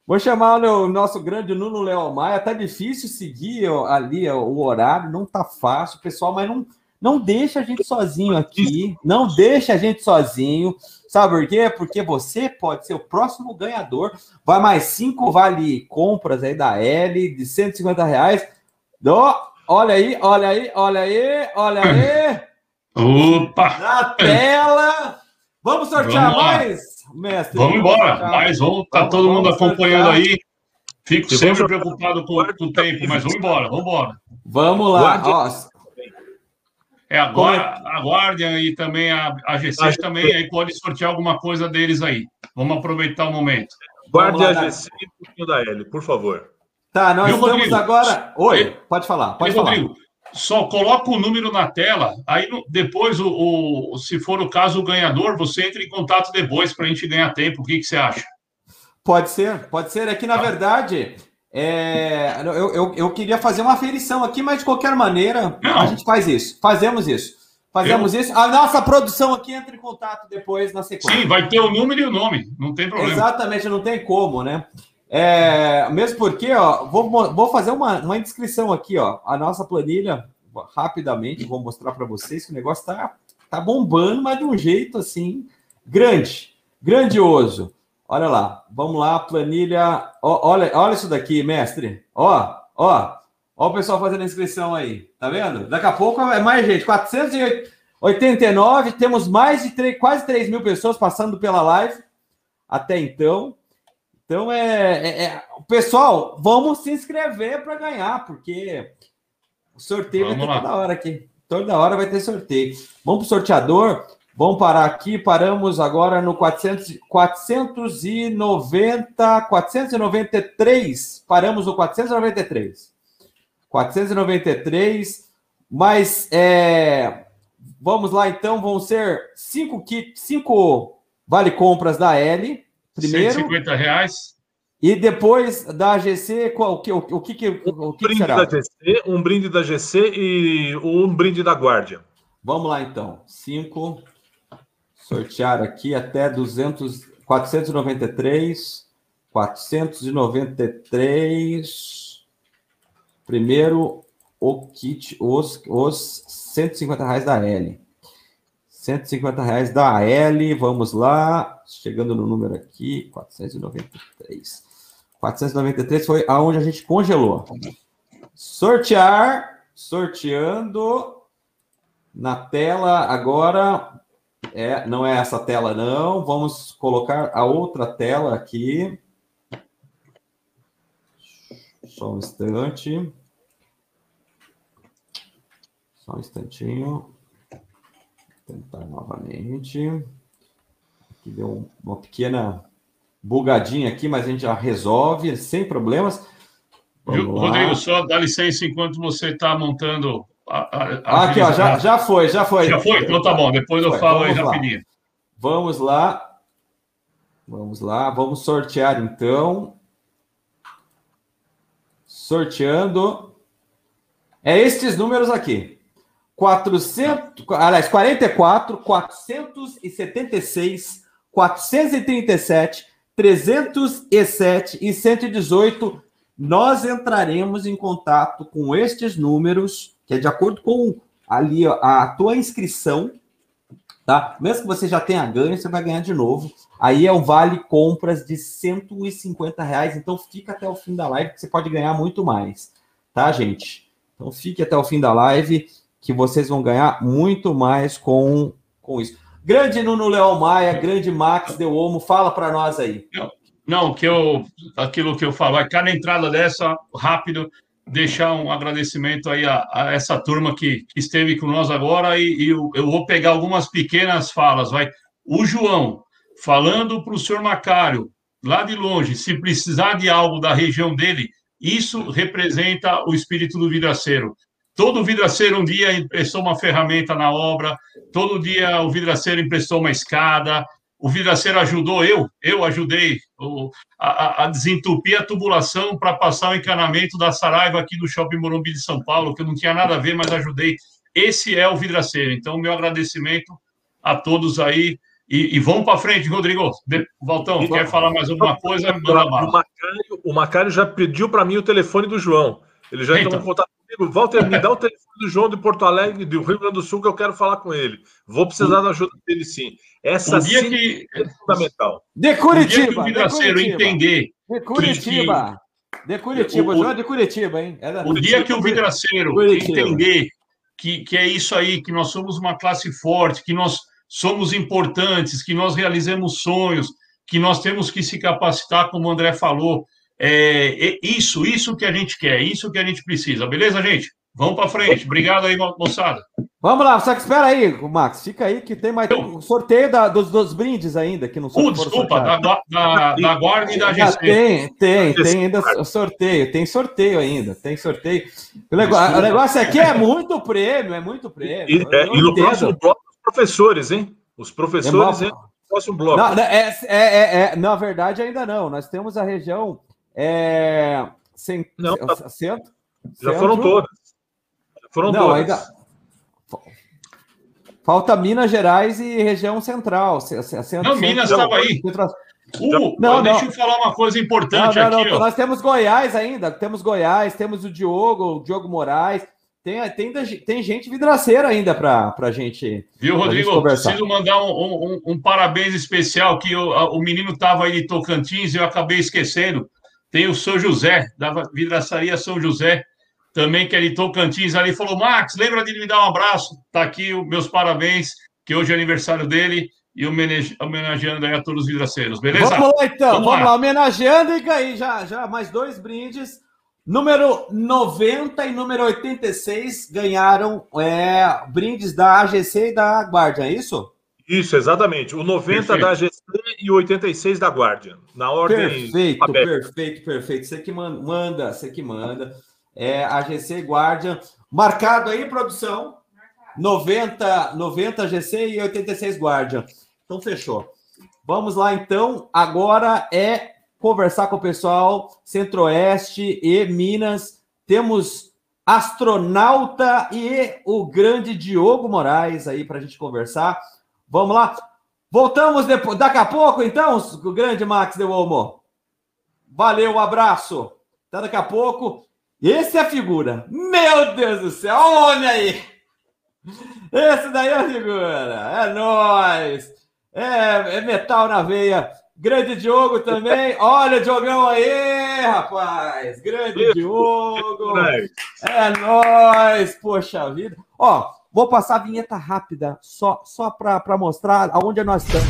Vou chamar o nosso grande Nuno Léo Maia. Tá difícil seguir ali o horário, não tá fácil, pessoal, mas não, não deixa a gente sozinho aqui. Não deixa a gente sozinho. Sabe por quê? Porque você pode ser o próximo ganhador. Vai mais cinco vale compras aí da L de 150 reais. Oh, olha aí, olha aí, olha aí, olha aí. <clears throat> Opa! Na tela! Vamos sortear Vamos mais, mestre? Vamos embora, mas vamos, tá todo mundo acompanhando aí. Fico sempre preocupado com, com o tempo, mas vamos embora, vamos embora. Vamos lá. Ó, É, agora aguardem aí também a, a GC também, aí pode sortear alguma coisa deles aí. Vamos aproveitar o momento. Guarde Vamos a lá, GC e um pouquinho da L, por favor. Tá, nós Viu, estamos Rodrigo? agora. Oi, pode falar, pode Ei, falar. Rodrigo, só coloca o número na tela, aí depois, o, o- se for o caso, o ganhador, você entra em contato depois para a gente ganhar tempo. O que, que você acha? Pode ser, pode ser. É que, na verdade, é, eu, eu, eu queria fazer uma aferição aqui, mas de qualquer maneira, a gente faz isso. Fazemos isso. Fazemos isso. A nossa produção aqui entra em contato depois na sequência. Sim, vai ter o número e o nome, não tem problema. Exatamente, não tem como, né? É, mesmo porque, ó, vou, vou fazer uma, uma inscrição aqui, ó. A nossa planilha, rapidamente, vou mostrar para vocês que o negócio tá, tá bombando, mas de um jeito assim, grande, grandioso. Olha lá, vamos lá, planilha. Ó, olha, olha isso daqui, mestre. Ó, ó, ó o pessoal fazendo a inscrição aí, tá vendo? Daqui a pouco é mais gente, 489, temos mais de três- quase 3 mil pessoas passando pela live até então. Então é, é- é- pessoal, vamos se inscrever para ganhar, porque o sorteio Vamos vai ter lá. toda hora aqui. Toda hora vai ter sorteio. Vamos para o sorteador. Vamos parar aqui. Paramos agora no 400, 490, 493. Paramos no 493. 493. Mas é, vamos lá então. Vão ser cinco cinco vale compras da L. Primeiro. 150 reais. E depois da AGC, qual, o, que, o, o que, que, o que, que brinde será? da GC, um brinde da GC e um brinde da Guardia. Vamos lá, então. 5. Sortear aqui até 200, 493. 493. Primeiro, o kit, os, os 150 reais da L. 150 reais da L. Vamos lá. Chegando no número aqui. 493. 493 foi aonde a gente congelou. Sortear. Sorteando. Na tela agora. É, não é essa tela, não. Vamos colocar a outra tela aqui. Só um instante. Só um instantinho. Tentar novamente. Aqui deu um- uma pequena bugadinha aqui, mas a gente já resolve sem problemas. Lá. Rodrigo, só dá licença enquanto você está montando a, a- a aqui, ó, já, já foi, já foi. Já foi? Então tá bom, depois eu Foi, falo aí vamos lá. rapidinho. Vamos lá. Vamos lá, vamos sortear então. Sorteando. É estes números aqui. 400, aliás, 44, 476, 437, 307 e 118. Nós entraremos em contato com estes números, que é de acordo com ali ó, a tua inscrição, tá? Mesmo que você já tenha ganho, você vai ganhar de novo. Aí é um vale compras de 150 reais. Então fica até o fim da live, que você pode ganhar muito mais, tá, gente? Então fique até o fim da live, que vocês vão ganhar muito mais com, com isso. Grande Nuno Leão Maia, grande Max Deu Olmo, fala para nós aí. Não, que eu, aquilo que eu falo, a cada entrada dessa, rápido, deixar um agradecimento aí a, a essa turma que, que esteve com nós agora e, e eu, eu vou pegar algumas pequenas falas, vai. O João, falando para o senhor Macário, lá de longe, se precisar de algo da região dele, isso representa o espírito do vidraceiro. Todo vidraceiro um dia emprestou uma ferramenta na obra, todo dia o vidraceiro emprestou uma escada, o vidraceiro ajudou eu, eu ajudei o, a, a, desentupir a tubulação para passar o encanamento da Saraiva aqui do Shopping Morumbi de São Paulo, que eu não tinha nada a ver, mas ajudei. Esse é o vidraceiro. Então, meu agradecimento a todos aí. E, e vamos para frente, Rodrigo. De, Valtão, e, quer falar mais alguma coisa? Manda bala. O Macário, o Macário já pediu para mim o telefone do João. Ele já então. entrou em contato comigo. Walter, me dá o telefone do João de Porto Alegre, do Rio Grande do Sul, que eu quero falar com ele. Vou precisar da ajuda dele, sim. Essa sim que... é fundamental. De Curitiba. O dia que o entender. De Curitiba. De Curitiba, o, João é de Curitiba, hein? É o dia que o vidraceiro entender que, que é isso aí, que nós somos uma classe forte, que nós somos importantes, que nós realizemos sonhos, que nós temos que se capacitar, como o André falou. É, é isso, isso que a gente quer, isso que a gente precisa, beleza, gente? Vamos para frente. Obrigado aí, moçada. Vamos lá, só que espera aí, Max, fica aí que tem mais um sorteio da, dos, dos brindes ainda, que não são. Uh, desculpa, da, da, da Guarda e da GC. Tem, tem, tem ainda sorteio, tem sorteio ainda, tem sorteio. O negócio, o negócio aqui é muito prêmio, é muito prêmio. E, é, e no próximo bloco, os professores, hein? Os professores, é hein? No próximo bloco. Não, é, é, é, é, na verdade, ainda não. Nós temos a região. É, sem, não, tá. centro, já centro, foram todas. Já foram não, todas. Ainda, Falta Minas Gerais e região central. Centro, não, Minas estava aí. Uh, não, deixa não. eu falar uma coisa importante não, não, aqui. Nós temos Goiás ainda, temos Goiás, temos o Diogo, o Diogo Moraes. Tem, tem, tem gente vidraceira ainda para a gente. Viu, Rodrigo? Gente preciso mandar um, um, um, parabéns especial que o, o menino estava aí de Tocantins e eu acabei esquecendo. Tem o São José, da vidraçaria São José também que é de Tocantins ali, falou: Max, lembra de me dar um abraço? Tá aqui os meus parabéns, que hoje é aniversário dele, e homenageando aí a todos os vidraceiros, beleza? Vamos lá então, vamos, vamos lá. lá. homenageando e aí já, já mais dois brindes. Número 90 e número 86 ganharam é, brindes da AGC e da Guardian, é isso? Isso, exatamente. O 90 perfeito. da AGC e o 86 da Guardian. Na ordem. Perfeito, aberta. perfeito, perfeito. Você que manda, você que manda é a GC Guardian. Marcado aí, produção. 90, 90 GC e 86 Guardian. Então, fechou. Vamos lá, então. Agora é conversar com o pessoal Centro-Oeste e Minas. Temos astronauta e o grande Diogo Moraes aí para a gente conversar. Vamos lá. Voltamos depois, daqui a pouco, então, o grande Max de Olmo. Valeu, um abraço. Até daqui a pouco. Esse é a figura. Meu Deus do céu, olha aí. Esse daí é a figura. É nós. É, é metal na veia. Grande Diogo também. <laughs> Olha, Diogão aí, rapaz. Grande Diogo. É nós. Poxa vida. Ó, vou passar a vinheta rápida, só, só para mostrar aonde nós estamos.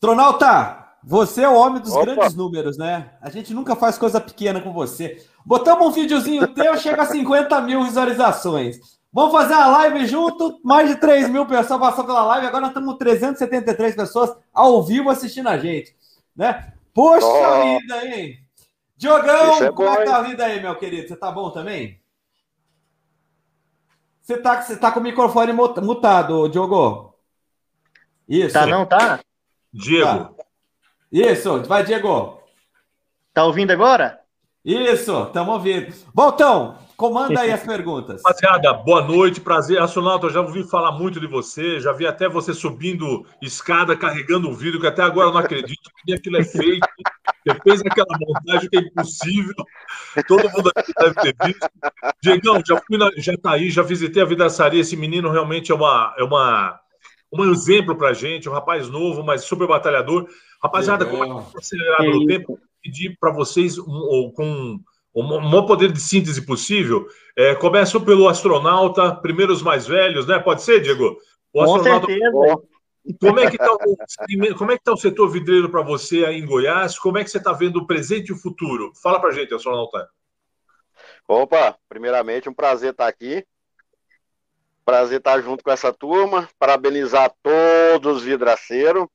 Tronalta, você é o homem dos Opa. grandes números, né? A gente nunca faz coisa pequena com você. Botamos um videozinho teu, chega a 50 mil visualizações. Vamos fazer uma live junto, mais de 3 mil pessoas passou pela live, agora nós estamos 373 pessoas ao vivo assistindo a gente, né? Poxa oh. vida, hein? Diogão, é como bom, é que tá a vida aí, meu querido? Você tá bom também? Você tá, você tá com o microfone mutado, Diogo? Isso. Tá não, tá? Diego. Tá. Isso, vai, Diego. Tá ouvindo agora? Isso, estamos ouvindo. Voltão, comanda aí <laughs> as perguntas. Rapaziada, boa noite, prazer. Astronauta, eu já ouvi falar muito de você, já vi até você subindo escada, carregando um vídeo, que até agora eu não acredito que aquilo é feito. Você fez aquela montagem que é impossível. Todo mundo aqui deve ter visto. Diegão, já, fui na, já tá aí, já visitei a vidraçaria. Esse menino realmente é uma, é uma um exemplo para a gente, um rapaz novo, mas super batalhador. Rapaziada, como é que acelerado no tempo? Pedir para vocês, um, com o maior poder de síntese possível. É, começo pelo astronauta, primeiro os mais velhos, né? Pode ser, Diego? O astronauta... Com certeza. Como é que está o, é tá o setor vidreiro para você aí em Goiás? Como é que você está vendo o presente e o futuro? Fala para a gente, astronauta. Opa, primeiramente um prazer estar aqui. Prazer estar junto com essa turma. Parabenizar todos os vidraceiros.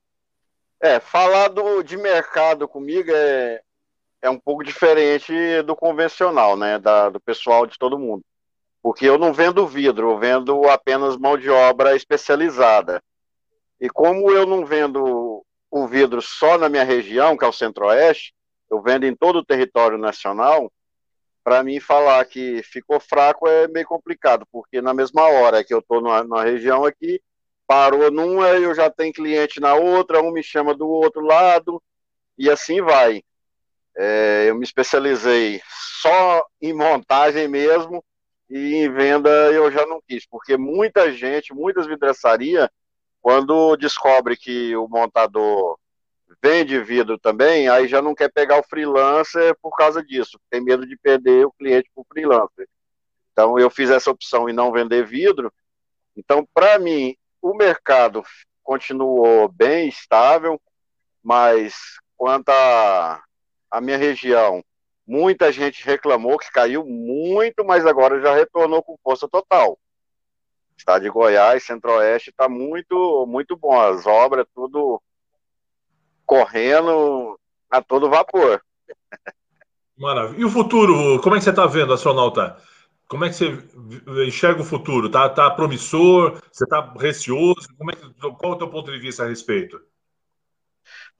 É, falar do, de mercado comigo é, é um pouco diferente do convencional, né? Da, do pessoal de todo mundo. Porque eu não vendo vidro, eu vendo apenas mão de obra especializada. E como eu não vendo o vidro só na minha região, que é o Centro-Oeste, eu vendo em todo o território nacional, para mim falar que ficou fraco é meio complicado, porque na mesma hora que eu estou numa, região aqui, parou numa, eu já tenho cliente na outra, um me chama do outro lado, e assim vai. É, eu me especializei só em montagem mesmo, e em venda eu já não quis, porque muita gente, muitas vidraçarias, quando descobre que o montador vende vidro também, aí já não quer pegar o freelancer por causa disso, tem medo de perder o cliente para o freelancer. Então eu fiz essa opção em não vender vidro. Então, para mim, o mercado continuou bem estável, mas quanto à minha região, muita gente reclamou que caiu muito, mas agora já retornou com força total. Estado de Goiás, Centro-Oeste, está muito, muito bom. As obras, tudo correndo a todo vapor. Maravilha. E o futuro, como é que você está vendo, astronauta? Como é que você enxerga o futuro? Tá, tá promissor? Você está receoso? Como é que, qual é o teu ponto de vista a respeito?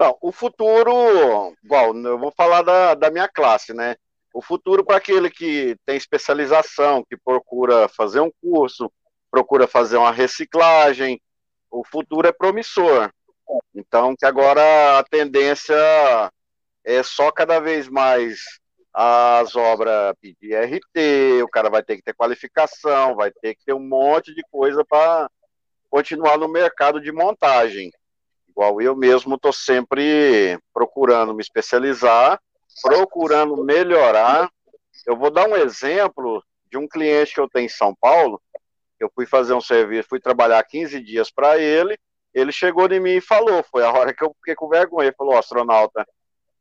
Não, o futuro, igual, eu vou falar da, da minha classe, né? O futuro para aquele que tem especialização, que procura fazer um curso, procura fazer uma reciclagem, o futuro é promissor. Então, que agora a tendência é só cada vez mais as obras pedir RT, o cara vai ter que ter qualificação, vai ter que ter um monte de coisa para continuar no mercado de montagem. Igual eu mesmo estou sempre procurando me especializar, procurando melhorar. Eu vou dar um exemplo de um cliente que eu tenho em São Paulo. Eu fui fazer um serviço, fui trabalhar 15 dias para ele, ele chegou em mim e falou, foi a hora que eu fiquei com vergonha, ele falou, astronauta,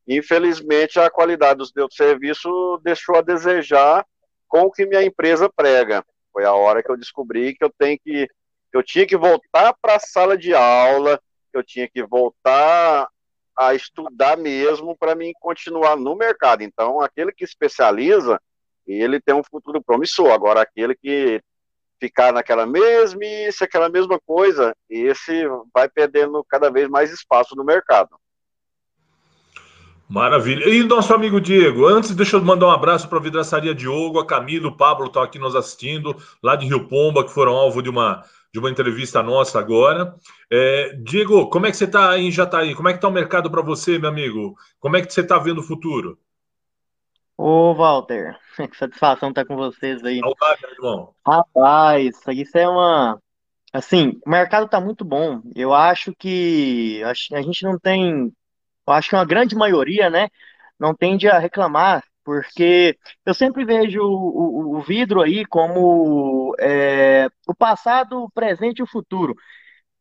infelizmente a qualidade do seu serviço deixou a desejar com o que minha empresa prega. Foi a hora que eu descobri que eu tenho que, eu tinha que voltar para a sala de aula, eu tinha que voltar a estudar mesmo para mim continuar no mercado. Então, aquele que especializa, ele tem um futuro promissor. Agora, aquele que ficar naquela mesmice, aquela mesma coisa, esse vai perdendo cada vez mais espaço no mercado. Maravilha. E nosso amigo Diego, antes deixa eu mandar um abraço para a Vidraçaria Diogo, a Camila, o Pablo estão aqui nos assistindo, lá de Rio Pomba, que foram alvo de uma, de uma entrevista nossa agora. É, Diego, como é que você está em Jataí? Como é que está o mercado para você, meu amigo? Como é que você está vendo o futuro? Ô, Walter, <laughs> que satisfação estar com vocês aí. Saudade, irmão. Rapaz, isso é uma. Assim, o mercado está muito bom. Eu acho que a gente não tem. Eu acho que uma grande maioria, né, não tende a reclamar, porque eu sempre vejo o, o, vidro aí como é, o passado, o presente e o futuro.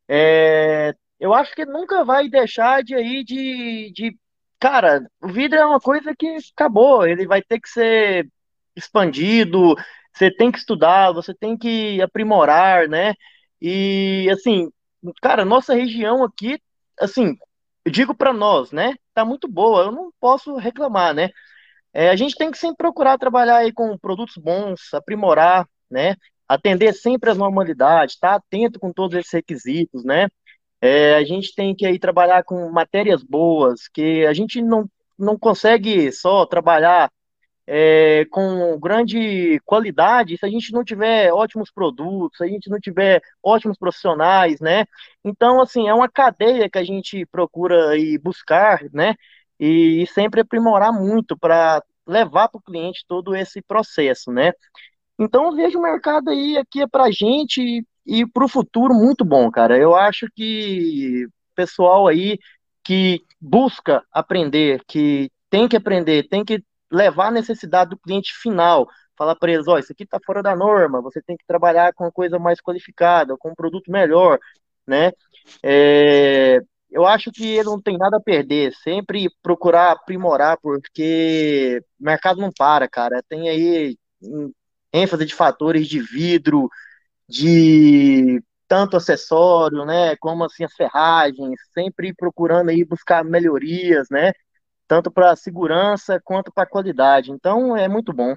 É, eu acho que nunca vai deixar de aí de, de cara, o vidro é uma coisa que acabou, ele vai ter que ser expandido, você tem que estudar, você tem que aprimorar, né? E assim, cara, nossa região aqui, assim, eu digo para nós, né? Tá muito boa, eu não posso reclamar, né? É, a gente tem que sempre procurar trabalhar aí com produtos bons, aprimorar, né? Atender sempre as normalidades, estar tá atento com todos esses requisitos, né? É, a gente tem que aí trabalhar com matérias boas, que a gente não, não consegue só trabalhar é, com grande qualidade se a gente não tiver ótimos produtos, se a gente não tiver ótimos profissionais, né? Então, assim, é uma cadeia que a gente procura aí buscar, né? E, e sempre aprimorar muito para levar para o cliente todo esse processo, né? Então, eu vejo o mercado aí aqui é para a gente e para o futuro muito bom, cara. Eu acho que pessoal aí que busca aprender, que tem que aprender, tem que levar a necessidade do cliente final, falar para eles, ó, isso aqui está fora da norma, você tem que trabalhar com uma coisa mais qualificada, com um produto melhor, né? É, eu acho que ele não tem nada a perder, sempre procurar aprimorar, porque o mercado não para, cara. Tem aí ênfase de fatores de vidro, de tanto acessório, né, como assim as ferragens, sempre procurando aí buscar melhorias, né, tanto para segurança quanto para qualidade. Então é muito bom.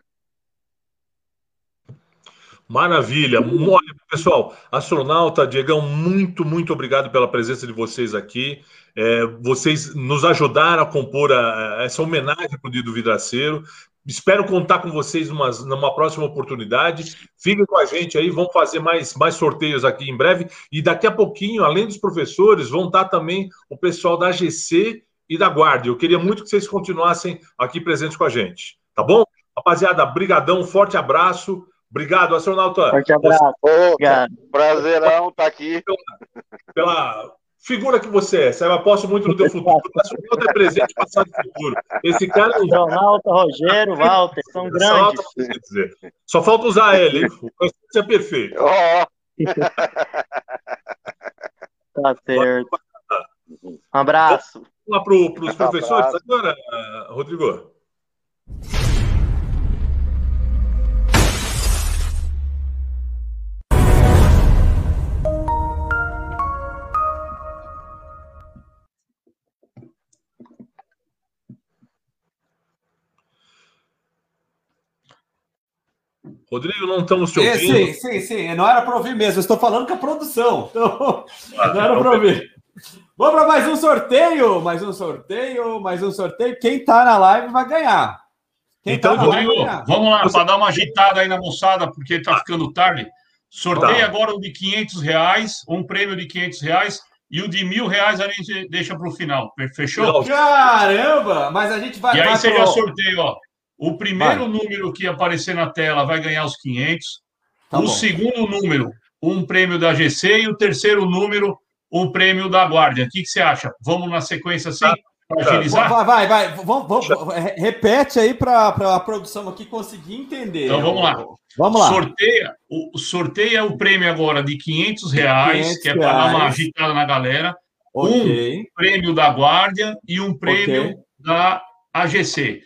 Maravilha. Olha, pessoal, astronauta, Diegão, muito, muito obrigado pela presença de vocês aqui. É, vocês nos ajudaram a compor a, a essa homenagem para o Dia do Vidraceiro. Espero contar com vocês numa, numa próxima oportunidade. Fiquem com a gente aí, vamos fazer mais, mais sorteios aqui em breve. E daqui a pouquinho, além dos professores, vão estar também o pessoal da GC e da Guarda. Eu queria muito que vocês continuassem aqui presentes com a gente. Tá bom? Rapaziada, brigadão, forte abraço. Obrigado, astronauta. Forte abraço. Obrigado. Prazerão estar tá aqui. Pela, figura que você é. Você aposta muito no teu futuro. Astronauta é presente, passado e futuro. Esse cara. É Ronaldo, Rogério, Walter, são grandes. Só falta usar ele, hein? Isso é perfeito. Oh. tá certo. Um abraço. Vamos lá para os professores agora, Rodrigo. Rodrigo, não estamos te ouvindo. Sim, sim, sim. Não era para ouvir mesmo. Eu estou falando com a produção. Então, ah, não era para ouvir. Vamos para mais um sorteio. Mais um sorteio, mais um sorteio. Quem está na live vai ganhar. Quem então, tá Rodrigo, vamos lá, para dar uma agitada aí na moçada, porque está ficando tarde. Sorteio tá. agora o de 500 reais, um prêmio de 500 reais. E o de mil reais a gente deixa para o final. Fechou? Caramba! Mas a gente vai. E aí seria pro... sorteio, ó. O primeiro vai. número que aparecer na tela vai ganhar os 500. Tá o bom. segundo número, um prêmio da GC. E o terceiro número, um prêmio da Guardia. O que, que você acha? Vamos na sequência assim? Tá. Para agilizar? Vai, vai, vai. Vamos, vamos, repete aí para a produção aqui conseguir entender. Então vamos lá. Vamos lá. Sorteia, o, sorteia o prêmio agora de 500 reais, 500 que é para dar uma agitada na galera. Okay. Um prêmio da Guardia e um prêmio okay. da AGC.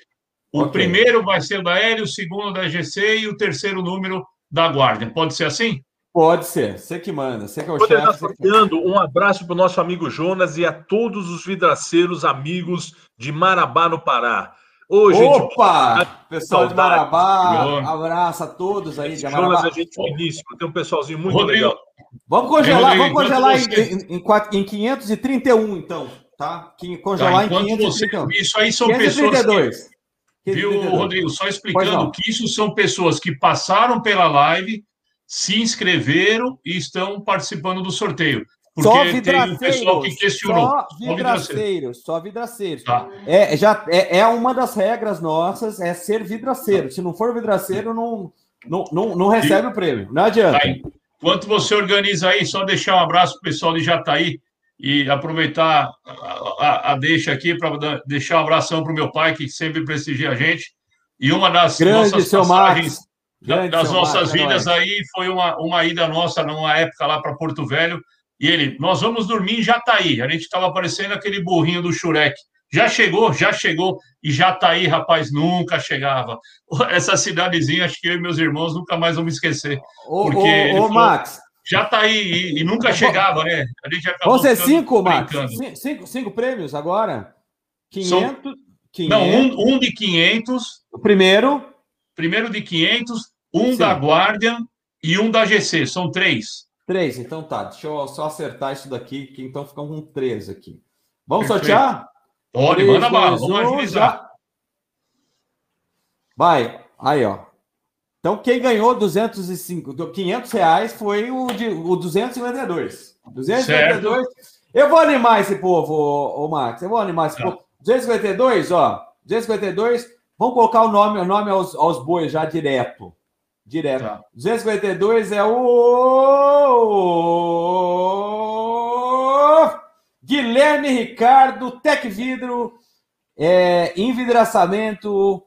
O okay. primeiro vai ser o da Hélio, o segundo da GC e o terceiro número da Guardia. Pode ser assim? Pode ser, você que manda, você que é o chefe. Sorteando um abraço para o nosso amigo Jonas e a todos os vidraceiros amigos de Marabá, no Pará. Ô, gente, Opa! Pessoal de Marabá, abraço a todos aí de Jonas Marabá. é gente finíssima, tem um pessoalzinho muito Rodrigo. legal. Vamos congelar, vamos congelar em, em, em 531, então, tá? Congelar tá, em 531. Você, isso aí são 532. pessoas que Viu, Rodrigo? Só explicando que isso são pessoas que passaram pela live, se inscreveram e estão participando do sorteio. Porque só um pessoal que questionou. Só vidraceiros, só vidraceiros. Tá. É, já, é, é uma das regras nossas, é ser vidraceiro. Se não for vidraceiro, não, não, não, não recebe e, o prêmio. Não adianta. Tá, enquanto você organiza aí, só deixar um abraço para o pessoal de Jataí e aproveitar a, a, a deixa aqui para deixar um abração para o meu pai, que sempre prestigia a gente. E uma das Grande, nossas passagens Grande, das nossas Marcos, vidas aí foi uma, uma ida nossa numa época lá para Porto Velho. E ele, nós vamos dormir em Jataí. A gente estava aparecendo aquele burrinho do Shurek. Já chegou, já chegou, e Jataí, rapaz, nunca chegava. Essa cidadezinha, acho que eu e meus irmãos nunca mais vamos esquecer. Ô, porque ô, ô falou, Max, já está aí e, e, nunca chegava, né? A gente acabou Vão ser cinco, Max? Cinco, cinco prêmios agora? 500, São... 500. Não, um, um de 500. O primeiro? Primeiro de 500, um Sim. da Guardian e um da GC. São três. Três, então tá. Deixa eu só acertar isso daqui, que então ficam com três aqui. Vamos Perfeito. sortear? Pode, três, manda bala, vamos agilizar. Já... Vai, aí, ó. Então, quem ganhou 205, 500 reais foi o, de, o 252. 252. Certo. Eu vou animar esse povo, ô, ô Max. Eu vou animar esse tá. povo. 252, ó. 252. Vamos colocar o nome, o nome aos, aos bois já direto. Direto. Tá. 252 é o. Guilherme Ricardo, Tec Vidro, é, envidraçamento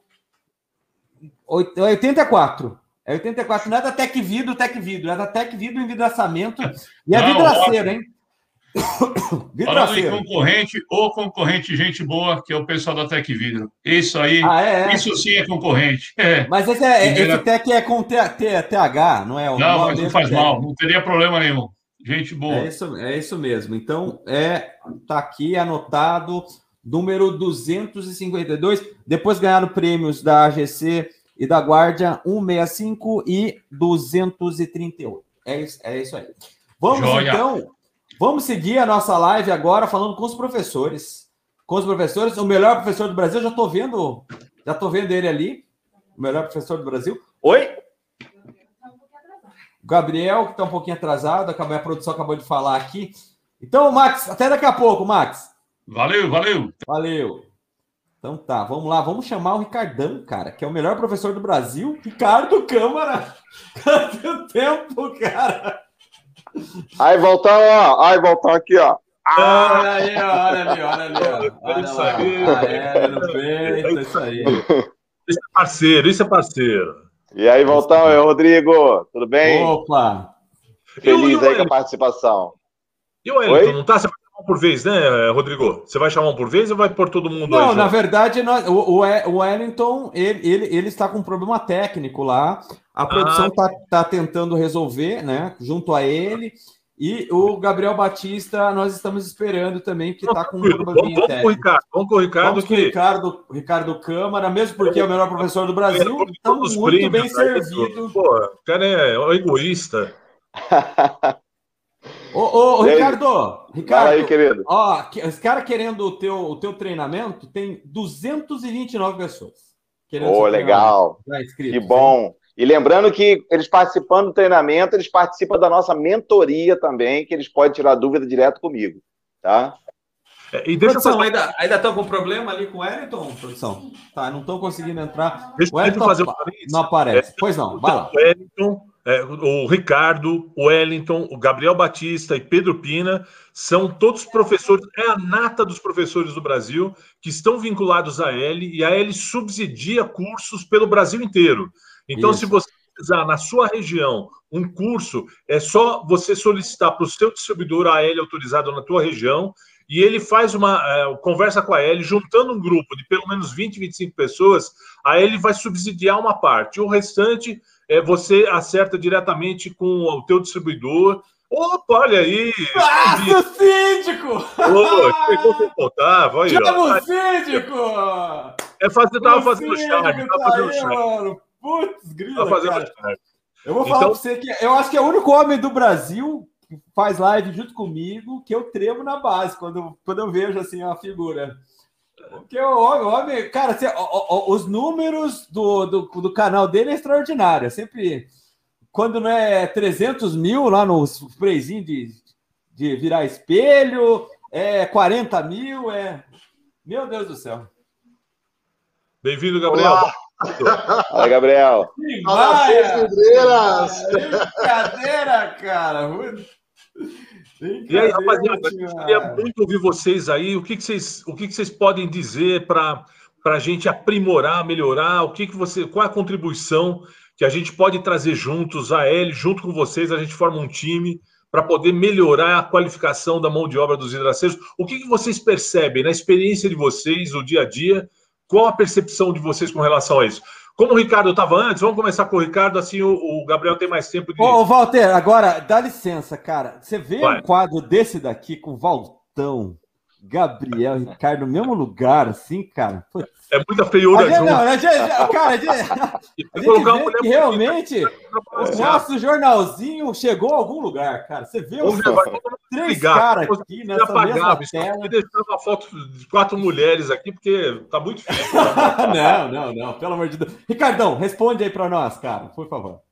84. É 84, não é da Tec Vidro, Tec Vidro, é da Tec Vidro Envidraçamento e é vidraceiro, hein? <coughs> Falando em concorrente, ou concorrente gente boa, que é o pessoal da Tec Vidro. Isso aí, ah, é, é. isso sim é concorrente. É. Mas esse, é, esse Tec é com TH, não é? O não, mas não faz mal, não teria problema nenhum. Gente boa. É isso, é isso mesmo. Então, é, tá aqui anotado, número 252. Depois ganharam prêmios da AGC e da Guardia 165 e 238. É isso, é isso aí. Vamos Joia. então, vamos seguir a nossa live agora falando com os professores. Com os professores, o melhor professor do Brasil, já estou vendo, já estou vendo ele ali, o melhor professor do Brasil. Oi? Gabriel, que está um pouquinho atrasado, a produção acabou de falar aqui. Então, Max, até daqui a pouco, Max. Valeu, valeu. Valeu. Então tá, vamos lá, vamos chamar o Ricardão, cara, que é o melhor professor do Brasil. Ricardo Câmara. <laughs> Quanto tempo, cara? Aí, voltão, ó. Aí, voltão aqui, ó. Ah! Olha aí, olha ali, olha ali. Ó. <laughs> Olha isso lá. aí. No peito, isso aí. <laughs> Isso é parceiro, isso é parceiro. E aí, Voltão, é Rodrigo, tudo bem? Opa! Feliz aí com a participação. E o Wellington, não tá? Você por vez, né, Rodrigo? Você vai chamar um por vez ou vai pôr todo mundo Não, aí, na verdade, nós, o, o Wellington, ele, ele, ele está com um problema técnico lá. A produção está ah. tá tentando resolver, né, junto a ele. E o Gabriel Batista, nós estamos esperando também, que está com um probleminha vamos, vamos com o Ricardo, vamos com o Ricardo. Vamos com o Ricardo, Ricardo Câmara, mesmo porque é o melhor professor do Brasil, estamos muito bem servidos. Pô, o cara é egoísta. <laughs> ô, ô, ô Ricardo, Ricardo, aí, querido. Ó, os caras querendo o teu, o teu treinamento, tem 229 pessoas. Ô, oh, legal. Que bom. E lembrando que eles participando do treinamento, eles participam da nossa mentoria também, que eles podem tirar dúvida direto comigo, tá? É, e deixa produção, fazer... ainda ainda estão com problema ali com o Wellington, produção? Tá, não estão conseguindo entrar. Deixa, o Wellington fazer não aparece. É, pois não, vai lá. O Wellington, é, o Ricardo, o Wellington, o Gabriel Batista e Pedro Pina são todos professores, é a nata dos professores do Brasil que estão vinculados à L e a L subsidia cursos pelo Brasil inteiro. Então, Isso. se você precisar na sua região um curso, é só você solicitar para o seu distribuidor a L autorizado na tua região e ele faz uma é, conversa com a L, juntando um grupo de pelo menos 20, 25 pessoas, a L vai subsidiar uma parte. O restante é, você acerta diretamente com o teu distribuidor. Opa, olha aí! Ah, seu síndico! Ô, chegou sem contar, vai Chama o síndico! É fazer, tava fazendo charme, tava fazendo charme. Putz, grila, cara. Eu vou falar então... pra você que eu acho que é o único homem do Brasil que faz live junto comigo que eu tremo na base quando, quando eu vejo assim a figura. Porque o homem, cara, assim, os números do, do, do, canal dele é extraordinário. Sempre, quando não é 300 mil lá no sprayzinho de, de virar espelho, é 40 mil, é. Meu Deus do céu. Bem-vindo, Gabriel. Olá. Fala, Gabriel. Fala, pedreiras! Brincadeira, cara! E aí, rapaziada, eu queria muito ouvir vocês aí. O que, que, vocês, o que, que vocês podem dizer para a gente aprimorar, melhorar? O que, que você. Qual é a contribuição que a gente pode trazer juntos, a L, junto com vocês, a gente forma um time para poder melhorar a qualificação da mão de obra dos hidraceiros. O que, que vocês percebem na experiência de vocês, o dia a dia, qual a percepção de vocês com relação a isso? Como o Ricardo estava antes, vamos começar com o Ricardo, assim o, o Gabriel tem mais tempo de. Ô, Walter, agora, dá licença, cara. Você vê Vai. um quadro desse daqui com o Valtão, Gabriel, Ricardo no mesmo lugar, assim, cara. Putz. É muita feiura gente, não, a gente, Cara, a gente, <laughs> a gente que realmente o nosso jornalzinho chegou a algum lugar, cara. Você vê os três caras aqui nessa apagava, mesma tela. Eu deixar uma foto de quatro mulheres aqui, porque tá muito <laughs> difícil. não, não, não, pelo amor de Deus. Ricardão, responde aí para nós, cara, por favor.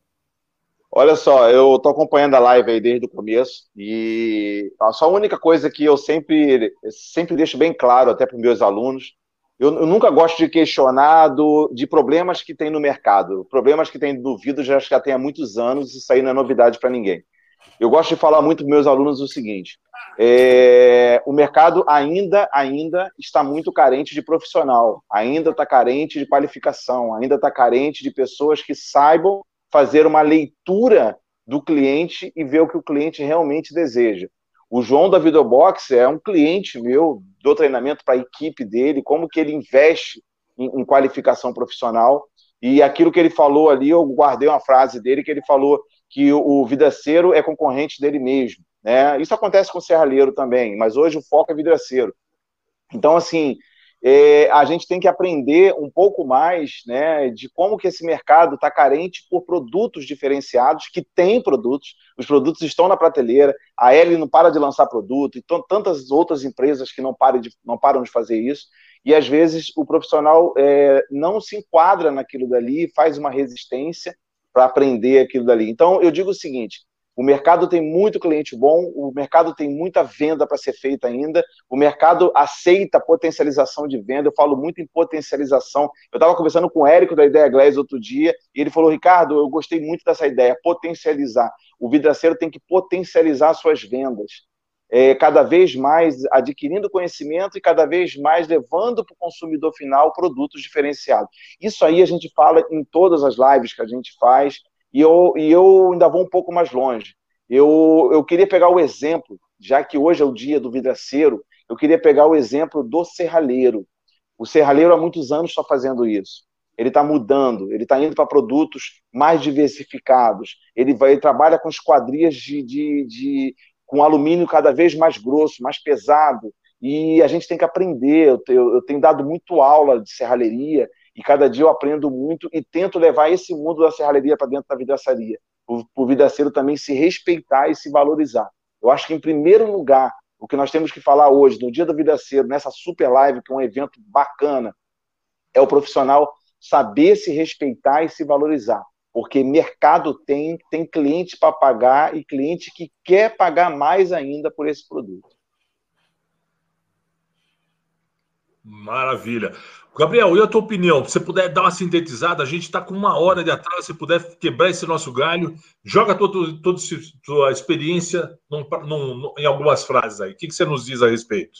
Olha só, eu estou acompanhando a live aí desde o começo e a só a única coisa que eu sempre, sempre deixo bem claro até para os meus alunos, eu, eu, nunca gosto de questionar do, de problemas que tem no mercado, problemas que tem duvido já já tem há muitos anos e isso aí não é novidade para ninguém. Eu gosto de falar muito para meus alunos o seguinte: é, o mercado ainda, ainda está muito carente de profissional, ainda está carente de qualificação, ainda está carente de pessoas que saibam fazer uma leitura do cliente e ver o que o cliente realmente deseja. O João da Videobox é um cliente meu, do treinamento para a equipe dele, como que ele investe em, em, qualificação profissional. E aquilo que ele falou ali, eu guardei uma frase dele que ele falou que o, o vidraceiro é concorrente dele mesmo. Né? Isso acontece com o serralheiro também, mas hoje o foco é vidraceiro. Então, assim, é, a gente tem que aprender um pouco mais né, de como que esse mercado está carente por produtos diferenciados, que tem produtos, os produtos estão na prateleira, a L não para de lançar produto, e tantas outras empresas que não, param de, não param de fazer isso, e às vezes o profissional é, não se enquadra naquilo dali, faz uma resistência para aprender aquilo dali. Então, eu digo o seguinte, o mercado tem muito cliente bom, o mercado tem muita venda para ser feita ainda, o mercado aceita potencialização de venda, eu falo muito em potencialização. Eu estava conversando com o Érico da Ideia Glass outro dia, e ele falou, Ricardo, eu gostei muito dessa ideia, potencializar. O vidraceiro tem que potencializar suas vendas. É, cada vez mais adquirindo conhecimento e cada vez mais levando para o consumidor final produtos diferenciados. Isso aí a gente fala em todas as lives que a gente faz, e eu, e eu ainda vou um pouco mais longe. Eu, eu queria pegar o exemplo, já que hoje é o dia do vidraceiro, eu queria pegar o exemplo do serralheiro. O serralheiro há muitos anos está fazendo isso. Ele está mudando, ele está indo para produtos mais diversificados. Ele, vai, ele trabalha com esquadrias de, de, de, com alumínio cada vez mais grosso, mais pesado. E a gente tem que aprender. Eu, eu, eu tenho dado muito aula de serralheria e cada dia eu aprendo muito e tento levar esse mundo da serralheria para dentro da vidraçaria. Para o vidraceiro também se respeitar e se valorizar. Eu acho que, em primeiro lugar, o que nós temos que falar hoje, no Dia do Vidraceiro, nessa super live, que é um evento bacana, é o profissional saber se respeitar e se valorizar. Porque mercado tem, tem cliente para pagar e cliente que quer pagar mais ainda por esse produto. Maravilha. Gabriel, e a tua opinião? Se você puder dar uma sintetizada, a gente está com uma hora de atraso, se puder quebrar esse nosso galho, joga toda, a tua experiência num, num, em algumas frases aí. O que, que você nos diz a respeito?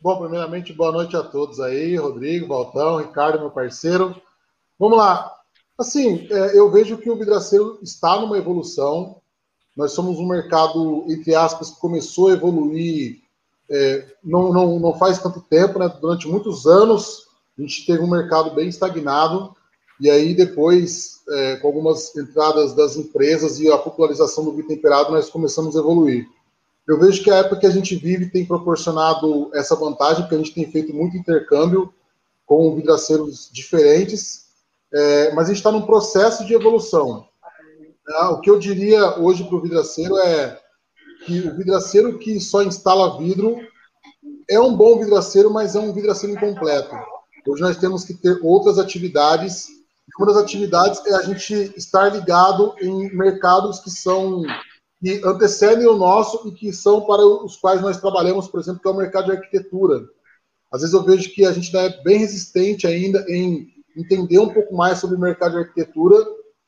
Bom, primeiramente, boa noite a todos aí, Rodrigo, Baltão, Ricardo, meu parceiro. Vamos lá. Assim, é, eu vejo que o vidraceiro está numa evolução. Nós somos um mercado, entre aspas, que começou a evoluir é, não, não, não faz tanto tempo, né? Durante muitos anos, a gente teve um mercado bem estagnado, e aí depois, é, com algumas entradas das empresas e a popularização do vinho temperado, nós começamos a evoluir. Eu vejo que a época que a gente vive tem proporcionado essa vantagem, porque a gente tem feito muito intercâmbio com vidraceiros diferentes, é, mas a gente está num processo de evolução. É, o que eu diria hoje para o vidraceiro é que o vidraceiro que só instala vidro é um bom vidraceiro, mas é um vidraceiro incompleto. Hoje nós temos que ter outras atividades. Uma das atividades é a gente estar ligado em mercados que são que antecedem o nosso e que são para os quais nós trabalhamos, por exemplo, que é o mercado de arquitetura. Às vezes eu vejo que a gente é bem resistente ainda em entender um pouco mais sobre o mercado de arquitetura,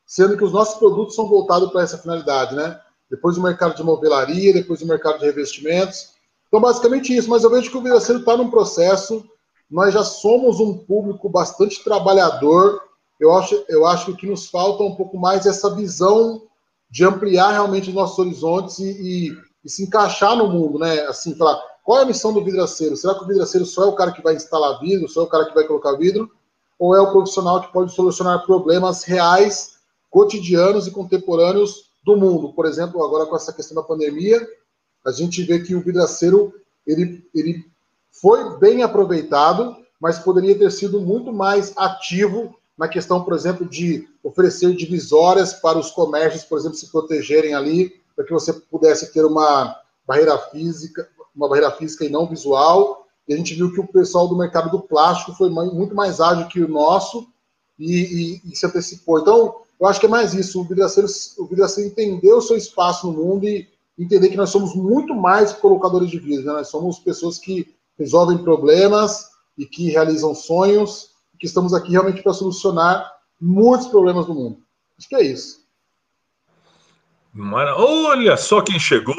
sendo que os nossos produtos são voltados para essa finalidade, né? Depois o mercado de movelaria, depois o mercado de revestimentos. Então, basicamente isso. Mas eu vejo que o vidraceiro está num processo nós já somos um público bastante trabalhador. Eu acho, eu acho que o que nos falta um pouco mais é essa visão de ampliar realmente os nossos horizontes e, e, e, se encaixar no mundo, né? Assim, falar, qual é a missão do vidraceiro? Será que o vidraceiro só é o cara que vai instalar vidro, só é o cara que vai colocar vidro? Ou é o profissional que pode solucionar problemas reais, cotidianos e contemporâneos do mundo? Por exemplo, agora com essa questão da pandemia, a gente vê que o vidraceiro ele, ele foi bem aproveitado, mas poderia ter sido muito mais ativo na questão, por exemplo, de oferecer divisórias para os comércios, por exemplo, se protegerem ali, para que você pudesse ter uma barreira física, uma barreira física e não visual. E a gente viu que o pessoal do mercado do plástico foi muito mais ágil que o nosso e, e, e se antecipou. Então, eu acho que é mais isso. O vidraceiro, o vidraceiro entender o seu espaço no mundo e entender que nós somos muito mais que colocadores de vidro. Né? Nós somos pessoas que resolvem problemas e que realizam sonhos, que estamos aqui realmente para solucionar muitos problemas do mundo. Acho que é isso. Mara... Olha só quem chegou!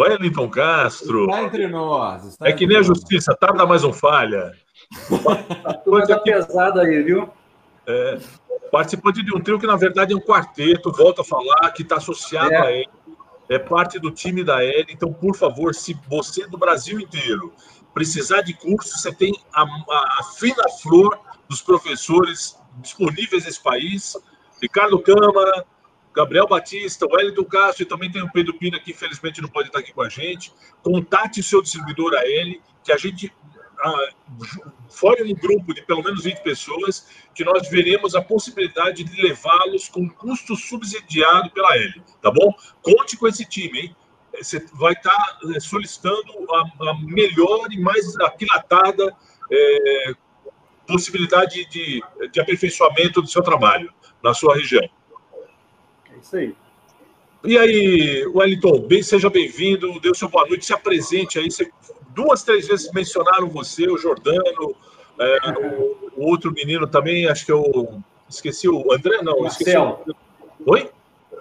Wellington Castro. Está entre nós. Está é que nem a justiça, tarda mais um falha. <laughs> Coisa pesada aí, viu? É, participante de um trio que, na verdade, é um quarteto, volta a falar, que está associado é. a ele. É parte do time da L. Então, por favor, se você do Brasil inteiro precisar de curso, você tem a, a, a fina flor dos professores disponíveis nesse país. Ricardo Câmara, Gabriel Batista, Wellington Castro e também tem o Pedro Pina, que infelizmente não pode estar aqui com a gente. Contate o seu distribuidor a ele, que a gente fora um grupo de pelo menos 20 pessoas, que nós veremos a possibilidade de levá-los com custo subsidiado pela L, tá bom? Conte com esse time, hein? Você vai estar tá, é, solicitando a, a melhor e mais aquilatada é, possibilidade de, de aperfeiçoamento do seu trabalho na sua região. É isso aí. E aí, Wellington, bem, seja bem-vindo, dê o seu boa noite, se apresente aí. Você, duas, três vezes mencionaram você, o Jordano, é, o, o, outro menino também, acho que eu esqueci o André, não, Marcelo. esqueci o... Oi?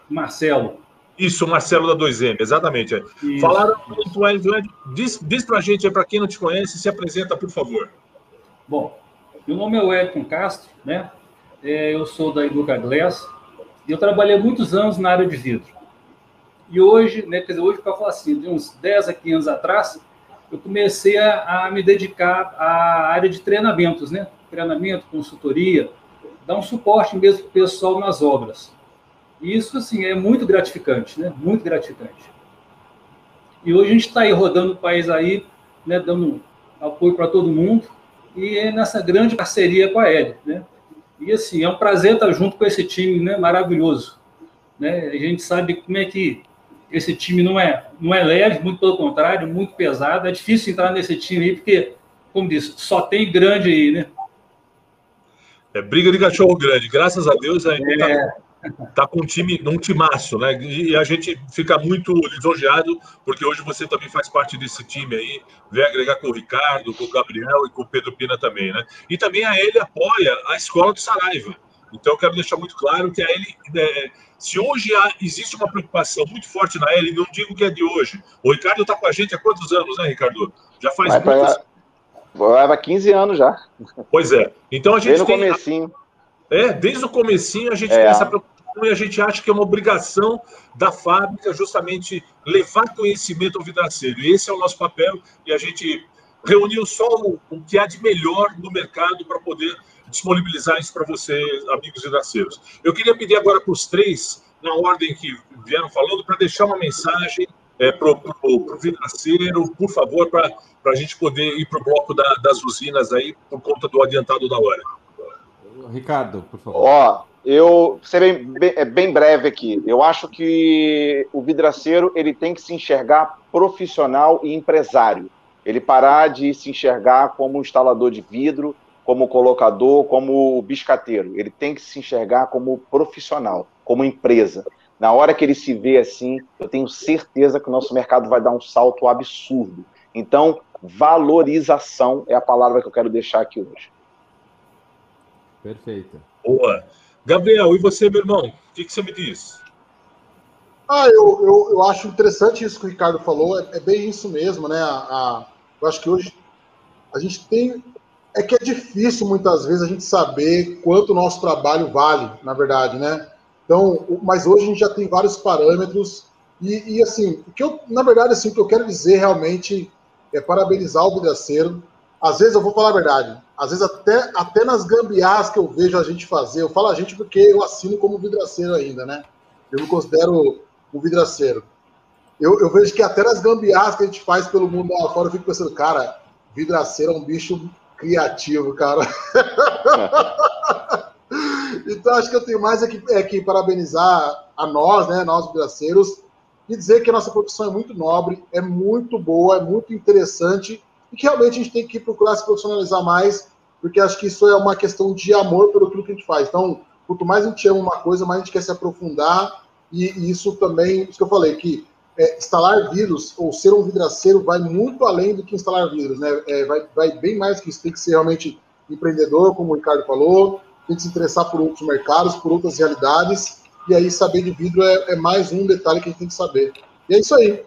Marcelo. Isso, Marcelo da 2M, exatamente. Isso. Falaram muito, Wellington, diz, diz pra gente aí, para quem não te conhece, se apresenta, por favor. Bom, meu nome é Wellington Castro, né? É, eu sou da Educa Glass e eu trabalhei muitos anos na área de vidro. E hoje, né, quer dizer, hoje, para falar assim, de uns 10 a 15 anos atrás, eu comecei a, a, me dedicar à área de treinamentos, né? Treinamento, consultoria, dar um suporte mesmo para o pessoal nas obras. E isso, assim, é muito gratificante, né? Muito gratificante. E hoje a gente está aí rodando o país aí, né, dando apoio para todo mundo e é nessa grande parceria com a Ed, né? E assim, é um prazer estar junto com esse time, né, maravilhoso. Né? A gente sabe como é que esse time não é, não é leve, muito pelo contrário, muito pesado. É difícil entrar nesse time aí, porque, como disse, só tem grande aí, né? É briga de cachorro grande. Graças a Deus, a gente tá é. tá, tá, com um time, um timaço, né? E a gente fica muito lisonjeado, porque hoje você também faz parte desse time aí, vem agregar com o Ricardo, com o Gabriel e com o Pedro Pina também, né? E também a ele apoia a escola do Saraiva. Então, eu quero deixar muito claro que a ele é, se hoje há, existe uma preocupação muito forte na L, não digo que é de hoje. O Ricardo está com a gente há quantos anos, né, Ricardo? Já faz Vai muitos... Leva 15 anos já. Pois é. Então a gente desde tem... o comecinho. É, desde o comecinho a gente é. tem essa preocupação e a gente acha que é uma obrigação da fábrica justamente levar conhecimento ao vidraceiro. E esse é o nosso papel e a gente reuniu só o, o que há de melhor no mercado para poder disponibilizar isso para vocês, amigos vidraceiros. Eu queria pedir agora para os três, na ordem que vieram falando, para deixar uma mensagem é, para o vidraceiro, por favor, para a gente poder ir para o bloco da, das usinas aí, por conta do adiantado da hora. Ricardo, por favor. Ó, eu serei bem, é bem breve aqui. Eu acho que o vidraceiro ele tem que se enxergar profissional e empresário. Ele parar de se enxergar como instalador de vidro, como colocador, como biscateiro. Ele tem que se enxergar como profissional, como empresa. Na hora que ele se vê assim, eu tenho certeza que o nosso mercado vai dar um salto absurdo. Então, valorização é a palavra que eu quero deixar aqui hoje. Perfeito. Boa. Gabriel, e você, meu irmão? O que, que você me diz? Ah, eu, eu, eu acho interessante isso que o Ricardo falou. É, é bem isso mesmo, né? A, a, eu acho que hoje a gente tem é que é difícil muitas vezes a gente saber quanto o nosso trabalho vale, na verdade, né? Então, mas hoje a gente já tem vários parâmetros e, e assim, o que eu, na verdade, assim, o que eu quero dizer realmente é parabenizar o vidraceiro. Às vezes eu vou falar a verdade, às vezes até, até nas gambiarras que eu vejo a gente fazer, eu falo a gente porque eu assino como vidraceiro ainda, né? Eu me considero um vidraceiro. Eu, eu vejo que até nas gambiarras que a gente faz pelo mundo lá fora, eu fico pensando, cara, vidraceiro é um bicho criativo, cara. <laughs> então, acho que eu tenho mais é que, é que parabenizar a nós, né, nós braceiros, e dizer que a nossa profissão é muito nobre, é muito boa, é muito interessante, e que realmente a gente tem que procurar se profissionalizar mais, porque acho que isso é uma questão de amor pelo que a gente faz. Então, quanto mais a gente ama uma coisa, mais a gente quer se aprofundar, e, e isso também, isso que eu falei, que é, instalar vidros ou ser um vidraceiro vai muito além do que instalar vidros, né? É, vai, vai bem mais que isso. Tem que ser realmente empreendedor, como o Ricardo falou, tem que se interessar por outros mercados, por outras realidades, e aí saber de vidro é, é mais um detalhe que a gente tem que saber. E é isso aí.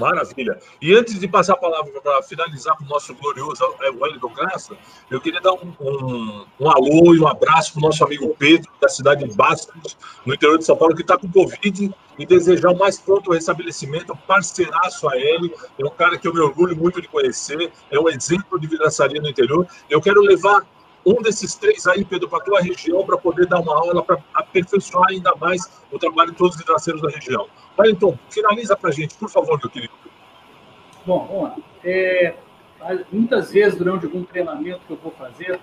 Maravilha. E antes de passar a palavra para finalizar para o nosso glorioso é, Wellington Graça, eu queria dar um, um, um alô e um abraço para o nosso amigo Pedro, da cidade de Bastos, no interior de São Paulo, que está com Covid e desejar o mais pronto restabelecimento, parceiraço a ele. É um cara que eu me orgulho muito de conhecer, é um exemplo de vidraçaria no interior. Eu quero levar um desses três aí, Pedro, para a tua região, para poder dar uma aula, para aperfeiçoar ainda mais o trabalho de todos os vidraceiros da região. Wellington, finaliza para a gente, por favor, meu querido. Bom, vamos lá. É, muitas vezes, durante algum treinamento que eu vou fazer,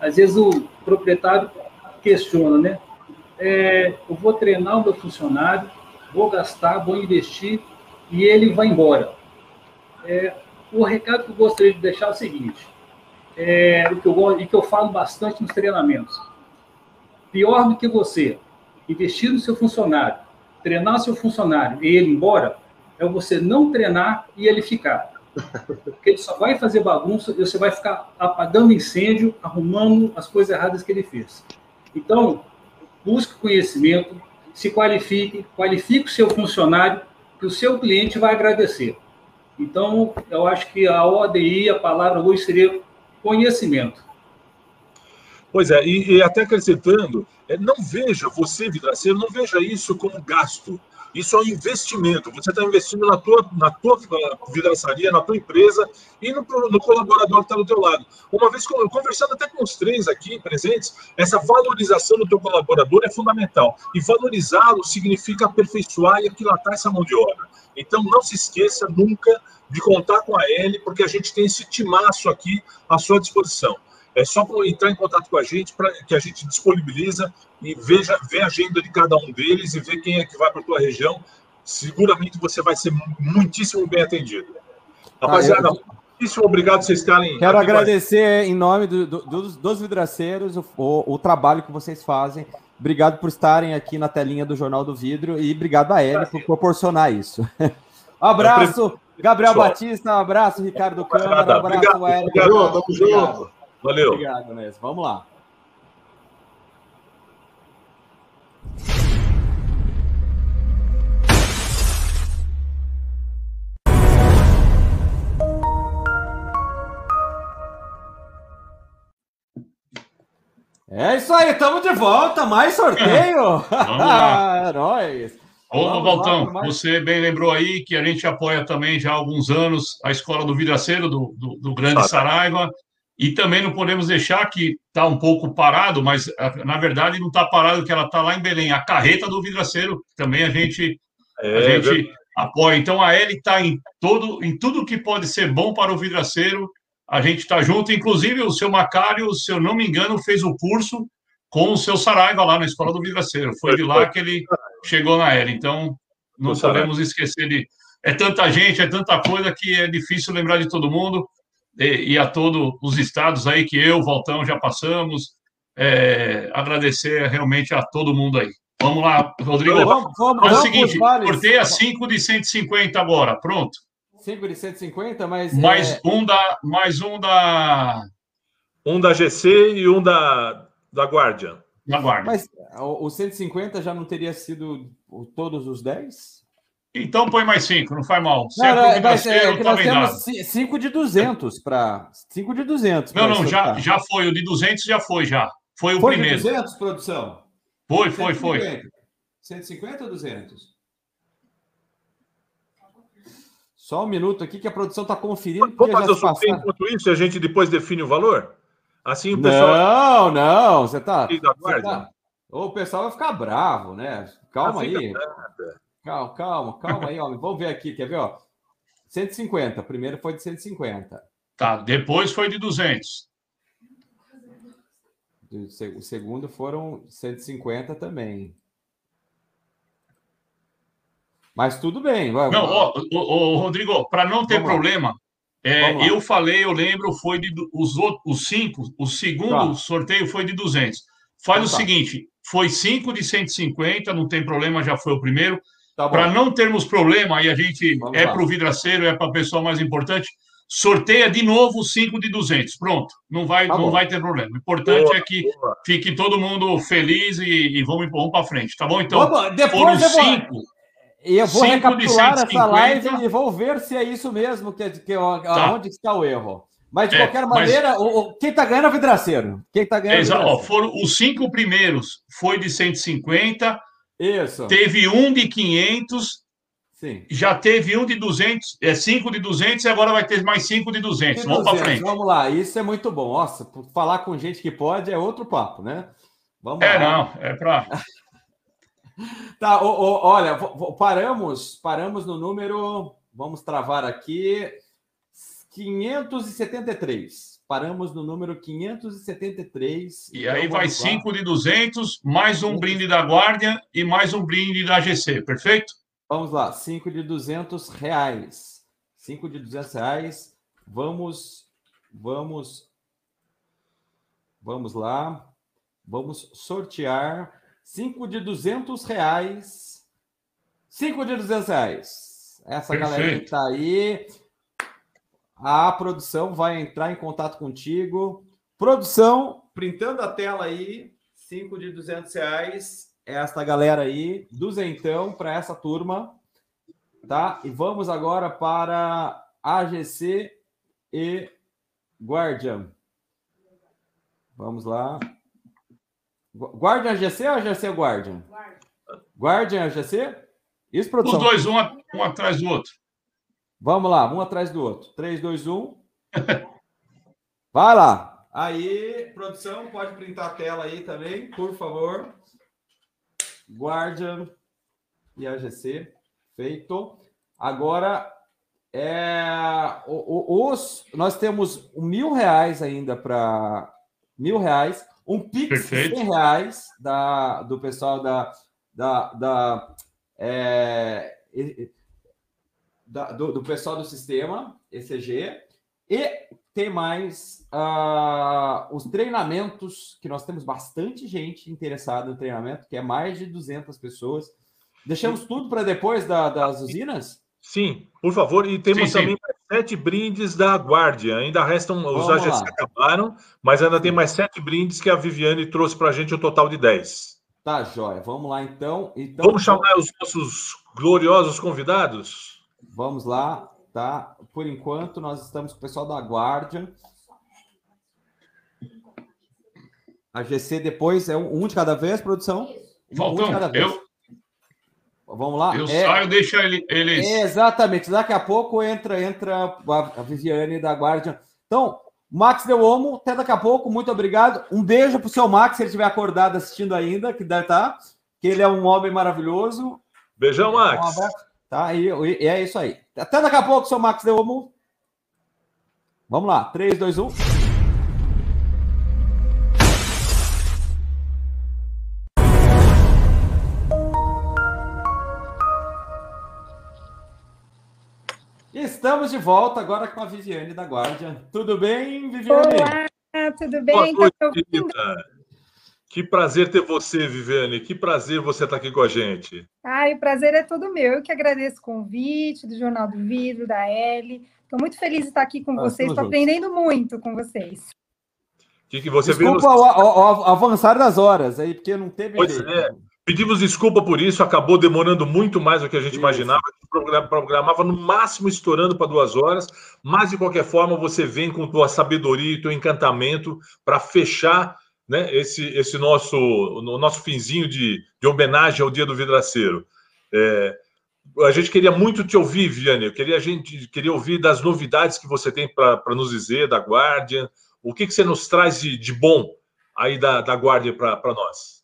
às vezes o proprietário questiona, né? É, eu vou treinar o meu funcionário, vou gastar, vou investir e ele vai embora. É, o recado que eu gostaria de deixar é o seguinte: é, o que eu, e que eu falo bastante nos treinamentos. Pior do que você investir no seu funcionário, treinar seu funcionário e ele ir embora, é você não treinar e ele ficar. Porque ele só vai fazer bagunça e você vai ficar apagando incêndio, arrumando as coisas erradas que ele fez. Então, busque conhecimento, se qualifique, qualifique o seu funcionário, que o seu cliente vai agradecer. Então, eu acho que a ODI, a palavra hoje seria conhecimento. Pois é, e, e até acrescentando, é, não veja você, vidraceiro, não veja isso como gasto. Isso é um investimento. Você está investindo na tua, na tua vidraçaria, na tua empresa e no, no colaborador que está do teu lado. Uma vez conversando até com os três aqui presentes, essa valorização do teu colaborador é fundamental. E valorizá-lo significa aperfeiçoar e aquilatar essa mão de obra. Então não se esqueça nunca de contar com a L, porque a gente tem esse timaço aqui à sua disposição. É só entrar em contato com a gente para que a gente disponibiliza e veja, vê a agenda de cada um deles e vê quem é que vai para a tua região. Seguramente você vai ser muitíssimo bem atendido. Rapaziada, ah, eu... muitíssimo obrigado vocês estarem. Quero agradecer em nome do, do, dos, dos vidraceiros o, o, o, trabalho que vocês fazem. Obrigado por estarem aqui na telinha do Jornal do Vidro e obrigado a ele por proporcionar isso. <laughs> abraço, Gabriel Batista, um abraço, Ricardo Câmara, um abraço, Hélio. Tamo junto. Valeu. Obrigado, mesmo. Vamos lá. É isso aí, estamos de volta. Mais sorteio. Vamos lá. <laughs> é. Ô, Valtão, você bem lembrou aí que a gente apoia também já há alguns anos a Escola do Vidraceiro, do, do, do Grande Saraiva. E também não podemos deixar que está um pouco parado, mas ah, na verdade não está parado, que ela está lá em Belém. A carreta do vidraceiro também a gente, é, a gente apoia. Então a L está em todo, em tudo que pode ser bom para o vidraceiro. A gente está junto. Inclusive o seu Macário, se eu não me engano, fez o curso com o seu Saraiva lá na escola do vidraceiro. Foi de lá que ele chegou na L. Então não podemos esquecer de. É tanta gente, é tanta coisa que é difícil lembrar de todo mundo e, e a todos os estados aí que eu, Valtão, já passamos. É, agradecer realmente a todo mundo aí. Vamos lá, Rodrigo. Vamos, vamos, é o seguinte, cortei a 5 de 150 agora, pronto. 5 de 150, mas. Mais é... um da. Mais um da. Um da GC e um da, da Guardian. Da Guardian. Mas o 150 já não teria sido todos os 10? Então põe mais cinco, não faz mal. Não, não, mas é, é que nós temos cinco de 200 para cinco de 200. Não, não, já, já foi. O de 200 já foi, já. Foi o foi primeiro. Foi 200, produção? Foi, foi, 150. foi. 150 ou 200? Só um minuto aqui que a produção está conferindo. Vamos fazer o sorteio enquanto isso e a gente depois define o valor? Assim o pessoal. Não, não, você está. Tá... O pessoal vai ficar bravo, né? Calma assim aí. Nada. Calma, calma, calma aí, homem. Vamos ver aqui, quer ver, ó? 150. O primeiro foi de 150. Tá, depois foi de 200. O segundo foram 150 também. Mas tudo bem. Vai, não, ó, ó, Rodrigo, para não ter Vamos problema, é, eu falei, eu lembro, foi de os, os cinco, o segundo tá. sorteio foi de 200. Faz então, o tá. seguinte, foi 5 de 150, não tem problema, já foi o primeiro. Tá para não termos problema, e a gente Vamos é para o vidraceiro, é para a pessoa mais importante, sorteia de novo 5 de 200. Pronto, não vai, tá não vai ter problema. O importante boa, é que boa. fique todo mundo feliz e, e vamos, vamos para frente, tá bom? Então, Depois foram 5. E eu vou recapitular essa live e vou ver se é isso mesmo, que, que, tá. onde está o erro. Mas, de é, qualquer maneira, mas... o, o, quem está ganhando é o vidraceiro. Quem está ganhando é Exato. Ó, foram os cinco primeiros, foi de 150, isso. Teve um de 500. Sim. Já teve um de 200, é 5 de 200 e agora vai ter mais 5 de 200. De vamos para frente. Vamos lá, isso é muito bom. Nossa, falar com gente que pode é outro papo, né? Vamos é, lá. não, é para. <laughs> tá, olha, paramos, paramos no número. Vamos travar aqui. 573. Paramos no número 573. E aí vai 5 de 200, mais um brinde da Guardia e mais um brinde da AGC, perfeito? Vamos lá, 5 de 200 reais. 5 de 200 reais. Vamos, vamos, vamos lá. Vamos sortear 5 de 200 reais. 5 de 200 reais. Essa Perfeito. galera que está aí. A produção vai entrar em contato contigo. Produção, printando a tela aí. 5 de 200 reais esta galera aí, duzentão para essa turma, tá? E vamos agora para AGC e Guardian. Vamos lá. Guardian AGC ou AGC Guardian? Guardian AGC? Isso, produção? Os dois, um, um atrás do outro. Vamos lá, um atrás do outro. 3, 2, 1. Vai lá. Aí, produção, pode printar a tela aí também, por favor. Guardian e AGC. Feito. Agora, é, os, nós temos mil reais ainda para mil reais, um Pix de 100 reais da, do pessoal da, da, da, é, da do, do, pessoal do sistema ECG e tem mais uh, os treinamentos, que nós temos bastante gente interessada no treinamento, que é mais de 200 pessoas. Deixamos tudo para depois da, das usinas? Sim, por favor. E temos sim, também sim. sete brindes da Guardia. Ainda restam, Vamos os AGC acabaram, mas ainda tem mais sete brindes que a Viviane trouxe para a gente, o um total de 10. Tá, joia. Vamos lá, então. então Vamos chamar os nossos gloriosos convidados? Vamos lá tá? Por enquanto, nós estamos com o pessoal da Guardian. A GC depois é um de cada vez, produção? Faltou, um eu... Vamos lá. Eu é, saio, deixa ele, eles. É, exatamente. Daqui a pouco entra, entra a Viviane da Guardian. Então, Max Del Homo, até daqui a pouco. Muito obrigado. Um beijo para o seu Max, se ele estiver acordado assistindo ainda, que deve estar. Tá, que ele é um homem maravilhoso. Beijão, Max. Um Tá? E, e é isso aí. Até daqui a pouco, seu Max Delmo. Vamos lá. 3, 2, 1. Estamos de volta agora com a Viviane da Guardia. Tudo bem, Viviane? Olá, tudo bem? Boa noite, que prazer ter você, Viviane. Que prazer você estar aqui com a gente. Ai, o prazer é todo meu. Eu que agradeço o convite do Jornal do Vidro, da L. Estou muito feliz de estar aqui com ah, vocês. Estou aprendendo muito com vocês. Que que você desculpa o, o, o, avançar das horas aí, porque não teve. Pois é. Pedimos desculpa por isso, acabou demorando muito mais do que a gente isso. imaginava. Programava no máximo estourando para duas horas, mas de qualquer forma você vem com tua sabedoria e teu encantamento para fechar né, esse, esse nosso, o nosso finzinho de, de homenagem ao Dia do Vidraceiro. É, a gente queria muito te ouvir, Vianney. Eu queria, a gente queria ouvir das novidades que você tem para nos dizer da Guardian. O que, que você nos traz de, de bom aí da, da Guardian para nós?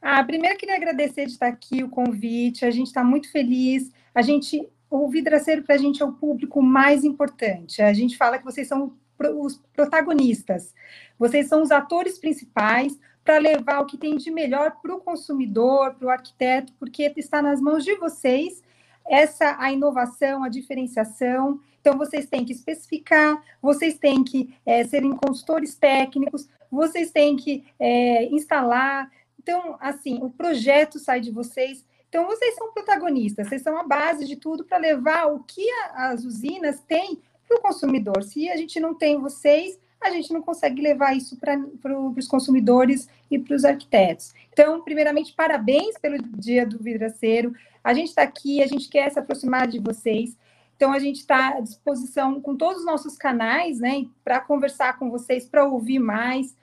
Ah, primeiro queria agradecer de estar aqui, o convite. A gente está muito feliz. A gente, o vidraceiro para a gente é o público mais importante. A gente fala que vocês são os protagonistas. Vocês são os atores principais para levar o que tem de melhor para o consumidor, para o arquiteto, porque está nas mãos de vocês essa a inovação, a diferenciação. Então, vocês têm que especificar, vocês têm que é, serem consultores técnicos, vocês têm que é, instalar. Então, assim, o projeto sai de vocês. Então, vocês são protagonistas, vocês são a base de tudo para levar o que a, as usinas têm para o consumidor. Se a gente não tem vocês, a gente não consegue levar isso para pro, os consumidores e para os arquitetos. Então, primeiramente, parabéns pelo Dia do Vidraceiro. A gente está aqui, a gente quer se aproximar de vocês. Então, a gente está à disposição com todos os nossos canais, né, para conversar com vocês, para ouvir mais.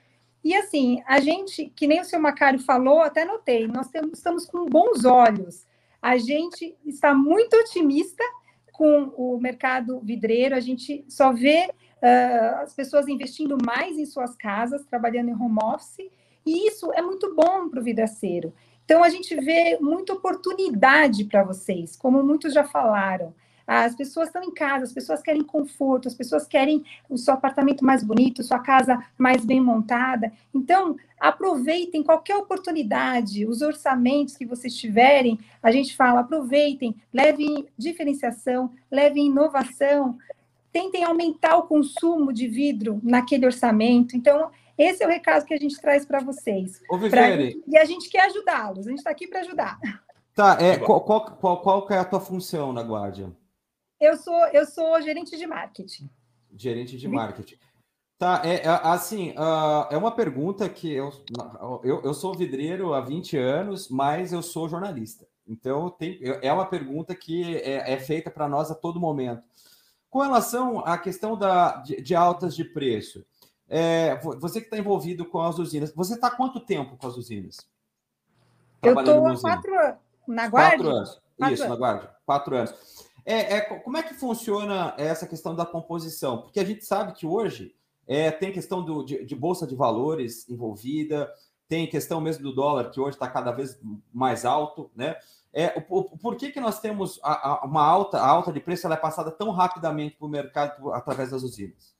E assim, a gente, que nem o seu Macário falou, até notei, nós temos, estamos com bons olhos. A gente está muito otimista com o mercado vidreiro, a gente só vê uh, as pessoas investindo mais em suas casas, trabalhando em home office, e isso é muito bom para o vidraceiro. Então, a gente vê muita oportunidade para vocês, como muitos já falaram. As pessoas estão em casa, as pessoas querem conforto, as pessoas querem o seu apartamento mais bonito, sua casa mais bem montada. Então, aproveitem qualquer oportunidade, os orçamentos que vocês tiverem, a gente fala, aproveitem, levem diferenciação, levem inovação, tentem aumentar o consumo de vidro naquele orçamento. Então, esse é o recado que a gente traz para vocês. Ô. Pra... E a gente quer ajudá-los, a gente está aqui para ajudar. Tá, é, qual, qual, qual, qual é a tua função na Guardian? Eu sou, eu sou gerente de marketing. Gerente de marketing. Tá, é, é assim, uh, é uma pergunta que eu, eu, eu sou vidreiro há 20 anos, mas eu sou jornalista. Então, tem, é uma pergunta que é, é feita para nós a todo momento. Com relação à questão da, de, de altas de preço, é, você que está envolvido com as usinas, você está quanto tempo com as usinas? Eu estou há quatro anos. Na Guarda? Quatro anos. Quatro Isso, anos. na Guarda. Quatro anos. É, é, como é que funciona essa questão da composição? Porque a gente sabe que hoje é, tem questão do, de, de, bolsa de valores envolvida, tem questão mesmo do dólar, que hoje está cada vez mais alto, né? É, o, o, por que, que nós temos a, a, uma alta, a alta de preço ela é passada tão rapidamente para o mercado através das usinas?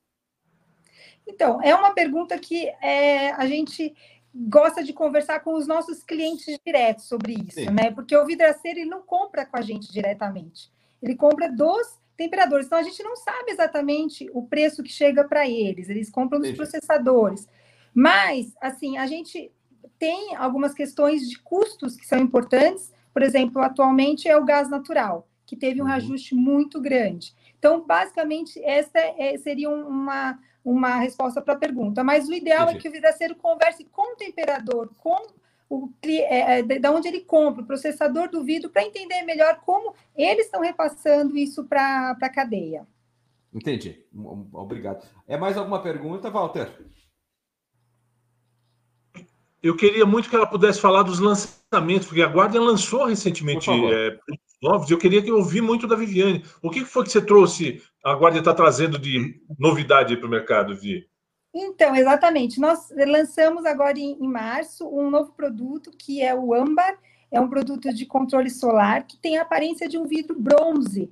Então, é uma pergunta que é, a gente gosta de conversar com os nossos clientes diretos sobre isso, Sim. né? Porque o vidraceiro ele não compra com a gente diretamente, ele compra dos temperadores. Então a gente não sabe exatamente o preço que chega para eles, eles compram dos processadores. Mas assim, a gente tem algumas questões de custos que são importantes. Por exemplo, atualmente é o gás natural, que teve um uhum. reajuste muito grande. Então, basicamente, essa é, seria uma uma resposta para a pergunta, mas o ideal Entendi. é que o vidraceiro converse com o temperador, com o é, é da onde ele compra, o processador do vidro, para entender melhor como eles estão repassando isso para a cadeia. Entendi. Obrigado. É mais alguma pergunta, Walter? Eu queria muito que ela pudesse falar dos lançamentos, porque a Guardian lançou recentemente é, novos. Eu queria que eu ouvisse muito da Viviane. O que foi que você trouxe, a Guardia está trazendo de novidade para o mercado, Vi? Então, exatamente. Nós lançamos agora em, em março um novo produto que é o âmbar. É um produto de controle solar que tem a aparência de um vidro bronze.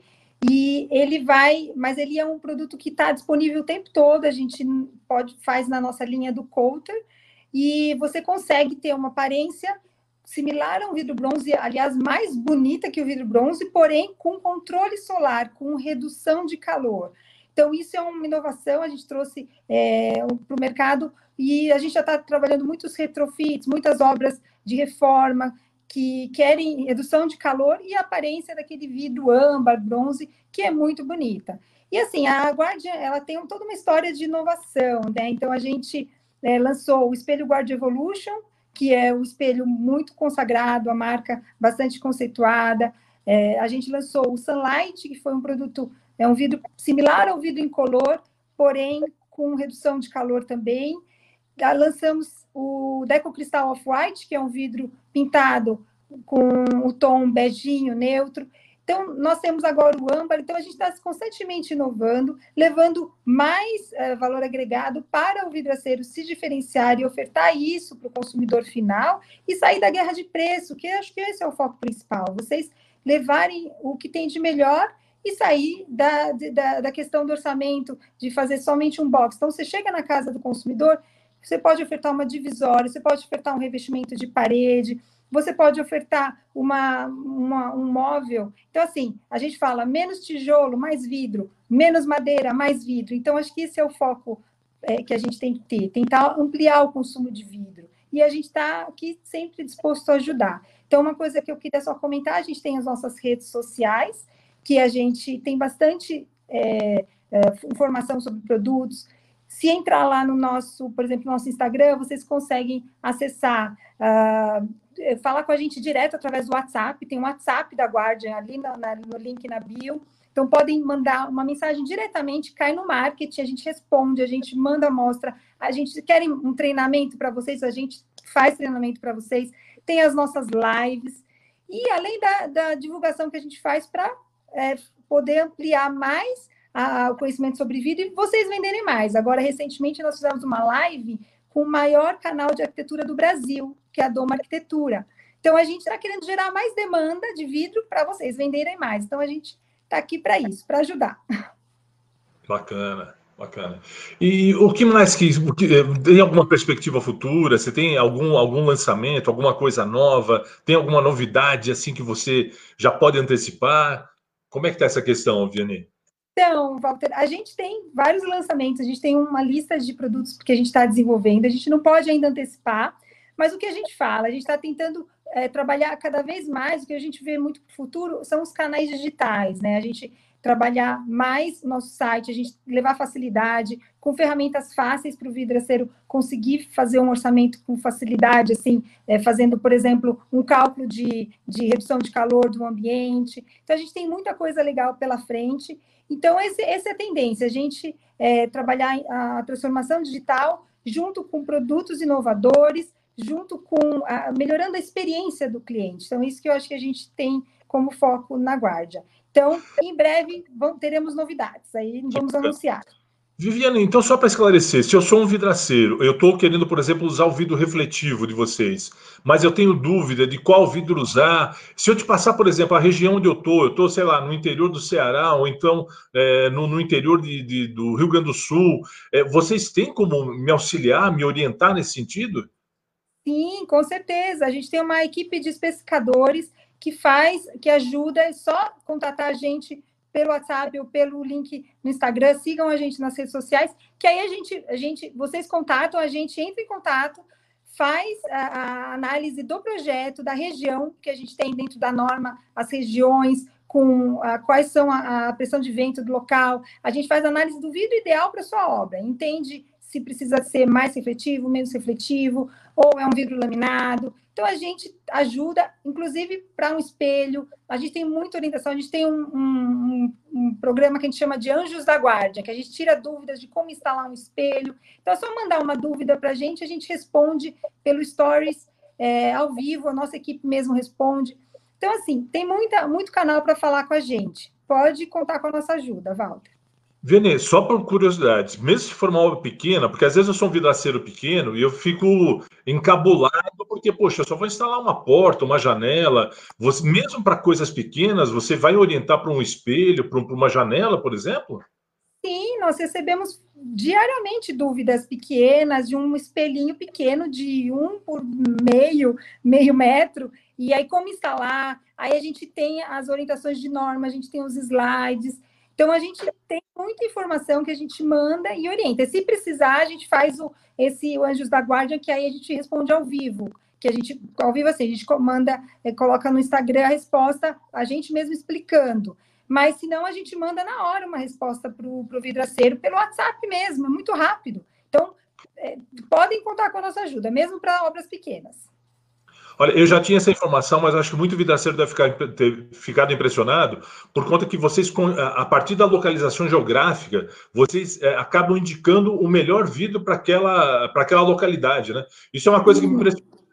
E ele vai, mas ele é um produto que está disponível o tempo todo. A gente pode faz na nossa linha do Coulter e você consegue ter uma aparência similar a um vidro bronze, aliás, mais bonita que o vidro bronze, porém com controle solar, com redução de calor. Então, isso é uma inovação, a gente trouxe é, para o mercado e a gente já está trabalhando muitos retrofits, muitas obras de reforma que querem redução de calor e a aparência daquele vidro âmbar, bronze, que é muito bonita. E assim, a Guardian, ela tem toda uma história de inovação, né? Então, a gente é, lançou o espelho Guardian Evolution, que é um espelho muito consagrado, a marca bastante conceituada. É, a gente lançou o Sunlight, que foi um produto, é um vidro similar ao vidro incolor, porém com redução de calor também. Já lançamos o Deco Cristal Off-White, que é um vidro pintado com o tom beijinho neutro. Então, nós temos agora o âmbar, então a gente está constantemente inovando, levando mais uh, valor agregado para o vidraceiro se diferenciar e ofertar isso para o consumidor final e sair da guerra de preço, que acho que esse é o foco principal. Vocês levarem o que tem de melhor e sair da, da, da questão do orçamento, de fazer somente um box. Então, você chega na casa do consumidor, você pode ofertar uma divisória, você pode ofertar um revestimento de parede, você pode ofertar uma, uma, um móvel. Então, assim, a gente fala menos tijolo, mais vidro, menos madeira, mais vidro. Então, acho que esse é o foco é, que a gente tem que ter, tentar ampliar o consumo de vidro. E a gente está aqui sempre disposto a ajudar. Então, uma coisa que eu queria só comentar, a gente tem as nossas redes sociais, que a gente tem bastante é, é, informação sobre produtos, se entrar lá no nosso, por exemplo, no nosso Instagram, vocês conseguem acessar, uh, falar com a gente direto através do WhatsApp. Tem um WhatsApp da Guardian ali na, na, no link na bio. Então, podem mandar uma mensagem diretamente, cai no marketing, a gente responde, a gente manda amostra. A gente quer um treinamento para vocês, a gente faz treinamento para vocês. Tem as nossas lives. E além da, da divulgação que a gente faz para é, poder ampliar mais a, o conhecimento sobre vidro e vocês venderem mais. Agora, recentemente, nós fizemos uma live com o maior canal de arquitetura do Brasil, que é a Doma Arquitetura. Então, a gente está querendo gerar mais demanda de vidro para vocês venderem mais. Então, a gente está aqui para isso, para ajudar. Bacana. Bacana. E o que mais que, que tem alguma perspectiva futura? Você tem algum algum lançamento, alguma coisa nova? Tem alguma novidade assim que você já pode antecipar? Como é que está essa questão, Vianney? Então, Walter, a gente tem vários lançamentos, a gente tem uma lista de produtos que a gente está desenvolvendo, a gente não pode ainda antecipar, mas o que a gente fala, a gente está tentando é, trabalhar cada vez mais, o que a gente vê muito para o futuro são os canais digitais, né? A gente trabalhar mais nosso site, a gente levar facilidade, com ferramentas fáceis para o vidraceiro conseguir fazer um orçamento com facilidade, assim, é, fazendo, por exemplo, um cálculo de, de redução de calor do ambiente. Então, a gente tem muita coisa legal pela frente. Então, esse, essa é a tendência, a gente é, trabalhar a transformação digital junto com produtos inovadores, junto com a, melhorando a experiência do cliente. Então, isso que eu acho que a gente tem como foco na Guardia. Então, em breve, vamos, teremos novidades, aí vamos anunciar. Viviane, então só para esclarecer, se eu sou um vidraceiro, eu estou querendo, por exemplo, usar o vidro refletivo de vocês, mas eu tenho dúvida de qual vidro usar. Se eu te passar, por exemplo, a região onde eu estou, eu estou, sei lá, no interior do Ceará, ou então é, no, no, interior de, de, do Rio Grande do Sul, é, vocês têm como me auxiliar, me orientar nesse sentido? Sim, com certeza. A gente tem uma equipe de especificadores que faz, que ajuda, é só contatar a gente pelo WhatsApp ou pelo link no Instagram, sigam a gente nas redes sociais, que aí a gente, a gente, vocês contatam, a gente entra em contato, faz a, a análise do projeto, da região que a gente tem dentro da norma, as regiões, com a, quais são a, a, pressão de vento do local, a gente faz análise do vidro ideal para sua obra, entende se precisa ser mais refletivo, menos refletivo, ou é um vidro laminado. Então, a gente ajuda, inclusive, para um espelho. A gente tem muita orientação, a gente tem um, um, um, programa que a gente chama de Anjos da Guarda, que a gente tira dúvidas de como instalar um espelho. Então, é só mandar uma dúvida para a gente, a gente responde pelo Stories é, ao vivo, a nossa equipe mesmo responde. Então, assim, tem muita, muito canal para falar com a gente. Pode contar com a nossa ajuda, Walter. Vene, só por curiosidade, mesmo se for uma obra pequena, porque às vezes eu sou um vidraceiro pequeno e eu fico encabulado, porque, poxa, eu só vou instalar uma porta, uma janela. Você, mesmo para coisas pequenas, você vai orientar para um espelho, para uma janela, por exemplo? Sim, nós recebemos diariamente dúvidas pequenas de um espelhinho pequeno de um por meio, meio metro, e aí como instalar. Aí a gente tem as orientações de norma, a gente tem os slides. Então, a gente tem muita informação que a gente manda e orienta. Se precisar, a gente faz o, esse o Anjos da Guarda, que aí a gente responde ao vivo. Que a gente, ao vivo, assim, a gente manda, é, coloca no Instagram a resposta, a gente mesmo explicando. Mas, se não, a gente manda na hora uma resposta para o vidraceiro pelo WhatsApp mesmo, é muito rápido. Então, é, podem contar com a nossa ajuda, mesmo para obras pequenas. Olha, eu já tinha essa informação, mas acho que muito vidraceiro deve ficar, ter ficado impressionado, por conta que vocês, a partir da localização geográfica, vocês é, acabam indicando o melhor vidro para aquela, aquela localidade, né? Isso é uma coisa que me uhum.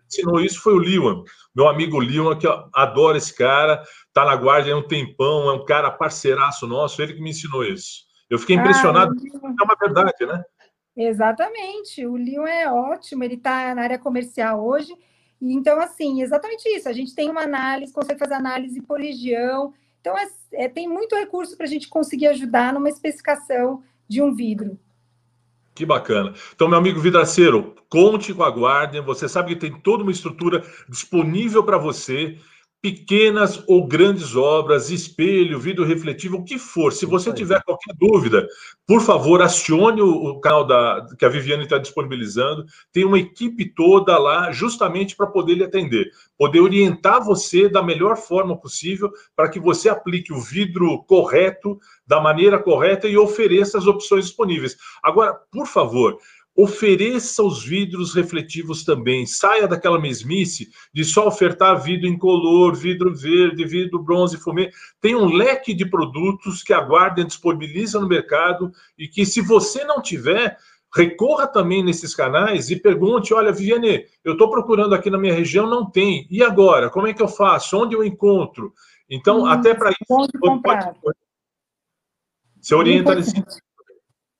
ensinou isso foi o Liwan, meu amigo Liwan, que eu adoro esse cara, tá na guarda há um tempão, é um cara parceiraço nosso, ele que me ensinou isso. Eu fiquei impressionado, ah, é uma verdade, né? Exatamente, o Liwan é ótimo, ele está na área comercial hoje, então, assim, exatamente isso. A gente tem uma análise, consegue fazer análise por região. Então, é, é tem muito recurso para a gente conseguir ajudar numa especificação de um vidro. Que bacana. Então, meu amigo vidraceiro, conte com a Guardian. Você sabe que tem toda uma estrutura disponível para você pequenas ou grandes obras, espelho, vidro refletivo, o que for. Se você tiver qualquer dúvida, por favor, acione o, canal da, que a Viviane está disponibilizando. Tem uma equipe toda lá justamente para poder lhe atender, poder orientar você da melhor forma possível para que você aplique o vidro correto, da maneira correta e ofereça as opções disponíveis. Agora, por favor, ofereça os vidros refletivos também. Saia daquela mesmice de só ofertar vidro incolor, vidro verde, vidro bronze, fumê. Tem um leque de produtos que a Guardian disponibiliza no mercado e que, se você não tiver, recorra também nesses canais e pergunte: olha, Vianney, eu estou procurando aqui na minha região, não tem. E agora? Como é que eu faço? Onde eu encontro? Então, hum, até para isso, pode, pode, você orienta nesse sentido.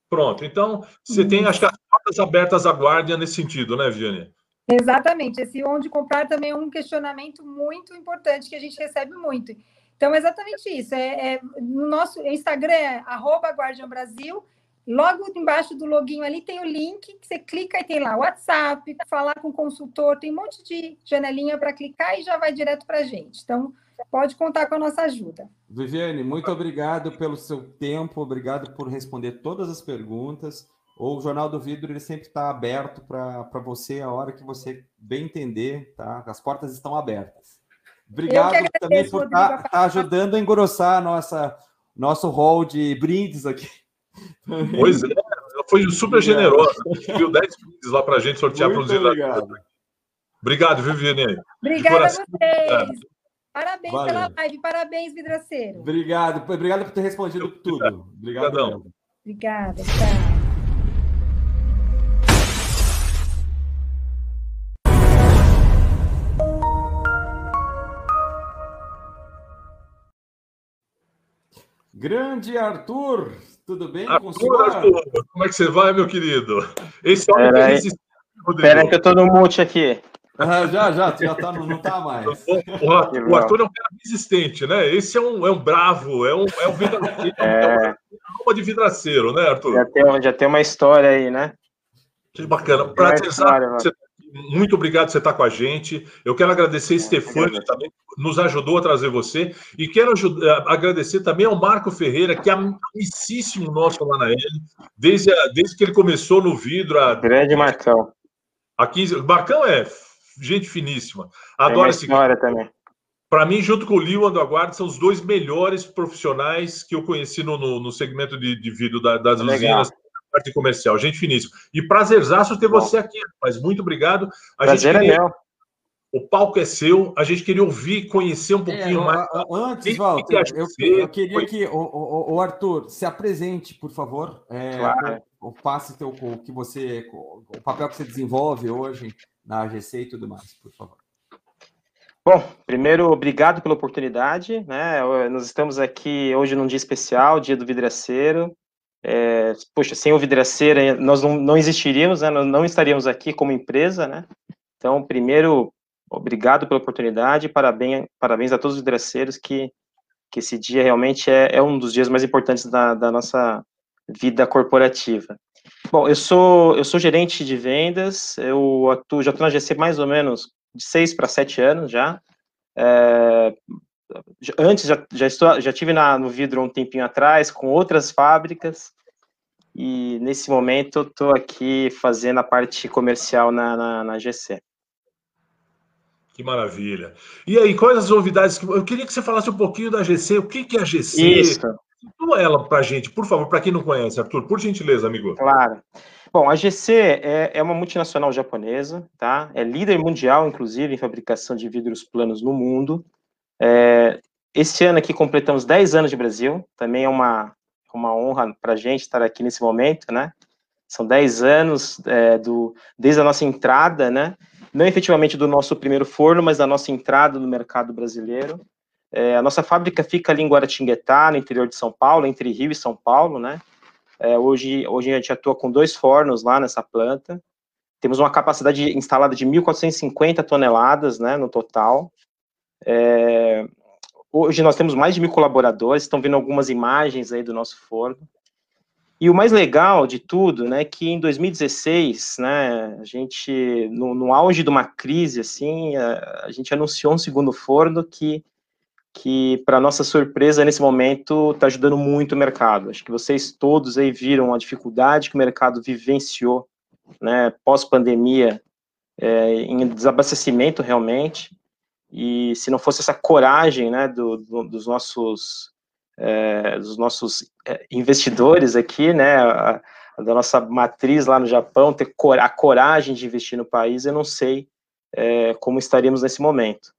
Pronto. Então, você tem, acho que as portas abertas à guarda nesse sentido, né, Vianney? Exatamente. Esse onde comprar também é um questionamento muito importante que a gente recebe muito. Então, é exatamente isso. É, é no nosso Instagram é arroba Guardian Brasil. Logo embaixo do login ali tem o link, que você clica e tem lá WhatsApp, falar com o consultor, tem um monte de janelinha para clicar e já vai direto para a gente. Então, pode contar com a nossa ajuda. Viviane, muito obrigado pelo seu tempo, obrigado por responder todas as perguntas. O Jornal do Vidro ele sempre está aberto para você a hora que você bem entender, tá? As portas estão abertas. Obrigado também por estar tá, tá ajudando a engrossar nossa nosso hall de brindes aqui. Pois é, foi super generosa. Viu 10 brindes lá para a gente sortear para os Obrigado. Obrigado, Viviane. Obrigada a vocês. Parabéns Valeu. pela live, parabéns, Vidraceiro. Obrigado, obrigado por ter respondido tudo. <laughs> Obrigado. Obrigada, tchau. Grande Arthur, tudo bem Arthur, com o senhor? Arthur, como é que você vai, meu querido? Esse Pera aí, Espera aí que eu tô no mute aqui. Ah, já, já, já tá, não, não tá mais. O, o, o, Arthur é um cara resistente, né? Esse é um, é um bravo, é um, é um vidraceiro, é... é uma de vidraceiro, né, Arthur? Já tem, já tem uma história aí, né? Que bacana. Muito obrigado por você estar com a gente. Eu quero agradecer a Stefania também, que nos ajudou a trazer você. E quero ajudar, eh, agradecer também ao Marco Ferreira, que é amicíssimo nosso lá na L, desde, desde que ele começou no vidro. A, Grande Marcão. A 15, Marcão é gente finíssima. Adoro esse história também. Para mim, junto com o Liu Andoguarda, são os dois melhores profissionais que eu conheci no, no, no segmento de, de vidro da, das Legal. usinas parte comercial. Gente finíssima. E prazerzaço ter Bom. você aqui, mas muito obrigado. A Prazer gente é queria... é meu. O palco é seu, a gente queria ouvir, conhecer um é, pouquinho é, mais. Antes, Walter, eu, eu, queria que o, o, o, Arthur se apresente, por favor. É, claro. O, passe teu, o que você, o papel que você desenvolve hoje na AGC e tudo mais, por favor. Bom, primeiro, obrigado pela oportunidade, né? Nós estamos aqui hoje num dia especial, dia do vidraceiro, é, poxa, sem o Vidraceira nós não, não existiríamos, né, nós não estaríamos aqui como empresa, né? Então, primeiro, obrigado pela oportunidade, parabéns, parabéns a todos os vidraceiros que, que esse dia realmente é, é um dos dias mais importantes da, da nossa vida corporativa. Bom, eu sou eu sou gerente de vendas, eu atuo, já estou na GC mais ou menos de seis para sete anos já. É, antes já, já, estou, já tive na, no vidro um tempinho atrás com outras fábricas e nesse momento estou aqui fazendo a parte comercial na, na, na, GC. Que maravilha. E aí, quais as novidades? Eu queria que você falasse um pouquinho da GC. O que, que é a GC? Isso. Situa ela para a gente, por favor, para quem não conhece, Arthur, por gentileza, amigo. Claro. Bom, a GC é, é, uma multinacional japonesa, tá? É líder mundial, inclusive, em fabricação de vidros planos no mundo. É, esse ano aqui completamos 10 anos de Brasil, também é uma, uma honra para a gente estar aqui nesse momento, né? São 10 anos é, do, desde a nossa entrada, né? Não efetivamente do nosso primeiro forno, mas da nossa entrada no mercado brasileiro. É, a nossa fábrica fica ali em Guaratinguetá, no interior de São Paulo, entre Rio e São Paulo, né? É, hoje, hoje a gente atua com dois fornos lá nessa planta. Temos uma capacidade instalada de 1.450 toneladas, né, no total. É, hoje nós temos mais de mil colaboradores, estão vendo algumas imagens aí do nosso forno. E o mais legal de tudo, né, que em 2016, né, a gente, no, no auge de uma crise, assim, a, a, gente anunciou um segundo forno que, que para nossa surpresa, nesse momento, está ajudando muito o mercado. Acho que vocês todos aí viram a dificuldade que o mercado vivenciou, né, pós-pandemia, é, em desabastecimento realmente, e se não fosse essa coragem né, do, do, dos nossos, é, dos nossos é, investidores aqui, né, a, a, da nossa matriz lá no Japão, ter cor, a coragem de investir no país, eu não sei é, como estaríamos nesse momento.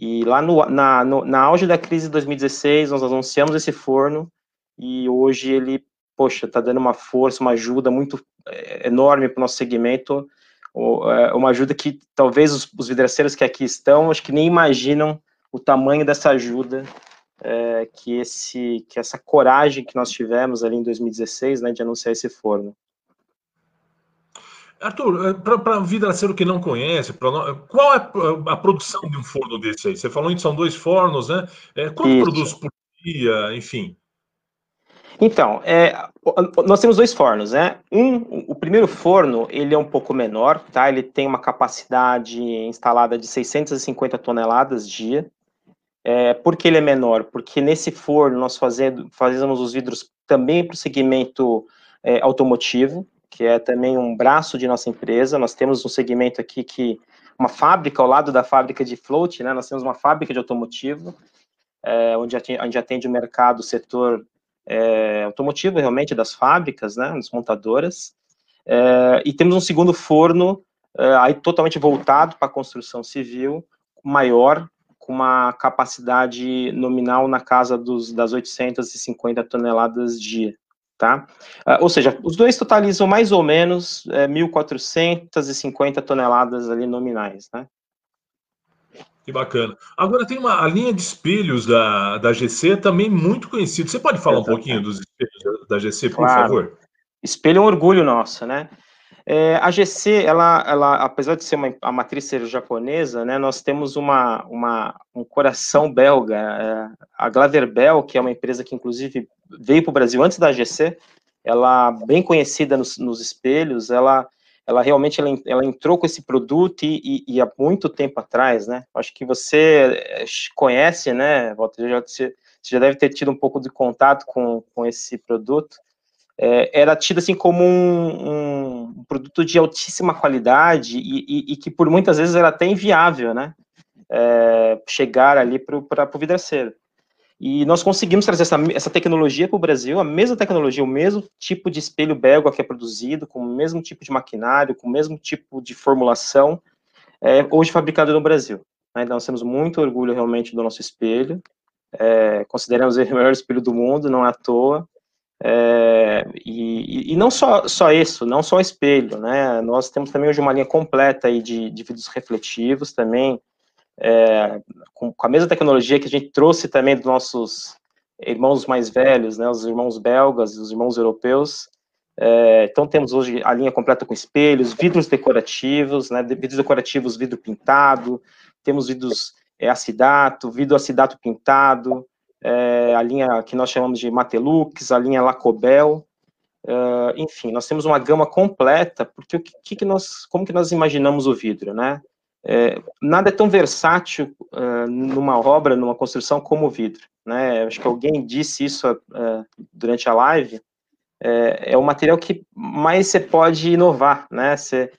E lá no, na, no, na auge da crise de 2016, nós anunciamos esse forno, e hoje ele, poxa, está dando uma força, uma ajuda muito é, enorme para o nosso segmento, é, uma ajuda que talvez os, os vidraceiros que aqui estão, acho que nem imaginam o tamanho dessa ajuda é, que esse que essa coragem que nós tivemos ali em 2016, né, de anunciar esse forno. Arthur, para vidraceiro que não conhece, pra, qual é a produção de um forno desse aí? Você falou que são dois fornos, né? É, quanto Isso. produz por dia, enfim? Então, é, nós temos dois fornos, né? Um, o primeiro forno, ele é um pouco menor, tá? Ele tem uma capacidade instalada de 650 toneladas dia. É, por que ele é menor? Porque nesse forno nós fazendo, fazemos os vidros também para o segmento é, automotivo, que é também um braço de nossa empresa. Nós temos um segmento aqui que uma fábrica ao lado da fábrica de float, né? Nós temos uma fábrica de automotivo, é, onde a gente atende o mercado, o setor é, automotivo realmente das fábricas, né, das montadoras, é, e temos um segundo forno é, aí totalmente voltado para a construção civil, maior, com uma capacidade nominal na casa dos, das 850 toneladas dia, tá? Uh, ou seja, os dois totalizam mais ou menos é, 1.450 toneladas ali nominais, né? Que bacana. Agora tem uma a linha de espelhos da, da GC também muito conhecida. Você pode falar Exatamente. um pouquinho dos espelhos da GC, por claro. favor? Espelho é um orgulho nosso, né? É, a GC, ela, ela, apesar de ser uma a matriz ser japonesa, né, nós temos uma, uma, um coração belga. É, a Glaverbel, que é uma empresa que inclusive veio para o Brasil antes da GC, ela bem conhecida nos, nos espelhos, ela ela realmente ela, ela entrou com esse produto e, e, e, há muito tempo atrás, né? Acho que você eh, conhece, né, Walter? Já, você já deve ter tido um pouco de contato com, com esse produto. É, era tido assim como um, um, produto de altíssima qualidade e, e, que por muitas vezes era até inviável, né? É, chegar ali para o vidraceiro. E nós conseguimos trazer essa, essa tecnologia para o Brasil, a mesma tecnologia, o mesmo tipo de espelho belga que é produzido, com o mesmo tipo de maquinário, com o mesmo tipo de formulação, é, hoje fabricado no Brasil. Né? Então, nós temos muito orgulho realmente do nosso espelho, é, consideramos ele o melhor espelho do mundo, não é à toa. É, e, e, não só, só isso, não só espelho, né? Nós temos também hoje uma linha completa aí de, de vidros refletivos também, é, com, com, a mesma tecnologia que a gente trouxe também dos nossos irmãos mais velhos, né, os irmãos belgas, os irmãos europeus. É, então temos hoje a linha completa com espelhos, vidros decorativos, né, vidros decorativos, vidro pintado, temos vidros é, acidato, vidro acidato pintado, é, a linha que nós chamamos de Matelux, a linha Lacobel, é, enfim, nós temos uma gama completa, porque o que, que nós, como que nós imaginamos o vidro, né? É, nada é tão versátil uh, numa obra, numa construção como o vidro. Né? Acho que alguém disse isso uh, durante a live. É, é, o material que mais você pode inovar, né? Você,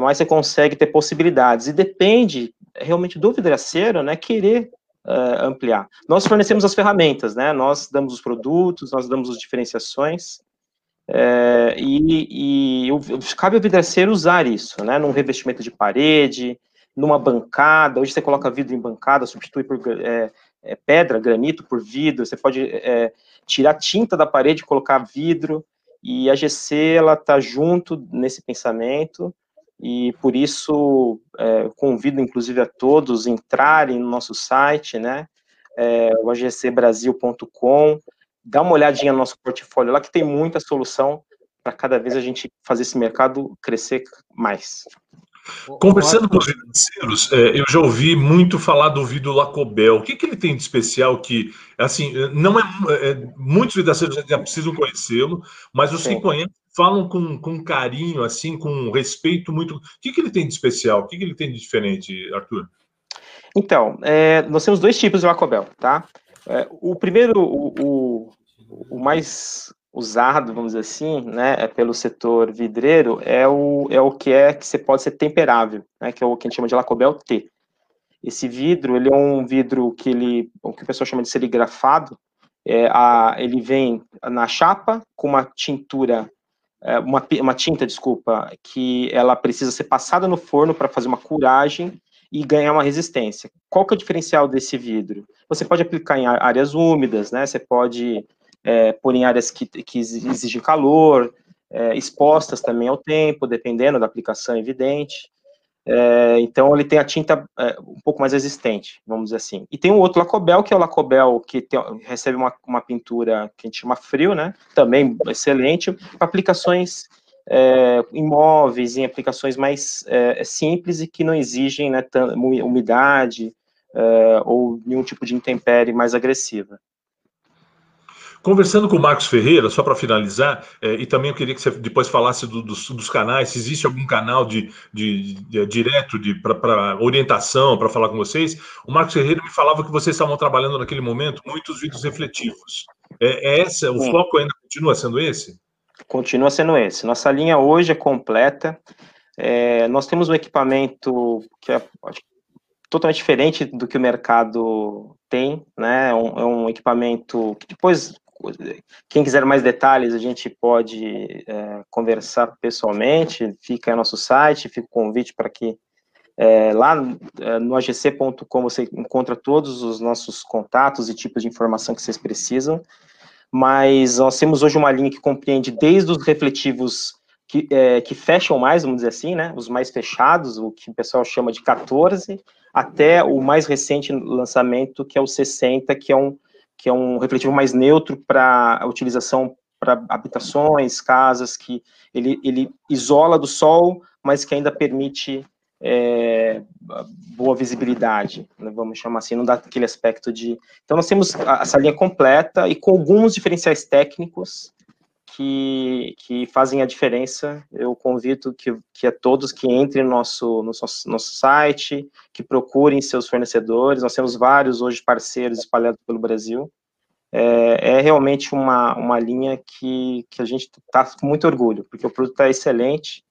mais você consegue ter possibilidades. E depende realmente do vidraceiro, né? Querer uh, ampliar. Nós fornecemos as ferramentas, né? Nós damos os produtos, nós damos as diferenciações. É, e, e cabe ao vidraceiro usar isso, né? Num revestimento de parede, numa bancada, hoje você coloca vidro em bancada, substitui por é, é, pedra, granito por vidro, você pode é, tirar tinta da parede e colocar vidro, e a GC, ela está junto nesse pensamento, e por isso é, convido, inclusive, a todos entrarem no nosso site, né, é, o agcbrasil.com, dá uma olhadinha no nosso portfólio lá, que tem muita solução para cada vez a gente fazer esse mercado crescer mais. Conversando com os financeiros, é, eu já ouvi muito falar do vidro Lacobel. O que, que ele tem de especial que, assim, não é, é muitos financeiros já precisam conhecê-lo, mas os Sim. que conhecem falam com, com carinho, assim, com respeito muito. O que, que ele tem de especial? O que, que ele tem de diferente, Arthur? Então, é, nós temos dois tipos de Lacobel, tá? É, o primeiro, o, o, o mais usado, vamos dizer assim, né, é pelo setor vidreiro, é o, é o que é que você pode ser temperável, né, que é o que a gente chama de Lacobel T. Esse vidro, ele é um vidro que ele, o que o pessoal chama de serigrafado, é, a, ele vem na chapa com uma tintura, uma, uma tinta, desculpa, que ela precisa ser passada no forno para fazer uma curagem e ganhar uma resistência. Qual que é o diferencial desse vidro? Você pode aplicar em áreas úmidas, né? Você pode é, por em áreas que, que exigem calor, é, expostas também ao tempo, dependendo da aplicação evidente. É, então, ele tem a tinta é, um pouco mais resistente, vamos dizer assim. E tem um outro Lacobel, que é o Lacobel que tem, recebe uma, uma pintura que a gente chama frio, né? Também excelente, para aplicações é, imóveis, em aplicações mais é, simples e que não exigem né, umidade é, ou nenhum tipo de intempérie mais agressiva. Conversando com o Marcos Ferreira, só para finalizar, é, e também eu queria que você depois falasse do, dos, dos, canais, se existe algum canal de, de, de, de direto para orientação, para falar com vocês. O Marcos Ferreira me falava que vocês estavam trabalhando naquele momento muitos vídeos refletivos. É, é essa, o Sim. foco ainda continua sendo esse? Continua sendo esse. Nossa linha hoje é completa. É, nós temos um equipamento que é totalmente diferente do que o mercado tem, né? É um, é um equipamento que depois quem quiser mais detalhes, a gente pode é, conversar pessoalmente, fica aí nosso site, fica o convite para que é, lá é, no agc.com você encontra todos os nossos contatos e tipos de informação que vocês precisam, mas nós temos hoje uma linha que compreende desde os refletivos que, é, que fecham mais, vamos dizer assim, né, os mais fechados, o que o pessoal chama de 14, até o mais recente lançamento, que é o 60, que é um que é um refletivo mais neutro para a utilização para habitações, casas, que ele, ele isola do sol, mas que ainda permite é, boa visibilidade, né, vamos chamar assim, não dá aquele aspecto de... Então, nós temos essa linha completa e com alguns diferenciais técnicos que, que fazem a diferença. Eu convido que, que a todos que entrem no nosso, no nosso, nosso site, que procurem seus fornecedores. Nós temos vários hoje parceiros espalhados pelo Brasil. É, é realmente uma, uma linha que, que a gente está com muito orgulho, porque o produto é excelente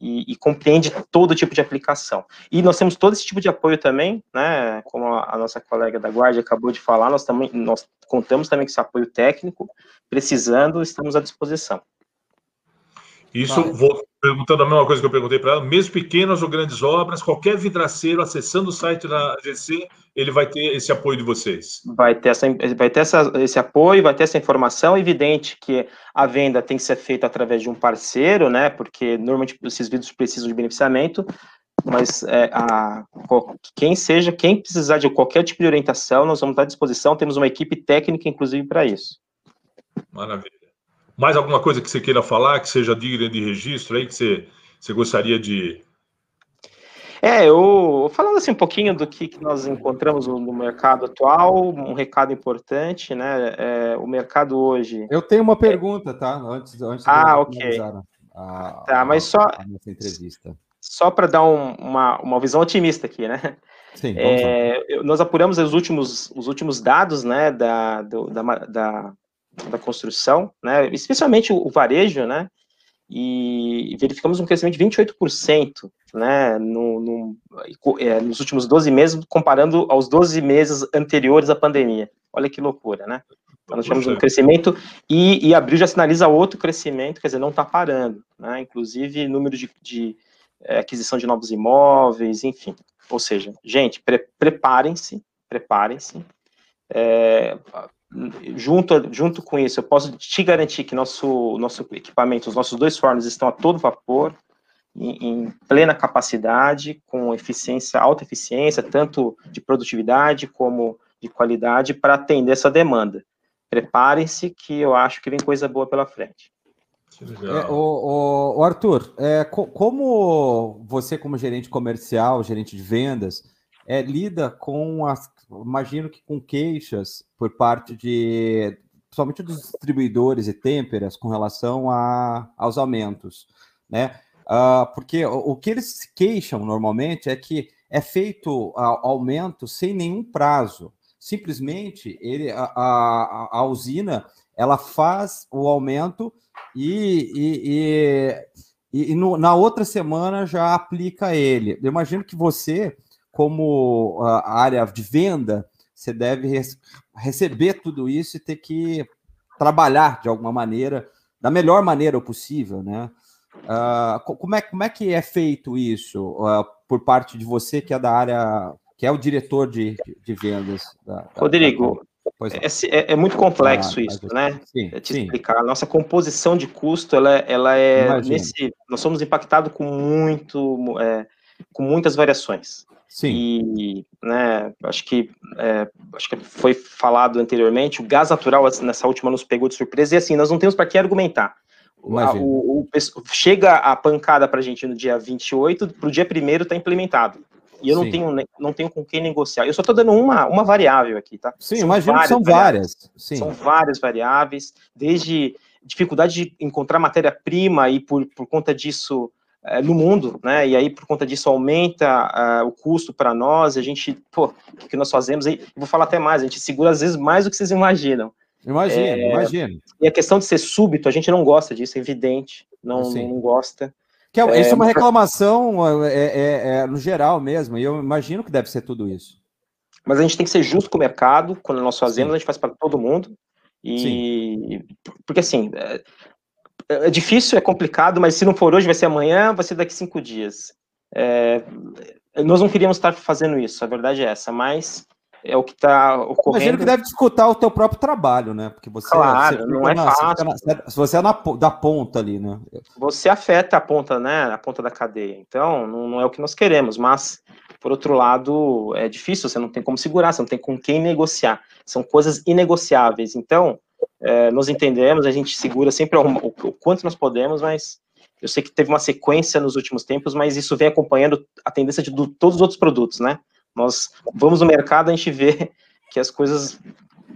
e, e, compreende todo tipo de aplicação. E nós temos todo esse tipo de apoio também, né, como a, a nossa colega da Guardia acabou de falar, nós, também, nós contamos também com esse apoio técnico, precisando, estamos à disposição. Isso, vou perguntando a mesma coisa que eu perguntei para ela, mesmo pequenas ou grandes obras, qualquer vidraceiro acessando o site da AGC, ele vai ter esse apoio de vocês. Vai ter, essa, vai ter essa, esse apoio, vai ter essa informação. É evidente que a venda tem que ser feita através de um parceiro, né? Porque normalmente esses vidros precisam de beneficiamento, mas é, a, quem seja, quem precisar de qualquer tipo de orientação, nós vamos estar à disposição. Temos uma equipe técnica, inclusive, para isso. Maravilha. Mais alguma coisa que você queira falar, que seja digna de registro aí, que você, você gostaria de. É, eu falando assim um pouquinho do que, que nós encontramos no, no, mercado atual, um recado importante, né? É, o mercado hoje. Eu tenho uma pergunta, tá? Antes, antes ah, de ok. A, tá, mas só. A nossa entrevista. Só para dar um, uma, uma visão otimista aqui, né? Sim, é, nós apuramos os últimos, os últimos dados né, da, do, da, da, da construção, né, especialmente o, o varejo, né, e verificamos um crescimento de 28%, né, no, no, é, nos últimos 12 meses, comparando aos 12 meses anteriores à pandemia. Olha que loucura, né? Então, nós tivemos um crescimento e, e abril já sinaliza outro crescimento, quer dizer, não está parando, né? Inclusive, número de, de é, aquisição de novos imóveis, enfim. Ou seja, gente, pre preparem-se, preparem-se. É, junto, junto com isso, eu posso te garantir que nosso, nosso equipamento, os nossos dois fornos estão a todo vapor, em, em, plena capacidade, com eficiência, alta eficiência, tanto de produtividade como de qualidade, para atender essa demanda. Preparem-se, que eu acho que vem coisa boa pela frente. É, o, o, o, Arthur, é, co como você, como gerente comercial, gerente de vendas, é, lida com as, imagino que com queixas por parte de, principalmente dos distribuidores e têmperas com relação a, aos aumentos, né? Uh, porque o, o, que eles queixam normalmente é que é feito a, aumento sem nenhum prazo. Simplesmente ele, a, a, a usina ela faz o aumento e, e, e, e no, na outra semana já aplica ele. Eu imagino que você como a área de venda, você deve receber tudo isso e ter que trabalhar de alguma maneira, da melhor maneira possível, né? Uh, como, é, como é que é feito isso uh, por parte de você, que é da área, que é o diretor de, de vendas? Da, Rodrigo, da... É, é, é, muito complexo ah, isso, né? Sim, é te sim. explicar. A nossa composição de custo, ela, ela é nesse. Nós somos impactados com muito, é, com muitas variações. Sim. E, né, acho que, é, acho que foi falado anteriormente, o gás natural nessa última nos pegou de surpresa, e assim, nós não temos para que argumentar. o, o, chega a pancada para a gente no dia 28, para o dia 1 está implementado. E eu não tenho, não tenho com quem negociar. Eu só estou dando uma, uma variável aqui, tá? Sim, imagino que são várias. Sim. São várias variáveis, desde dificuldade de encontrar matéria-prima e por, por conta disso é, no mundo, né? E aí por conta disso aumenta uh, o custo para nós. A gente, pô, o que, que nós fazemos? aí? vou falar até mais. A gente segura às vezes mais do que vocês imaginam. Imagina, é, imagina. E a questão de ser súbito, a gente não gosta disso, é evidente. Não, não gosta. Que é, isso é uma reclamação é, é, é, no geral mesmo, e eu imagino que deve ser tudo isso. Mas a gente tem que ser justo com o mercado, quando nós fazemos, Sim. a gente faz para todo mundo. E Sim. porque assim, é, é, difícil, é complicado, mas se não for hoje, vai ser amanhã, vai ser daqui cinco dias. É, nós não queríamos estar fazendo isso, a verdade é essa, mas é o que está ocorrendo. Imagino que deve discutir o teu próprio trabalho, né? Porque você, claro, você não é na, fácil. Você, você é na, da ponta ali, né? Você afeta a ponta, né? A ponta da cadeia. Então, não, não, é o que nós queremos, mas por outro lado, é difícil, você não tem como segurar, você não tem com quem negociar. São coisas inegociáveis. Então, é, nós entendemos, a gente segura sempre o, o, quanto nós podemos, mas eu sei que teve uma sequência nos últimos tempos, mas isso vem acompanhando a tendência de do, todos os outros produtos, né? Nós vamos no mercado, a gente vê <laughs> que as coisas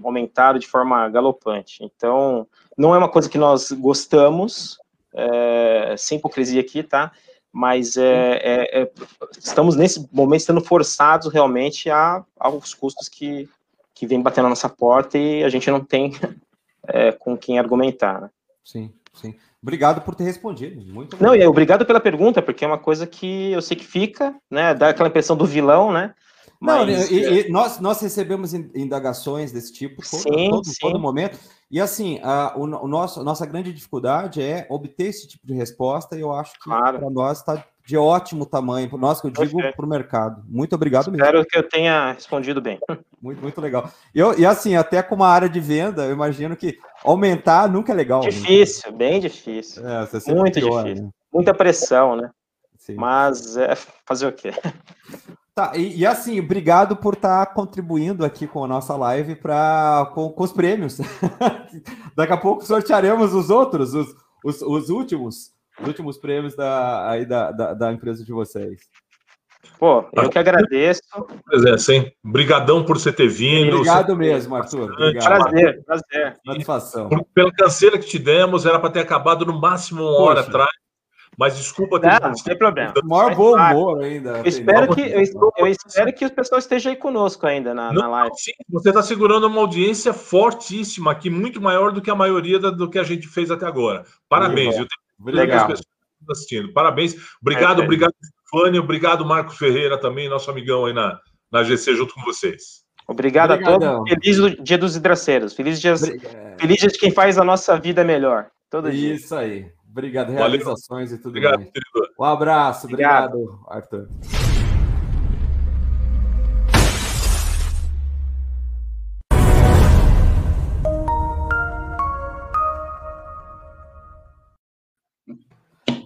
aumentaram de forma galopante. Então, não é uma coisa que nós gostamos, é, sem hipocrisia aqui, tá? Mas é, é, é, estamos nesse momento sendo forçados realmente a, aos custos que, que vem batendo na nossa porta e a gente não tem <laughs> é, com quem argumentar. Né? Sim, sim. Obrigado por ter respondido. Muito Não, e obrigado pela pergunta, porque é uma coisa que eu sei que fica, né? Dá aquela impressão do vilão, né? Não, Mas, e, é e nós, nós recebemos indagações desse tipo todo, sim, todo, sim. todo momento. E assim, a, o, o nosso, nossa grande dificuldade é obter esse tipo de resposta, e eu acho que claro. para nós está de ótimo tamanho, para nós que eu digo para o mercado. Muito obrigado mesmo. Espero que eu tenha respondido bem. <laughs> Muito, muito legal. Eu, e assim, até com uma área de venda, eu imagino que aumentar nunca é legal. Né? Difícil, né? bem difícil. É, muito pior, difícil. Né? Muita pressão, né? Sim. Mas é, fazer o quê? <laughs> Tá, e, e, assim, obrigado por estar tá contribuindo aqui com a nossa live para com, com, os prêmios. <laughs> Daqui a pouco sortearemos os outros, os, os, os últimos, os últimos prêmios da, aí da, da, da, empresa de vocês. Pô, eu que agradeço. Pois é, sim. Obrigadão por você ter vindo. Obrigado mesmo, Arthur. Obrigado. Prazer, prazer. Satisfação. Pela canseira que te demos, era para ter acabado no máximo uma Poxa. hora atrás. Mas desculpa ter. Não, não tem problema. O maior bom humor ainda. Eu espero, que, eu, eu, espero que o pessoal esteja aí conosco ainda na, não, na live. Sim, você está segurando uma audiência fortíssima aqui, muito maior do que a maioria do que a gente fez até agora. Parabéns. Eu tenho Legal. pessoas assistindo. Parabéns. Obrigado, é, obrigado, Stefania. Obrigado, Marcos Ferreira, também, nosso amigão aí na, na GC, junto com vocês. Obrigado Obrigadão. a todos. Feliz dia dos hidraceiros. Feliz dia, feliz dia de quem faz a nossa vida melhor. Todo Isso dia. Isso aí. Obrigado, realizações Valeu. e tudo obrigado, mais. Querido. Um abraço, obrigado, obrigado Arthur.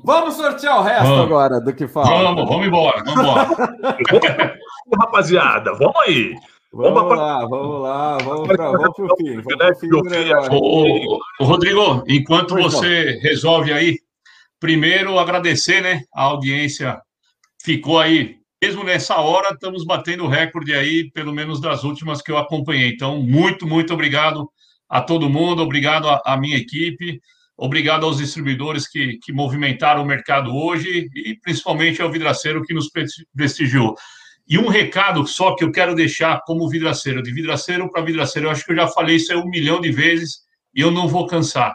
Vamos sortear o resto vamos. agora do que fala. Vamos, vamos embora, vamos embora. <laughs> <laughs> Rapaziada, vamos aí. Vamos, vamos lá, vamos lá, vamos para o fim. Vamos fim ô, ô, Rodrigo, enquanto pois você não. resolve aí, primeiro agradecer, né? A audiência ficou aí. Mesmo nessa hora, estamos batendo o recorde aí, pelo menos das últimas que eu acompanhei. Então, muito, muito obrigado a todo mundo, obrigado à minha equipe, obrigado aos distribuidores que, que movimentaram o mercado hoje e principalmente ao vidraceiro que nos prestigiou. E um recado só que eu quero deixar como vidraceiro, de vidraceiro para vidraceiro, eu acho que eu já falei isso aí um milhão de vezes e eu não vou cansar.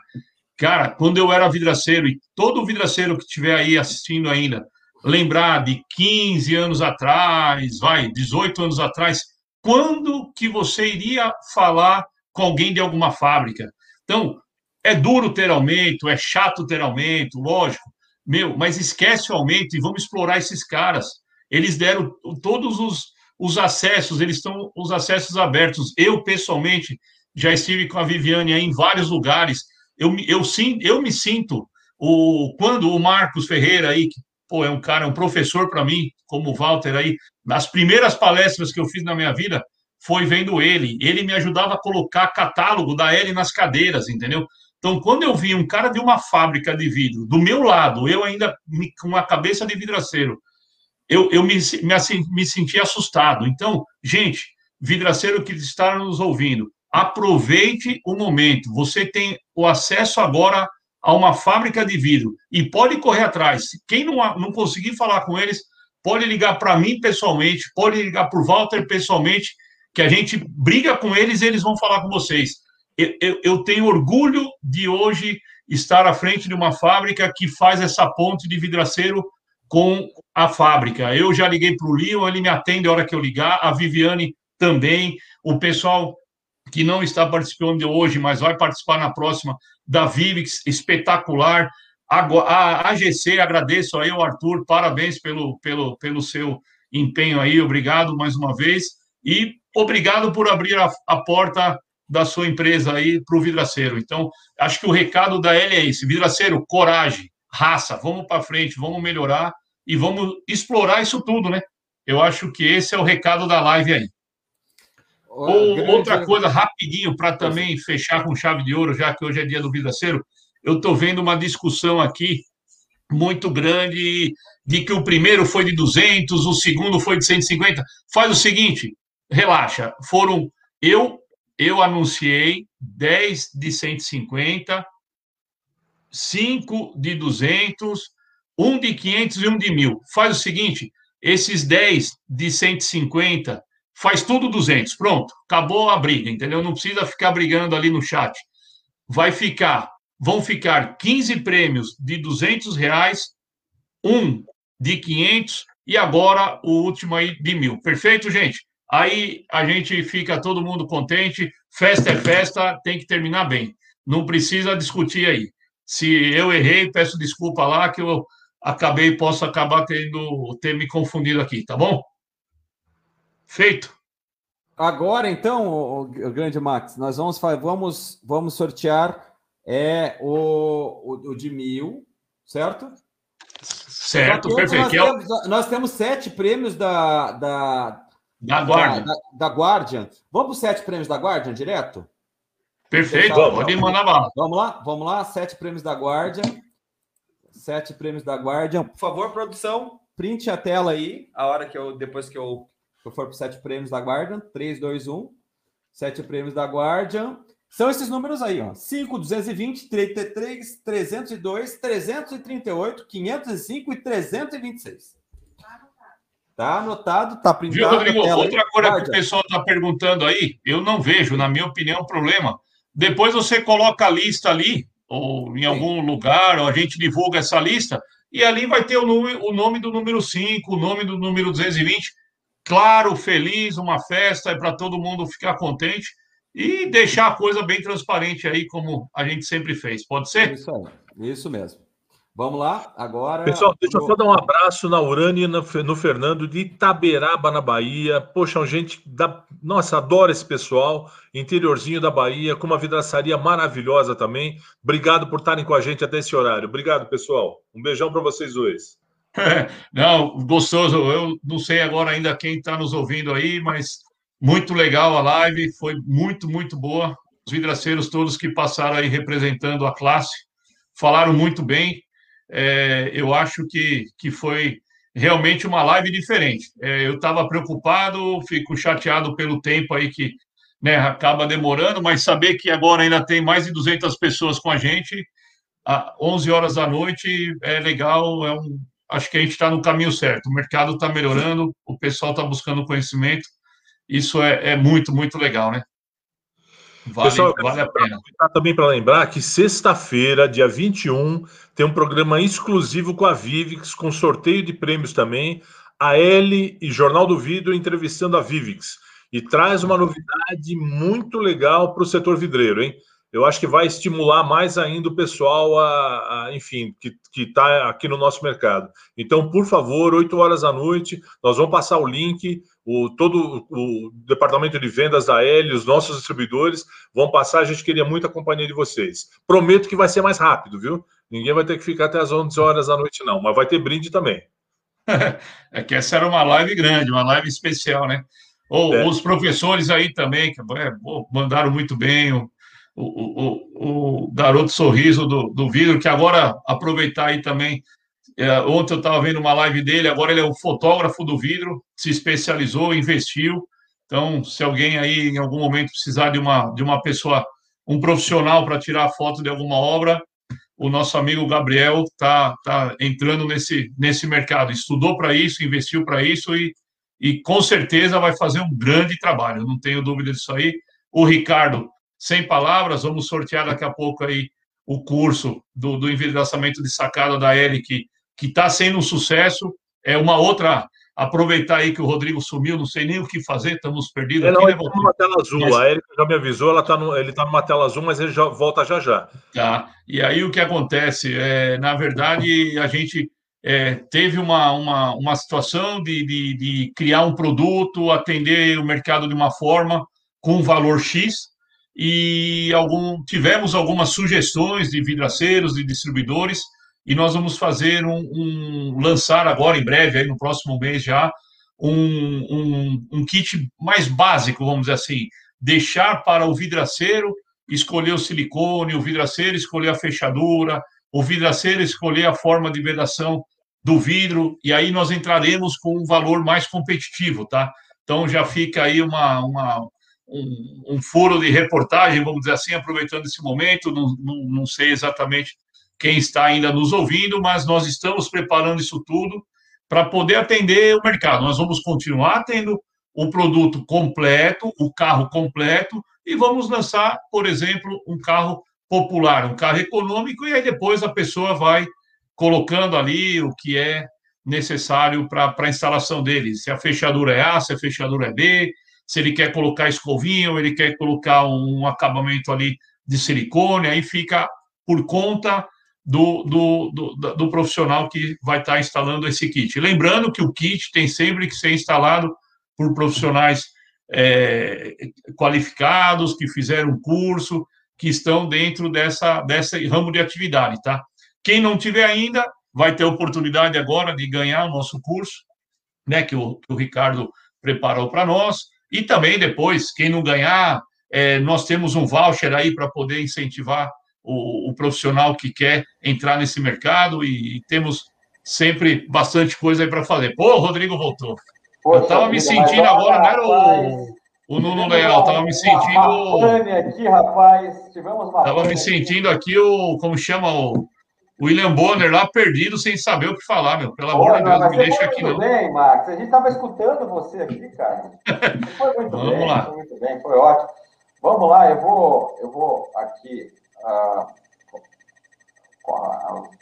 Cara, quando eu era vidraceiro, e todo vidraceiro que estiver aí assistindo ainda, lembrar de 15 anos atrás, vai, 18 anos atrás, quando que você iria falar com alguém de alguma fábrica? Então, é duro ter aumento, é chato ter aumento, lógico, meu, mas esquece o aumento e vamos explorar esses caras eles deram todos os, os acessos, eles estão os acessos abertos. Eu, pessoalmente, já estive com a Viviane em vários lugares. Eu, eu, sim, eu me sinto, o, quando o Marcos Ferreira aí, que pô, é um cara, um professor para mim, como o Walter aí, nas primeiras palestras que eu fiz na minha vida, foi vendo ele. Ele me ajudava a colocar catálogo da L nas cadeiras, entendeu? Então, quando eu vi um cara de uma fábrica de vidro do meu lado, eu ainda com a cabeça de vidraceiro, eu, eu me, me, assim, me senti assustado. Então, gente, vidraceiro que está nos ouvindo, aproveite o momento. Você tem o acesso agora a uma fábrica de vidro e pode correr atrás. Quem não, não conseguir falar com eles, pode ligar para mim pessoalmente, pode ligar para o Walter pessoalmente, que a gente briga com eles e eles vão falar com vocês. Eu, eu, eu, tenho orgulho de hoje estar à frente de uma fábrica que faz essa ponte de vidraceiro com a fábrica. Eu já liguei para o Leon, ele me atende a hora que eu ligar, a Viviane também, o pessoal que não está participando de hoje, mas vai participar na próxima, da Vivix, espetacular. A AGC, agradeço aí ao Arthur, parabéns pelo, pelo, pelo seu empenho aí, obrigado mais uma vez. E obrigado por abrir a, a porta da sua empresa aí para o vidraceiro. Então, acho que o recado da L é esse: vidraceiro, coragem, raça, vamos para frente, vamos melhorar e vamos explorar isso tudo, né? Eu acho que esse é o recado da live aí. Ou, grande... Outra coisa, rapidinho, para também fechar com chave de ouro, já que hoje é dia do vidraceiro, eu estou vendo uma discussão aqui muito grande de que o primeiro foi de 200, o segundo foi de 150. Faz o seguinte, relaxa, foram eu eu anunciei 10 de 150, 5 de 200, um de 500 e um de 1000. Faz o seguinte, esses 10 de 150 faz tudo 200. Pronto, acabou a briga, entendeu? Não precisa ficar brigando ali no chat. Vai ficar, vão ficar 15 prêmios de 200 reais, um de 500 e agora o último aí de mil. Perfeito, gente? Aí a gente fica todo mundo contente. Festa é festa, tem que terminar bem. Não precisa discutir aí. Se eu errei, peço desculpa lá que eu acabei, posso acabar tendo ter me confundido aqui, tá bom? Feito. Agora, então, o, o grande Max, nós vamos vamos vamos sortear é o, o, o de mil, certo? Certo, perfeito. Nós temos, nós temos sete prêmios da, da da Guardian. Da, da, da Guardian. Vamos para os sete prêmios da Guardian direto? Perfeito, pode mandar bala. Vamos lá, vamos lá, sete prêmios da Guardian. Sete prêmios da Guardian. Por favor, produção, print a tela aí, a hora que eu, depois que eu, que eu for para os sete prêmios da Guardian. 3, 2, 1. Sete prêmios da Guardian. São esses números aí, ó. 5, 220, 33, 302, 338, 505 e 326. Tá anotado, tá printado. Viu, Rodrigo? Outra coisa que o pessoal está perguntando aí, eu não vejo, na minha opinião, problema. Depois você coloca a lista ali, ou em algum lugar, ou a gente divulga essa lista, e ali vai ter o nome, o nome do número 5, o nome do número 220. Claro, feliz, uma festa, é para todo mundo ficar contente e deixar a coisa bem transparente aí, como a gente sempre fez. Pode ser? Isso aí, isso mesmo. Vamos lá, agora. Pessoal, deixa eu só dar um abraço na Urânia e no Fernando de Itaberaba, na Bahia. Poxa, gente da. Nossa, adoro esse pessoal. Interiorzinho da Bahia, com uma vidraçaria maravilhosa também. Obrigado por estarem com a gente até esse horário. Obrigado, pessoal. Um beijão para vocês dois. <laughs> não, gostoso. Eu não sei agora ainda quem está nos ouvindo aí, mas muito legal a live. Foi muito, muito boa. Os vidraceiros todos que passaram aí representando a classe falaram muito bem é, eu acho que, que foi realmente uma live diferente. É, eu estava preocupado, fico chateado pelo tempo aí que né, acaba demorando, mas saber que agora ainda tem mais de 200 pessoas com a gente, às 11 horas da noite, é legal, é um, acho que a gente está no caminho certo. O mercado está melhorando, o pessoal está buscando conhecimento, isso é, é muito, muito legal, né? Vale, Pessoal, vale a pena. Também para lembrar que sexta-feira, dia 21, tem um programa exclusivo com a Vivix, com sorteio de prêmios também. A L e Jornal do Vidro entrevistando a Vivix. E traz uma novidade muito legal para o setor vidreiro, hein? Eu acho que vai estimular mais ainda o pessoal a, a enfim, que está aqui no nosso mercado. Então, por favor, 8 horas da noite, nós vamos passar o link o, todo o departamento de vendas da L, os nossos distribuidores vão passar. A gente queria muito a companhia de vocês. Prometo que vai ser mais rápido, viu? Ninguém vai ter que ficar até as 11 horas da noite, não, mas vai ter brinde também. <laughs> É que essa era uma live grande, uma live especial, né? Ou é. os professores aí também, que é, mandaram muito bem. O, o, o, o garoto sorriso do, do vidro, que agora aproveitar aí também. É, ontem eu estava vendo uma live dele, agora ele é o fotógrafo do vidro, se especializou, investiu. Então, se alguém aí em algum momento precisar de uma, de uma pessoa, um profissional para tirar foto de alguma obra, o nosso amigo Gabriel está tá entrando nesse, nesse mercado. Estudou para isso, investiu para isso e, e com certeza vai fazer um grande trabalho, não tenho dúvida disso aí. O Ricardo sem palavras, vamos sortear daqui a pouco aí o curso do, do envidraçamento de sacada da L, que está sendo um sucesso. É uma outra. Aproveitar aí que o Rodrigo sumiu, não sei nem o que fazer, estamos perdidos. É, não, aqui, ele está numa tela azul. Mas... A Erika já me avisou, ela tá no, ele está numa tela azul, mas ele já volta já já. Tá. E aí o que acontece? É, na verdade, a gente é, teve uma, uma, uma situação de, de, de criar um produto, atender o mercado de uma forma, com um valor X, e algum, tivemos algumas sugestões de vidraceiros, de distribuidores, e nós vamos fazer um, um lançar agora em breve, aí no próximo mês já, um, um, um, kit mais básico, vamos dizer assim, deixar para o vidraceiro escolher o silicone, o vidraceiro escolher a fechadura, o vidraceiro escolher a forma de vedação do vidro, e aí nós entraremos com um valor mais competitivo, tá? Então já fica aí uma, uma um, um furo de reportagem, vamos dizer assim, aproveitando esse momento. Não, não, não sei exatamente quem está ainda nos ouvindo, mas nós estamos preparando isso tudo para poder atender o mercado. Nós vamos continuar tendo o produto completo, o carro completo, e vamos lançar, por exemplo, um carro popular, um carro econômico, e aí depois a pessoa vai colocando ali o que é necessário para a instalação dele. Se a fechadura é A, se a fechadura é B, se ele quer colocar escovinha ou ele quer colocar um acabamento ali de silicone, aí fica por conta do, do, do, do profissional que vai estar instalando esse kit. Lembrando que o kit tem sempre que ser instalado por profissionais é, qualificados, que fizeram curso, que estão dentro dessa, dessa ramo de atividade, tá? Quem não tiver ainda, vai ter oportunidade agora de ganhar o nosso curso, né, que o, que o Ricardo preparou para nós. E também depois, quem não ganhar, é, nós temos um voucher aí para poder incentivar o, o, profissional que quer entrar nesse mercado e, e temos sempre bastante coisa aí para fazer. Pô, o Rodrigo voltou. Poxa, eu estava me sentindo agora, não era o, o Nuno Leal, estava me sentindo. aqui, rapaz. Tivemos uma. Estava me sentindo aqui o. Como chama o William Bonner lá perdido, sem saber o que falar, meu. Pelo amor de Deus, não me deixa aqui, não. bem, Max. A gente estava escutando você aqui, cara. Foi muito <laughs> Vamos bem, lá. foi muito bem, foi ótimo. Vamos lá, eu vou, eu vou aqui uh,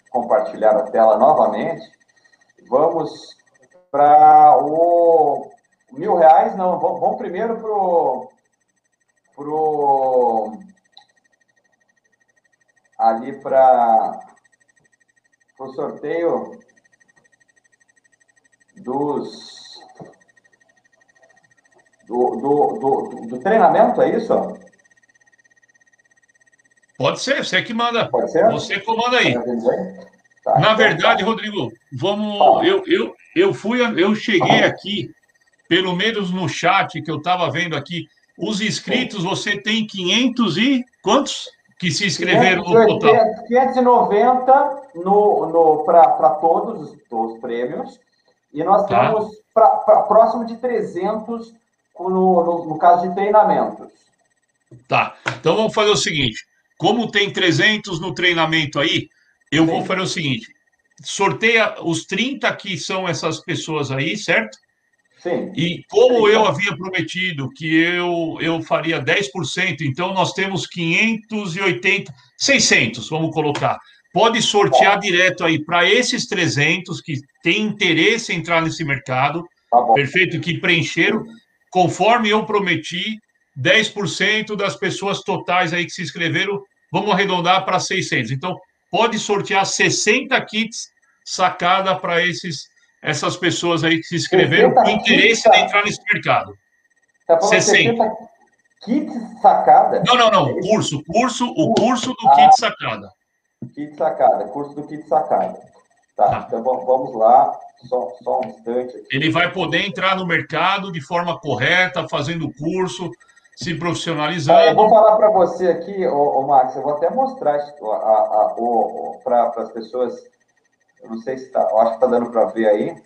compartilhar a tela novamente. Vamos para o mil reais, não, vamos, vamos primeiro para o pro, ali para o sorteio dos do, do, do, do, treinamento, é isso? Pode ser, você que manda. Pode ser? Você comanda aí. Tá, Na então verdade, tá. Rodrigo, vamos. Eu, eu, eu fui, eu cheguei aqui, pelo menos no chat que eu estava vendo aqui, os inscritos, você tem 500 e quantos? que se inscreveram 580, no total? 590 no, no, para todos os, os, prêmios, e nós tá. temos pra, pra, próximo de 300 no, no, no caso de treinamentos. Tá, então vamos fazer o seguinte, como tem 300 no treinamento aí, eu Sim. vou fazer o seguinte, sorteia os 30 que são essas pessoas aí, certo? Sim. E como eu havia prometido que eu, eu faria 10%, então nós temos 580, 600, vamos colocar. Pode sortear direto aí para esses 300 que têm interesse em entrar nesse mercado, tá perfeito, que preencheram, conforme eu prometi, 10% das pessoas totais aí que se inscreveram, vamos arredondar para 600. Então, pode sortear 60 kits sacada para esses essas pessoas aí que se inscreveram com interesse de entrar nesse mercado. Tá 60. Kit sacada? Não, não, não. Curso, curso, o curso do ah, kit sacada. Kit sacada, curso do kit sacada. Tá, tá. então vamos lá. Só, só um instante. Aqui. Ele vai poder entrar no mercado de forma correta, fazendo o curso, se profissionalizando. eu vou falar para você aqui, ô, ô, Max, eu vou até mostrar para as pessoas. Eu não sei se está, acho que está dando para ver aí.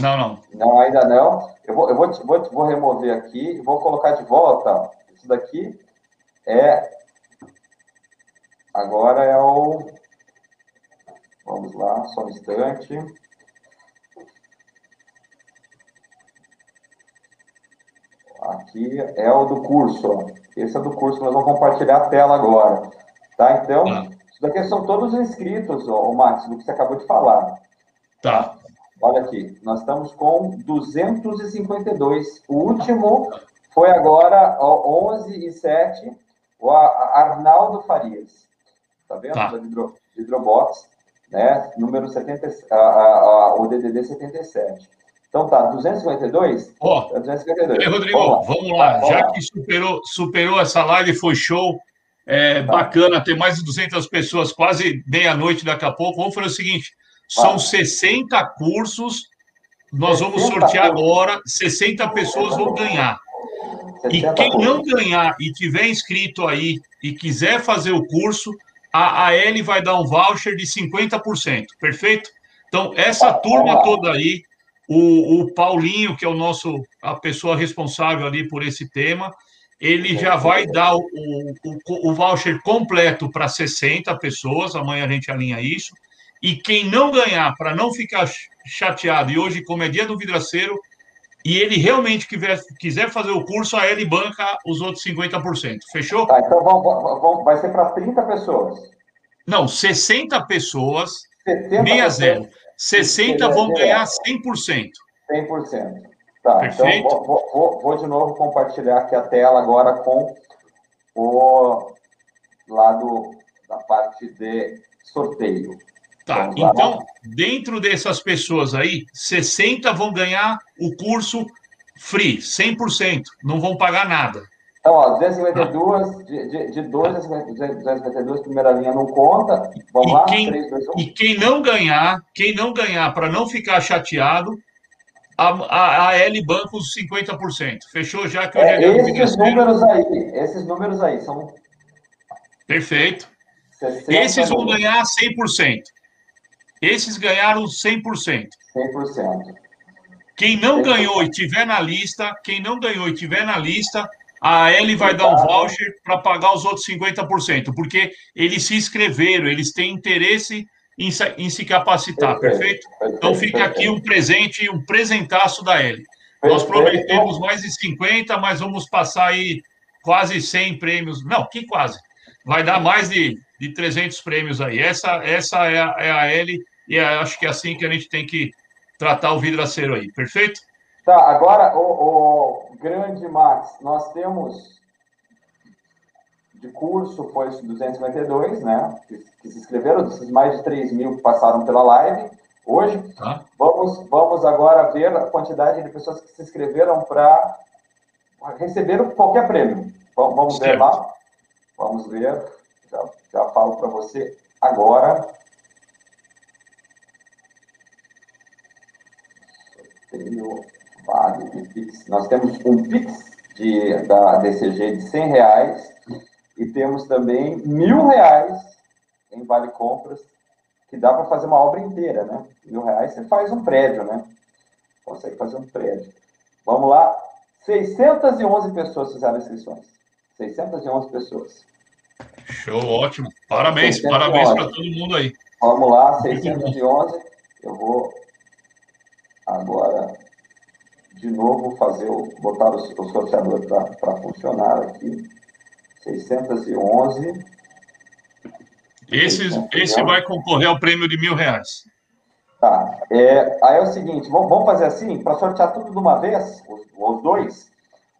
Não, não. Não, ainda não. Eu vou, eu vou, vou, vou remover aqui, vou colocar de volta. Isso daqui é. Agora é o. Vamos lá, só um instante. Aqui é o do curso. Ó. Esse é do curso, nós vamos compartilhar a tela agora. Tá? Então, tá. isso daqui são todos os inscritos, ó, o Max, do que você acabou de falar. Tá. Olha aqui, nós estamos com 252. O último foi agora, ó, 11 e 7, o Arnaldo Farias. Tá vendo? Tá. Da Hidrobox, né? Número 70, a, a, a, o DDD 77. Então tá, 252? Ó, oh, 252. Rodrigo, vamos lá, vamos lá. Vamos já lá. que superou, superou essa live, foi show. É tá. bacana ter mais de 200 pessoas, quase meia-noite daqui a pouco. Vamos fazer o seguinte: são 60 cursos, nós vamos sortear agora, 60 pessoas vão ganhar. E quem não ganhar e tiver inscrito aí e quiser fazer o curso, a AL vai dar um voucher de 50%, perfeito? Então, essa turma toda aí, o, o Paulinho, que é o nosso, a pessoa responsável ali por esse tema, ele já vai dar o, o, o voucher completo para 60 pessoas, amanhã a gente alinha isso, e quem não ganhar, para não ficar chateado, e hoje, como é dia do vidraceiro, e ele realmente quiser, quiser fazer o curso, a ele banca os outros 50%. Fechou? Tá, então vamos, vamos, vai ser para 30 pessoas. Não, 60 pessoas, 60 60 vão ganhar 100%. 100%. Tá, Perfeito. então vou, vou, vou, de novo compartilhar aqui a tela agora com o lado da parte de sorteio. Tá, então, dentro dessas pessoas aí, 60 vão ganhar o curso free, 100%, não vão pagar nada. Então, ó, 252, de, de, de 2 a 252, primeira linha não conta. Vamos e lá, quem, 3, 2, 1. E quem não ganhar, quem não ganhar, para não ficar chateado, a, a, a L banca os 50%. Fechou já que eu é, já Esses números aí, esses números aí são. Perfeito. Esses vão ganhar 100%. Esses ganharam 100%. 100%. Quem não 100%. ganhou e tiver na lista, quem não ganhou e tiver na lista, a L vai dar um voucher para pagar os outros 50%, porque eles se inscreveram, eles têm interesse em, em se capacitar, perfeito? perfeito? Então fica aqui um presente, um presentaço da L. Nós prometemos mais de 50, mas vamos passar aí quase 100 prêmios. Não, que quase. Vai dar mais de, de 300 prêmios aí. Essa, essa é, a, é a L e é, acho que é assim que a gente tem que tratar o vidraceiro aí, perfeito? Tá, agora, o, o grande Max, nós temos de curso foi 252, né? Que, que se inscreveram, esses mais de 3 mil que passaram pela live hoje. Tá. Vamos, vamos agora ver a quantidade de pessoas que se inscreveram para receber qualquer prêmio. Vamos, vamos ver lá. Vamos ver. Já, já falo para você agora. Tenho Nós temos um Pix de, da DCG de 100 reais e temos também mil reais em vale compras que dá para fazer uma obra inteira, né? Mil reais você faz um prédio, né? Consegue fazer um prédio. Vamos lá. 611 pessoas fizeram inscrições. 611 pessoas. Show, ótimo. Parabéns, 611. parabéns para todo mundo aí. Vamos lá, 611. Eu vou agora de novo fazer o, botar o, o sorteador para funcionar aqui. 611. Esse, esse vai concorrer ao prêmio de mil reais. Tá. É, aí é o seguinte, vamos, fazer assim, para sortear tudo de uma vez, os, os, dois.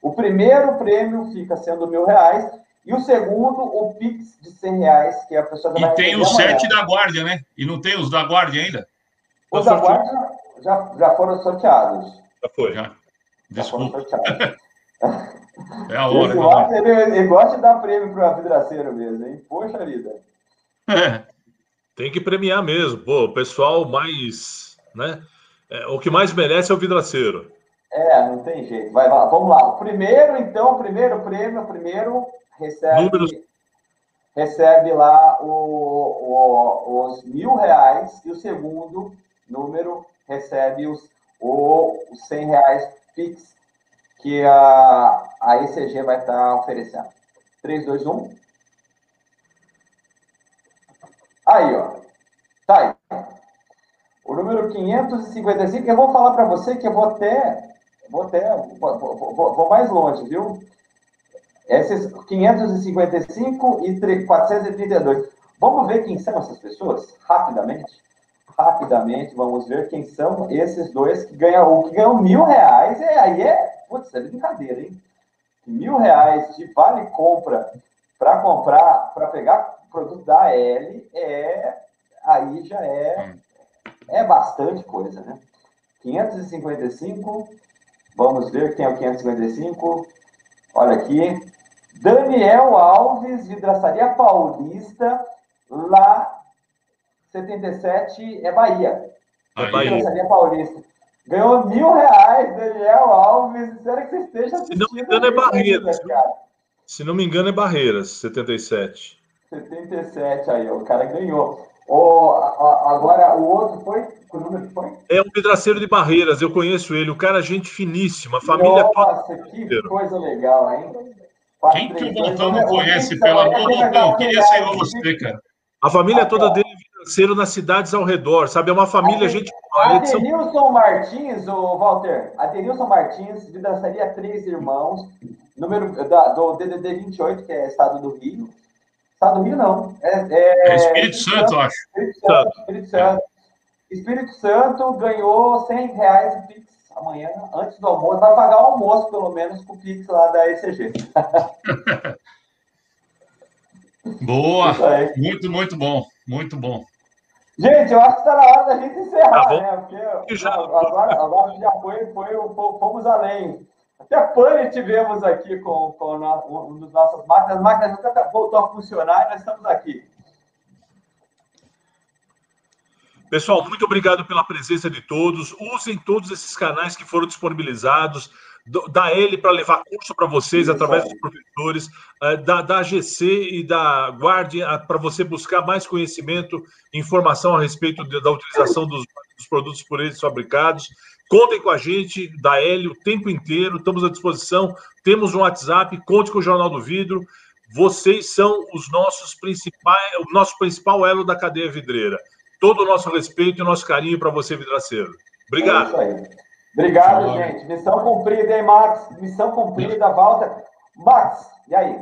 O primeiro prêmio fica sendo mil reais e o segundo, o Pix de 100 reais, que a pessoa vai E tem os sete da guarda, né? E não tem os da guarda ainda? Os da guarda já, já foram sorteados. Já foi, já. Desculpa. <laughs> É a hora. Esse ele, ele, gosta de dar prêmio para o vidraceiro mesmo, hein? Poxa vida. É. Tem que premiar mesmo. Pô, o pessoal mais. Né? É, o que mais merece é o vidraceiro. É, não tem jeito. Vai, vai, vamos lá. O primeiro, então, o primeiro prêmio, o primeiro recebe, Números... recebe lá o, o, os mil reais e o segundo número recebe os, o, os 100 reais fix que a, a ECG vai estar oferecendo. 3, 2, 1. Aí, ó. Tá aí. O número 555, eu vou falar para você que eu vou até, vou até, vou, vou, vou mais longe, viu? Esses 555 e 432. Vamos ver quem são essas pessoas? Rapidamente. Rapidamente, vamos ver quem são esses dois que ganham, que ganham mil reais. É, aí é, putz, é brincadeira, hein? Mil reais de vale compra para comprar, para pegar produto da AL, é, aí já é, é bastante coisa, né? 555, vamos ver quem é o 555. Olha aqui, Daniel Alves, Vidraçaria Paulista, lá 77 é Bahia. É Bahia. Vidraçaria Paulista. Ganhou mil reais, Daniel Alves. Espero que você esteja assistindo. Se não me engano, é Barreiras. Se não me engano, é Barreiras, 77. 77 aí, o cara ganhou. O, agora, o outro foi? Que número foi? É um vidraceiro de Barreiras, eu conheço ele. O cara, gente finíssima, família Nossa, toda. que coisa legal, hein? Quem que o Botão não conhece, pelo amor do Botão? Queria ser você, cara. A família toda dele é vidraceiro nas cidades ao redor, sabe? É uma família, gente. Adenilson São... Martins, o Walter, Adenilson Martins, vidraçaria Três Irmãos, número da, do DDD 28, que é estado do Rio. Estado do Rio, não. É, é, é Espírito Santo, acho. Espírito Santo, Espírito Santo. Espírito Santo ganhou 100 reais em Pix amanhã, antes do almoço. Vai pagar o almoço, pelo menos, com o Pix lá da ECG. <laughs> Boa! Muito, muito bom. Muito bom. Gente, eu acho que está na hora da gente encerrar, tá né? Porque já... agora, agora já foi, foi, fomos além. Até pane tivemos aqui com, com um dos nossas máquinas. As máquinas nunca voltou a funcionar e nós estamos aqui. Pessoal, muito obrigado pela presença de todos. Usem todos esses canais que foram disponibilizados da L para levar curso para vocês através dos professores, eh, da, da GC e da Guardian para você buscar mais conhecimento, informação a respeito da utilização dos, dos produtos por eles fabricados. Contem com a gente, da L, o tempo inteiro, estamos à disposição. Temos um WhatsApp, conte com o Jornal do Vidro. Vocês são os nossos principais, o nosso principal elo da cadeia vidreira. Todo o nosso respeito e o nosso carinho para você, vidraceiro. Obrigado. É Obrigado, gente. Missão cumprida, hein, Max? Missão cumprida, Walter. Max, e aí?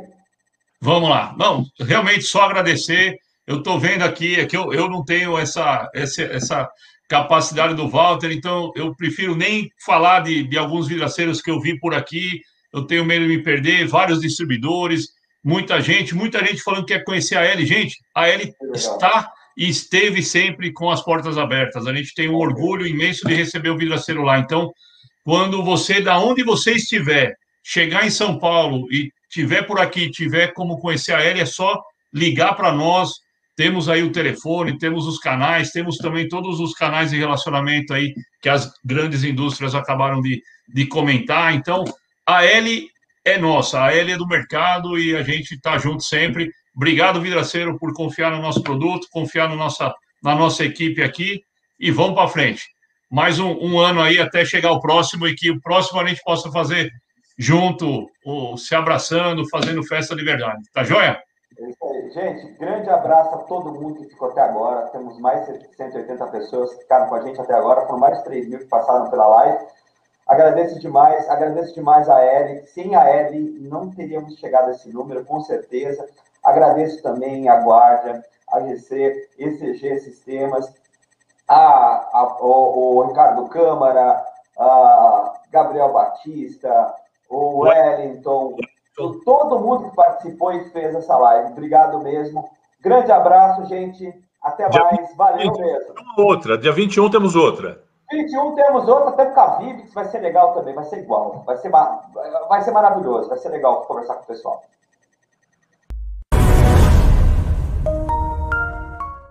Vamos lá. Não, realmente só agradecer. Eu estou vendo aqui, é que eu, eu não tenho essa, essa, essa capacidade do Walter, então eu prefiro nem falar de, de alguns vidraceiros que eu vi por aqui. Eu tenho medo de me perder, vários distribuidores, muita gente, muita gente falando que quer conhecer a L. Gente, a L está e esteve sempre com as portas abertas. A gente tem um orgulho imenso de receber o vidraceiro lá. Então, quando você, da onde você estiver, chegar em São Paulo e tiver por aqui, tiver como conhecer a L, é só ligar para nós. Temos aí o telefone, temos os canais, temos também todos os canais de relacionamento aí que as grandes indústrias acabaram de, de comentar. Então, a L é nossa, a L é do mercado e a gente está junto sempre. Obrigado, Vidraceiro, por confiar no nosso produto, confiar no nossa, na nossa equipe aqui e vamos para frente. Mais um, um, ano aí até chegar o próximo e que o próximo a gente possa fazer junto, ou, se abraçando, fazendo festa de verdade. Tá joia? É gente, grande abraço a todo mundo que ficou até agora. Temos mais de 180 pessoas que ficaram com a gente até agora, foram mais de 3 mil que passaram pela live. Agradeço demais, agradeço demais a Eri. Sem a Eri, não teríamos chegado a esse número, com certeza. Agradeço também a Guarda, a GC, ECG Sistemas, a, a, o, o, Ricardo Câmara, a Gabriel Batista, o Wellington, todo mundo que participou e fez essa live. Obrigado mesmo. Grande abraço, gente. Até dia mais. Valeu 20, mesmo. Outra. Dia 21 temos outra. 21 temos outra, até com a Vivix vai ser legal também, vai ser igual. Vai ser, vai ser maravilhoso, vai ser legal conversar com o pessoal.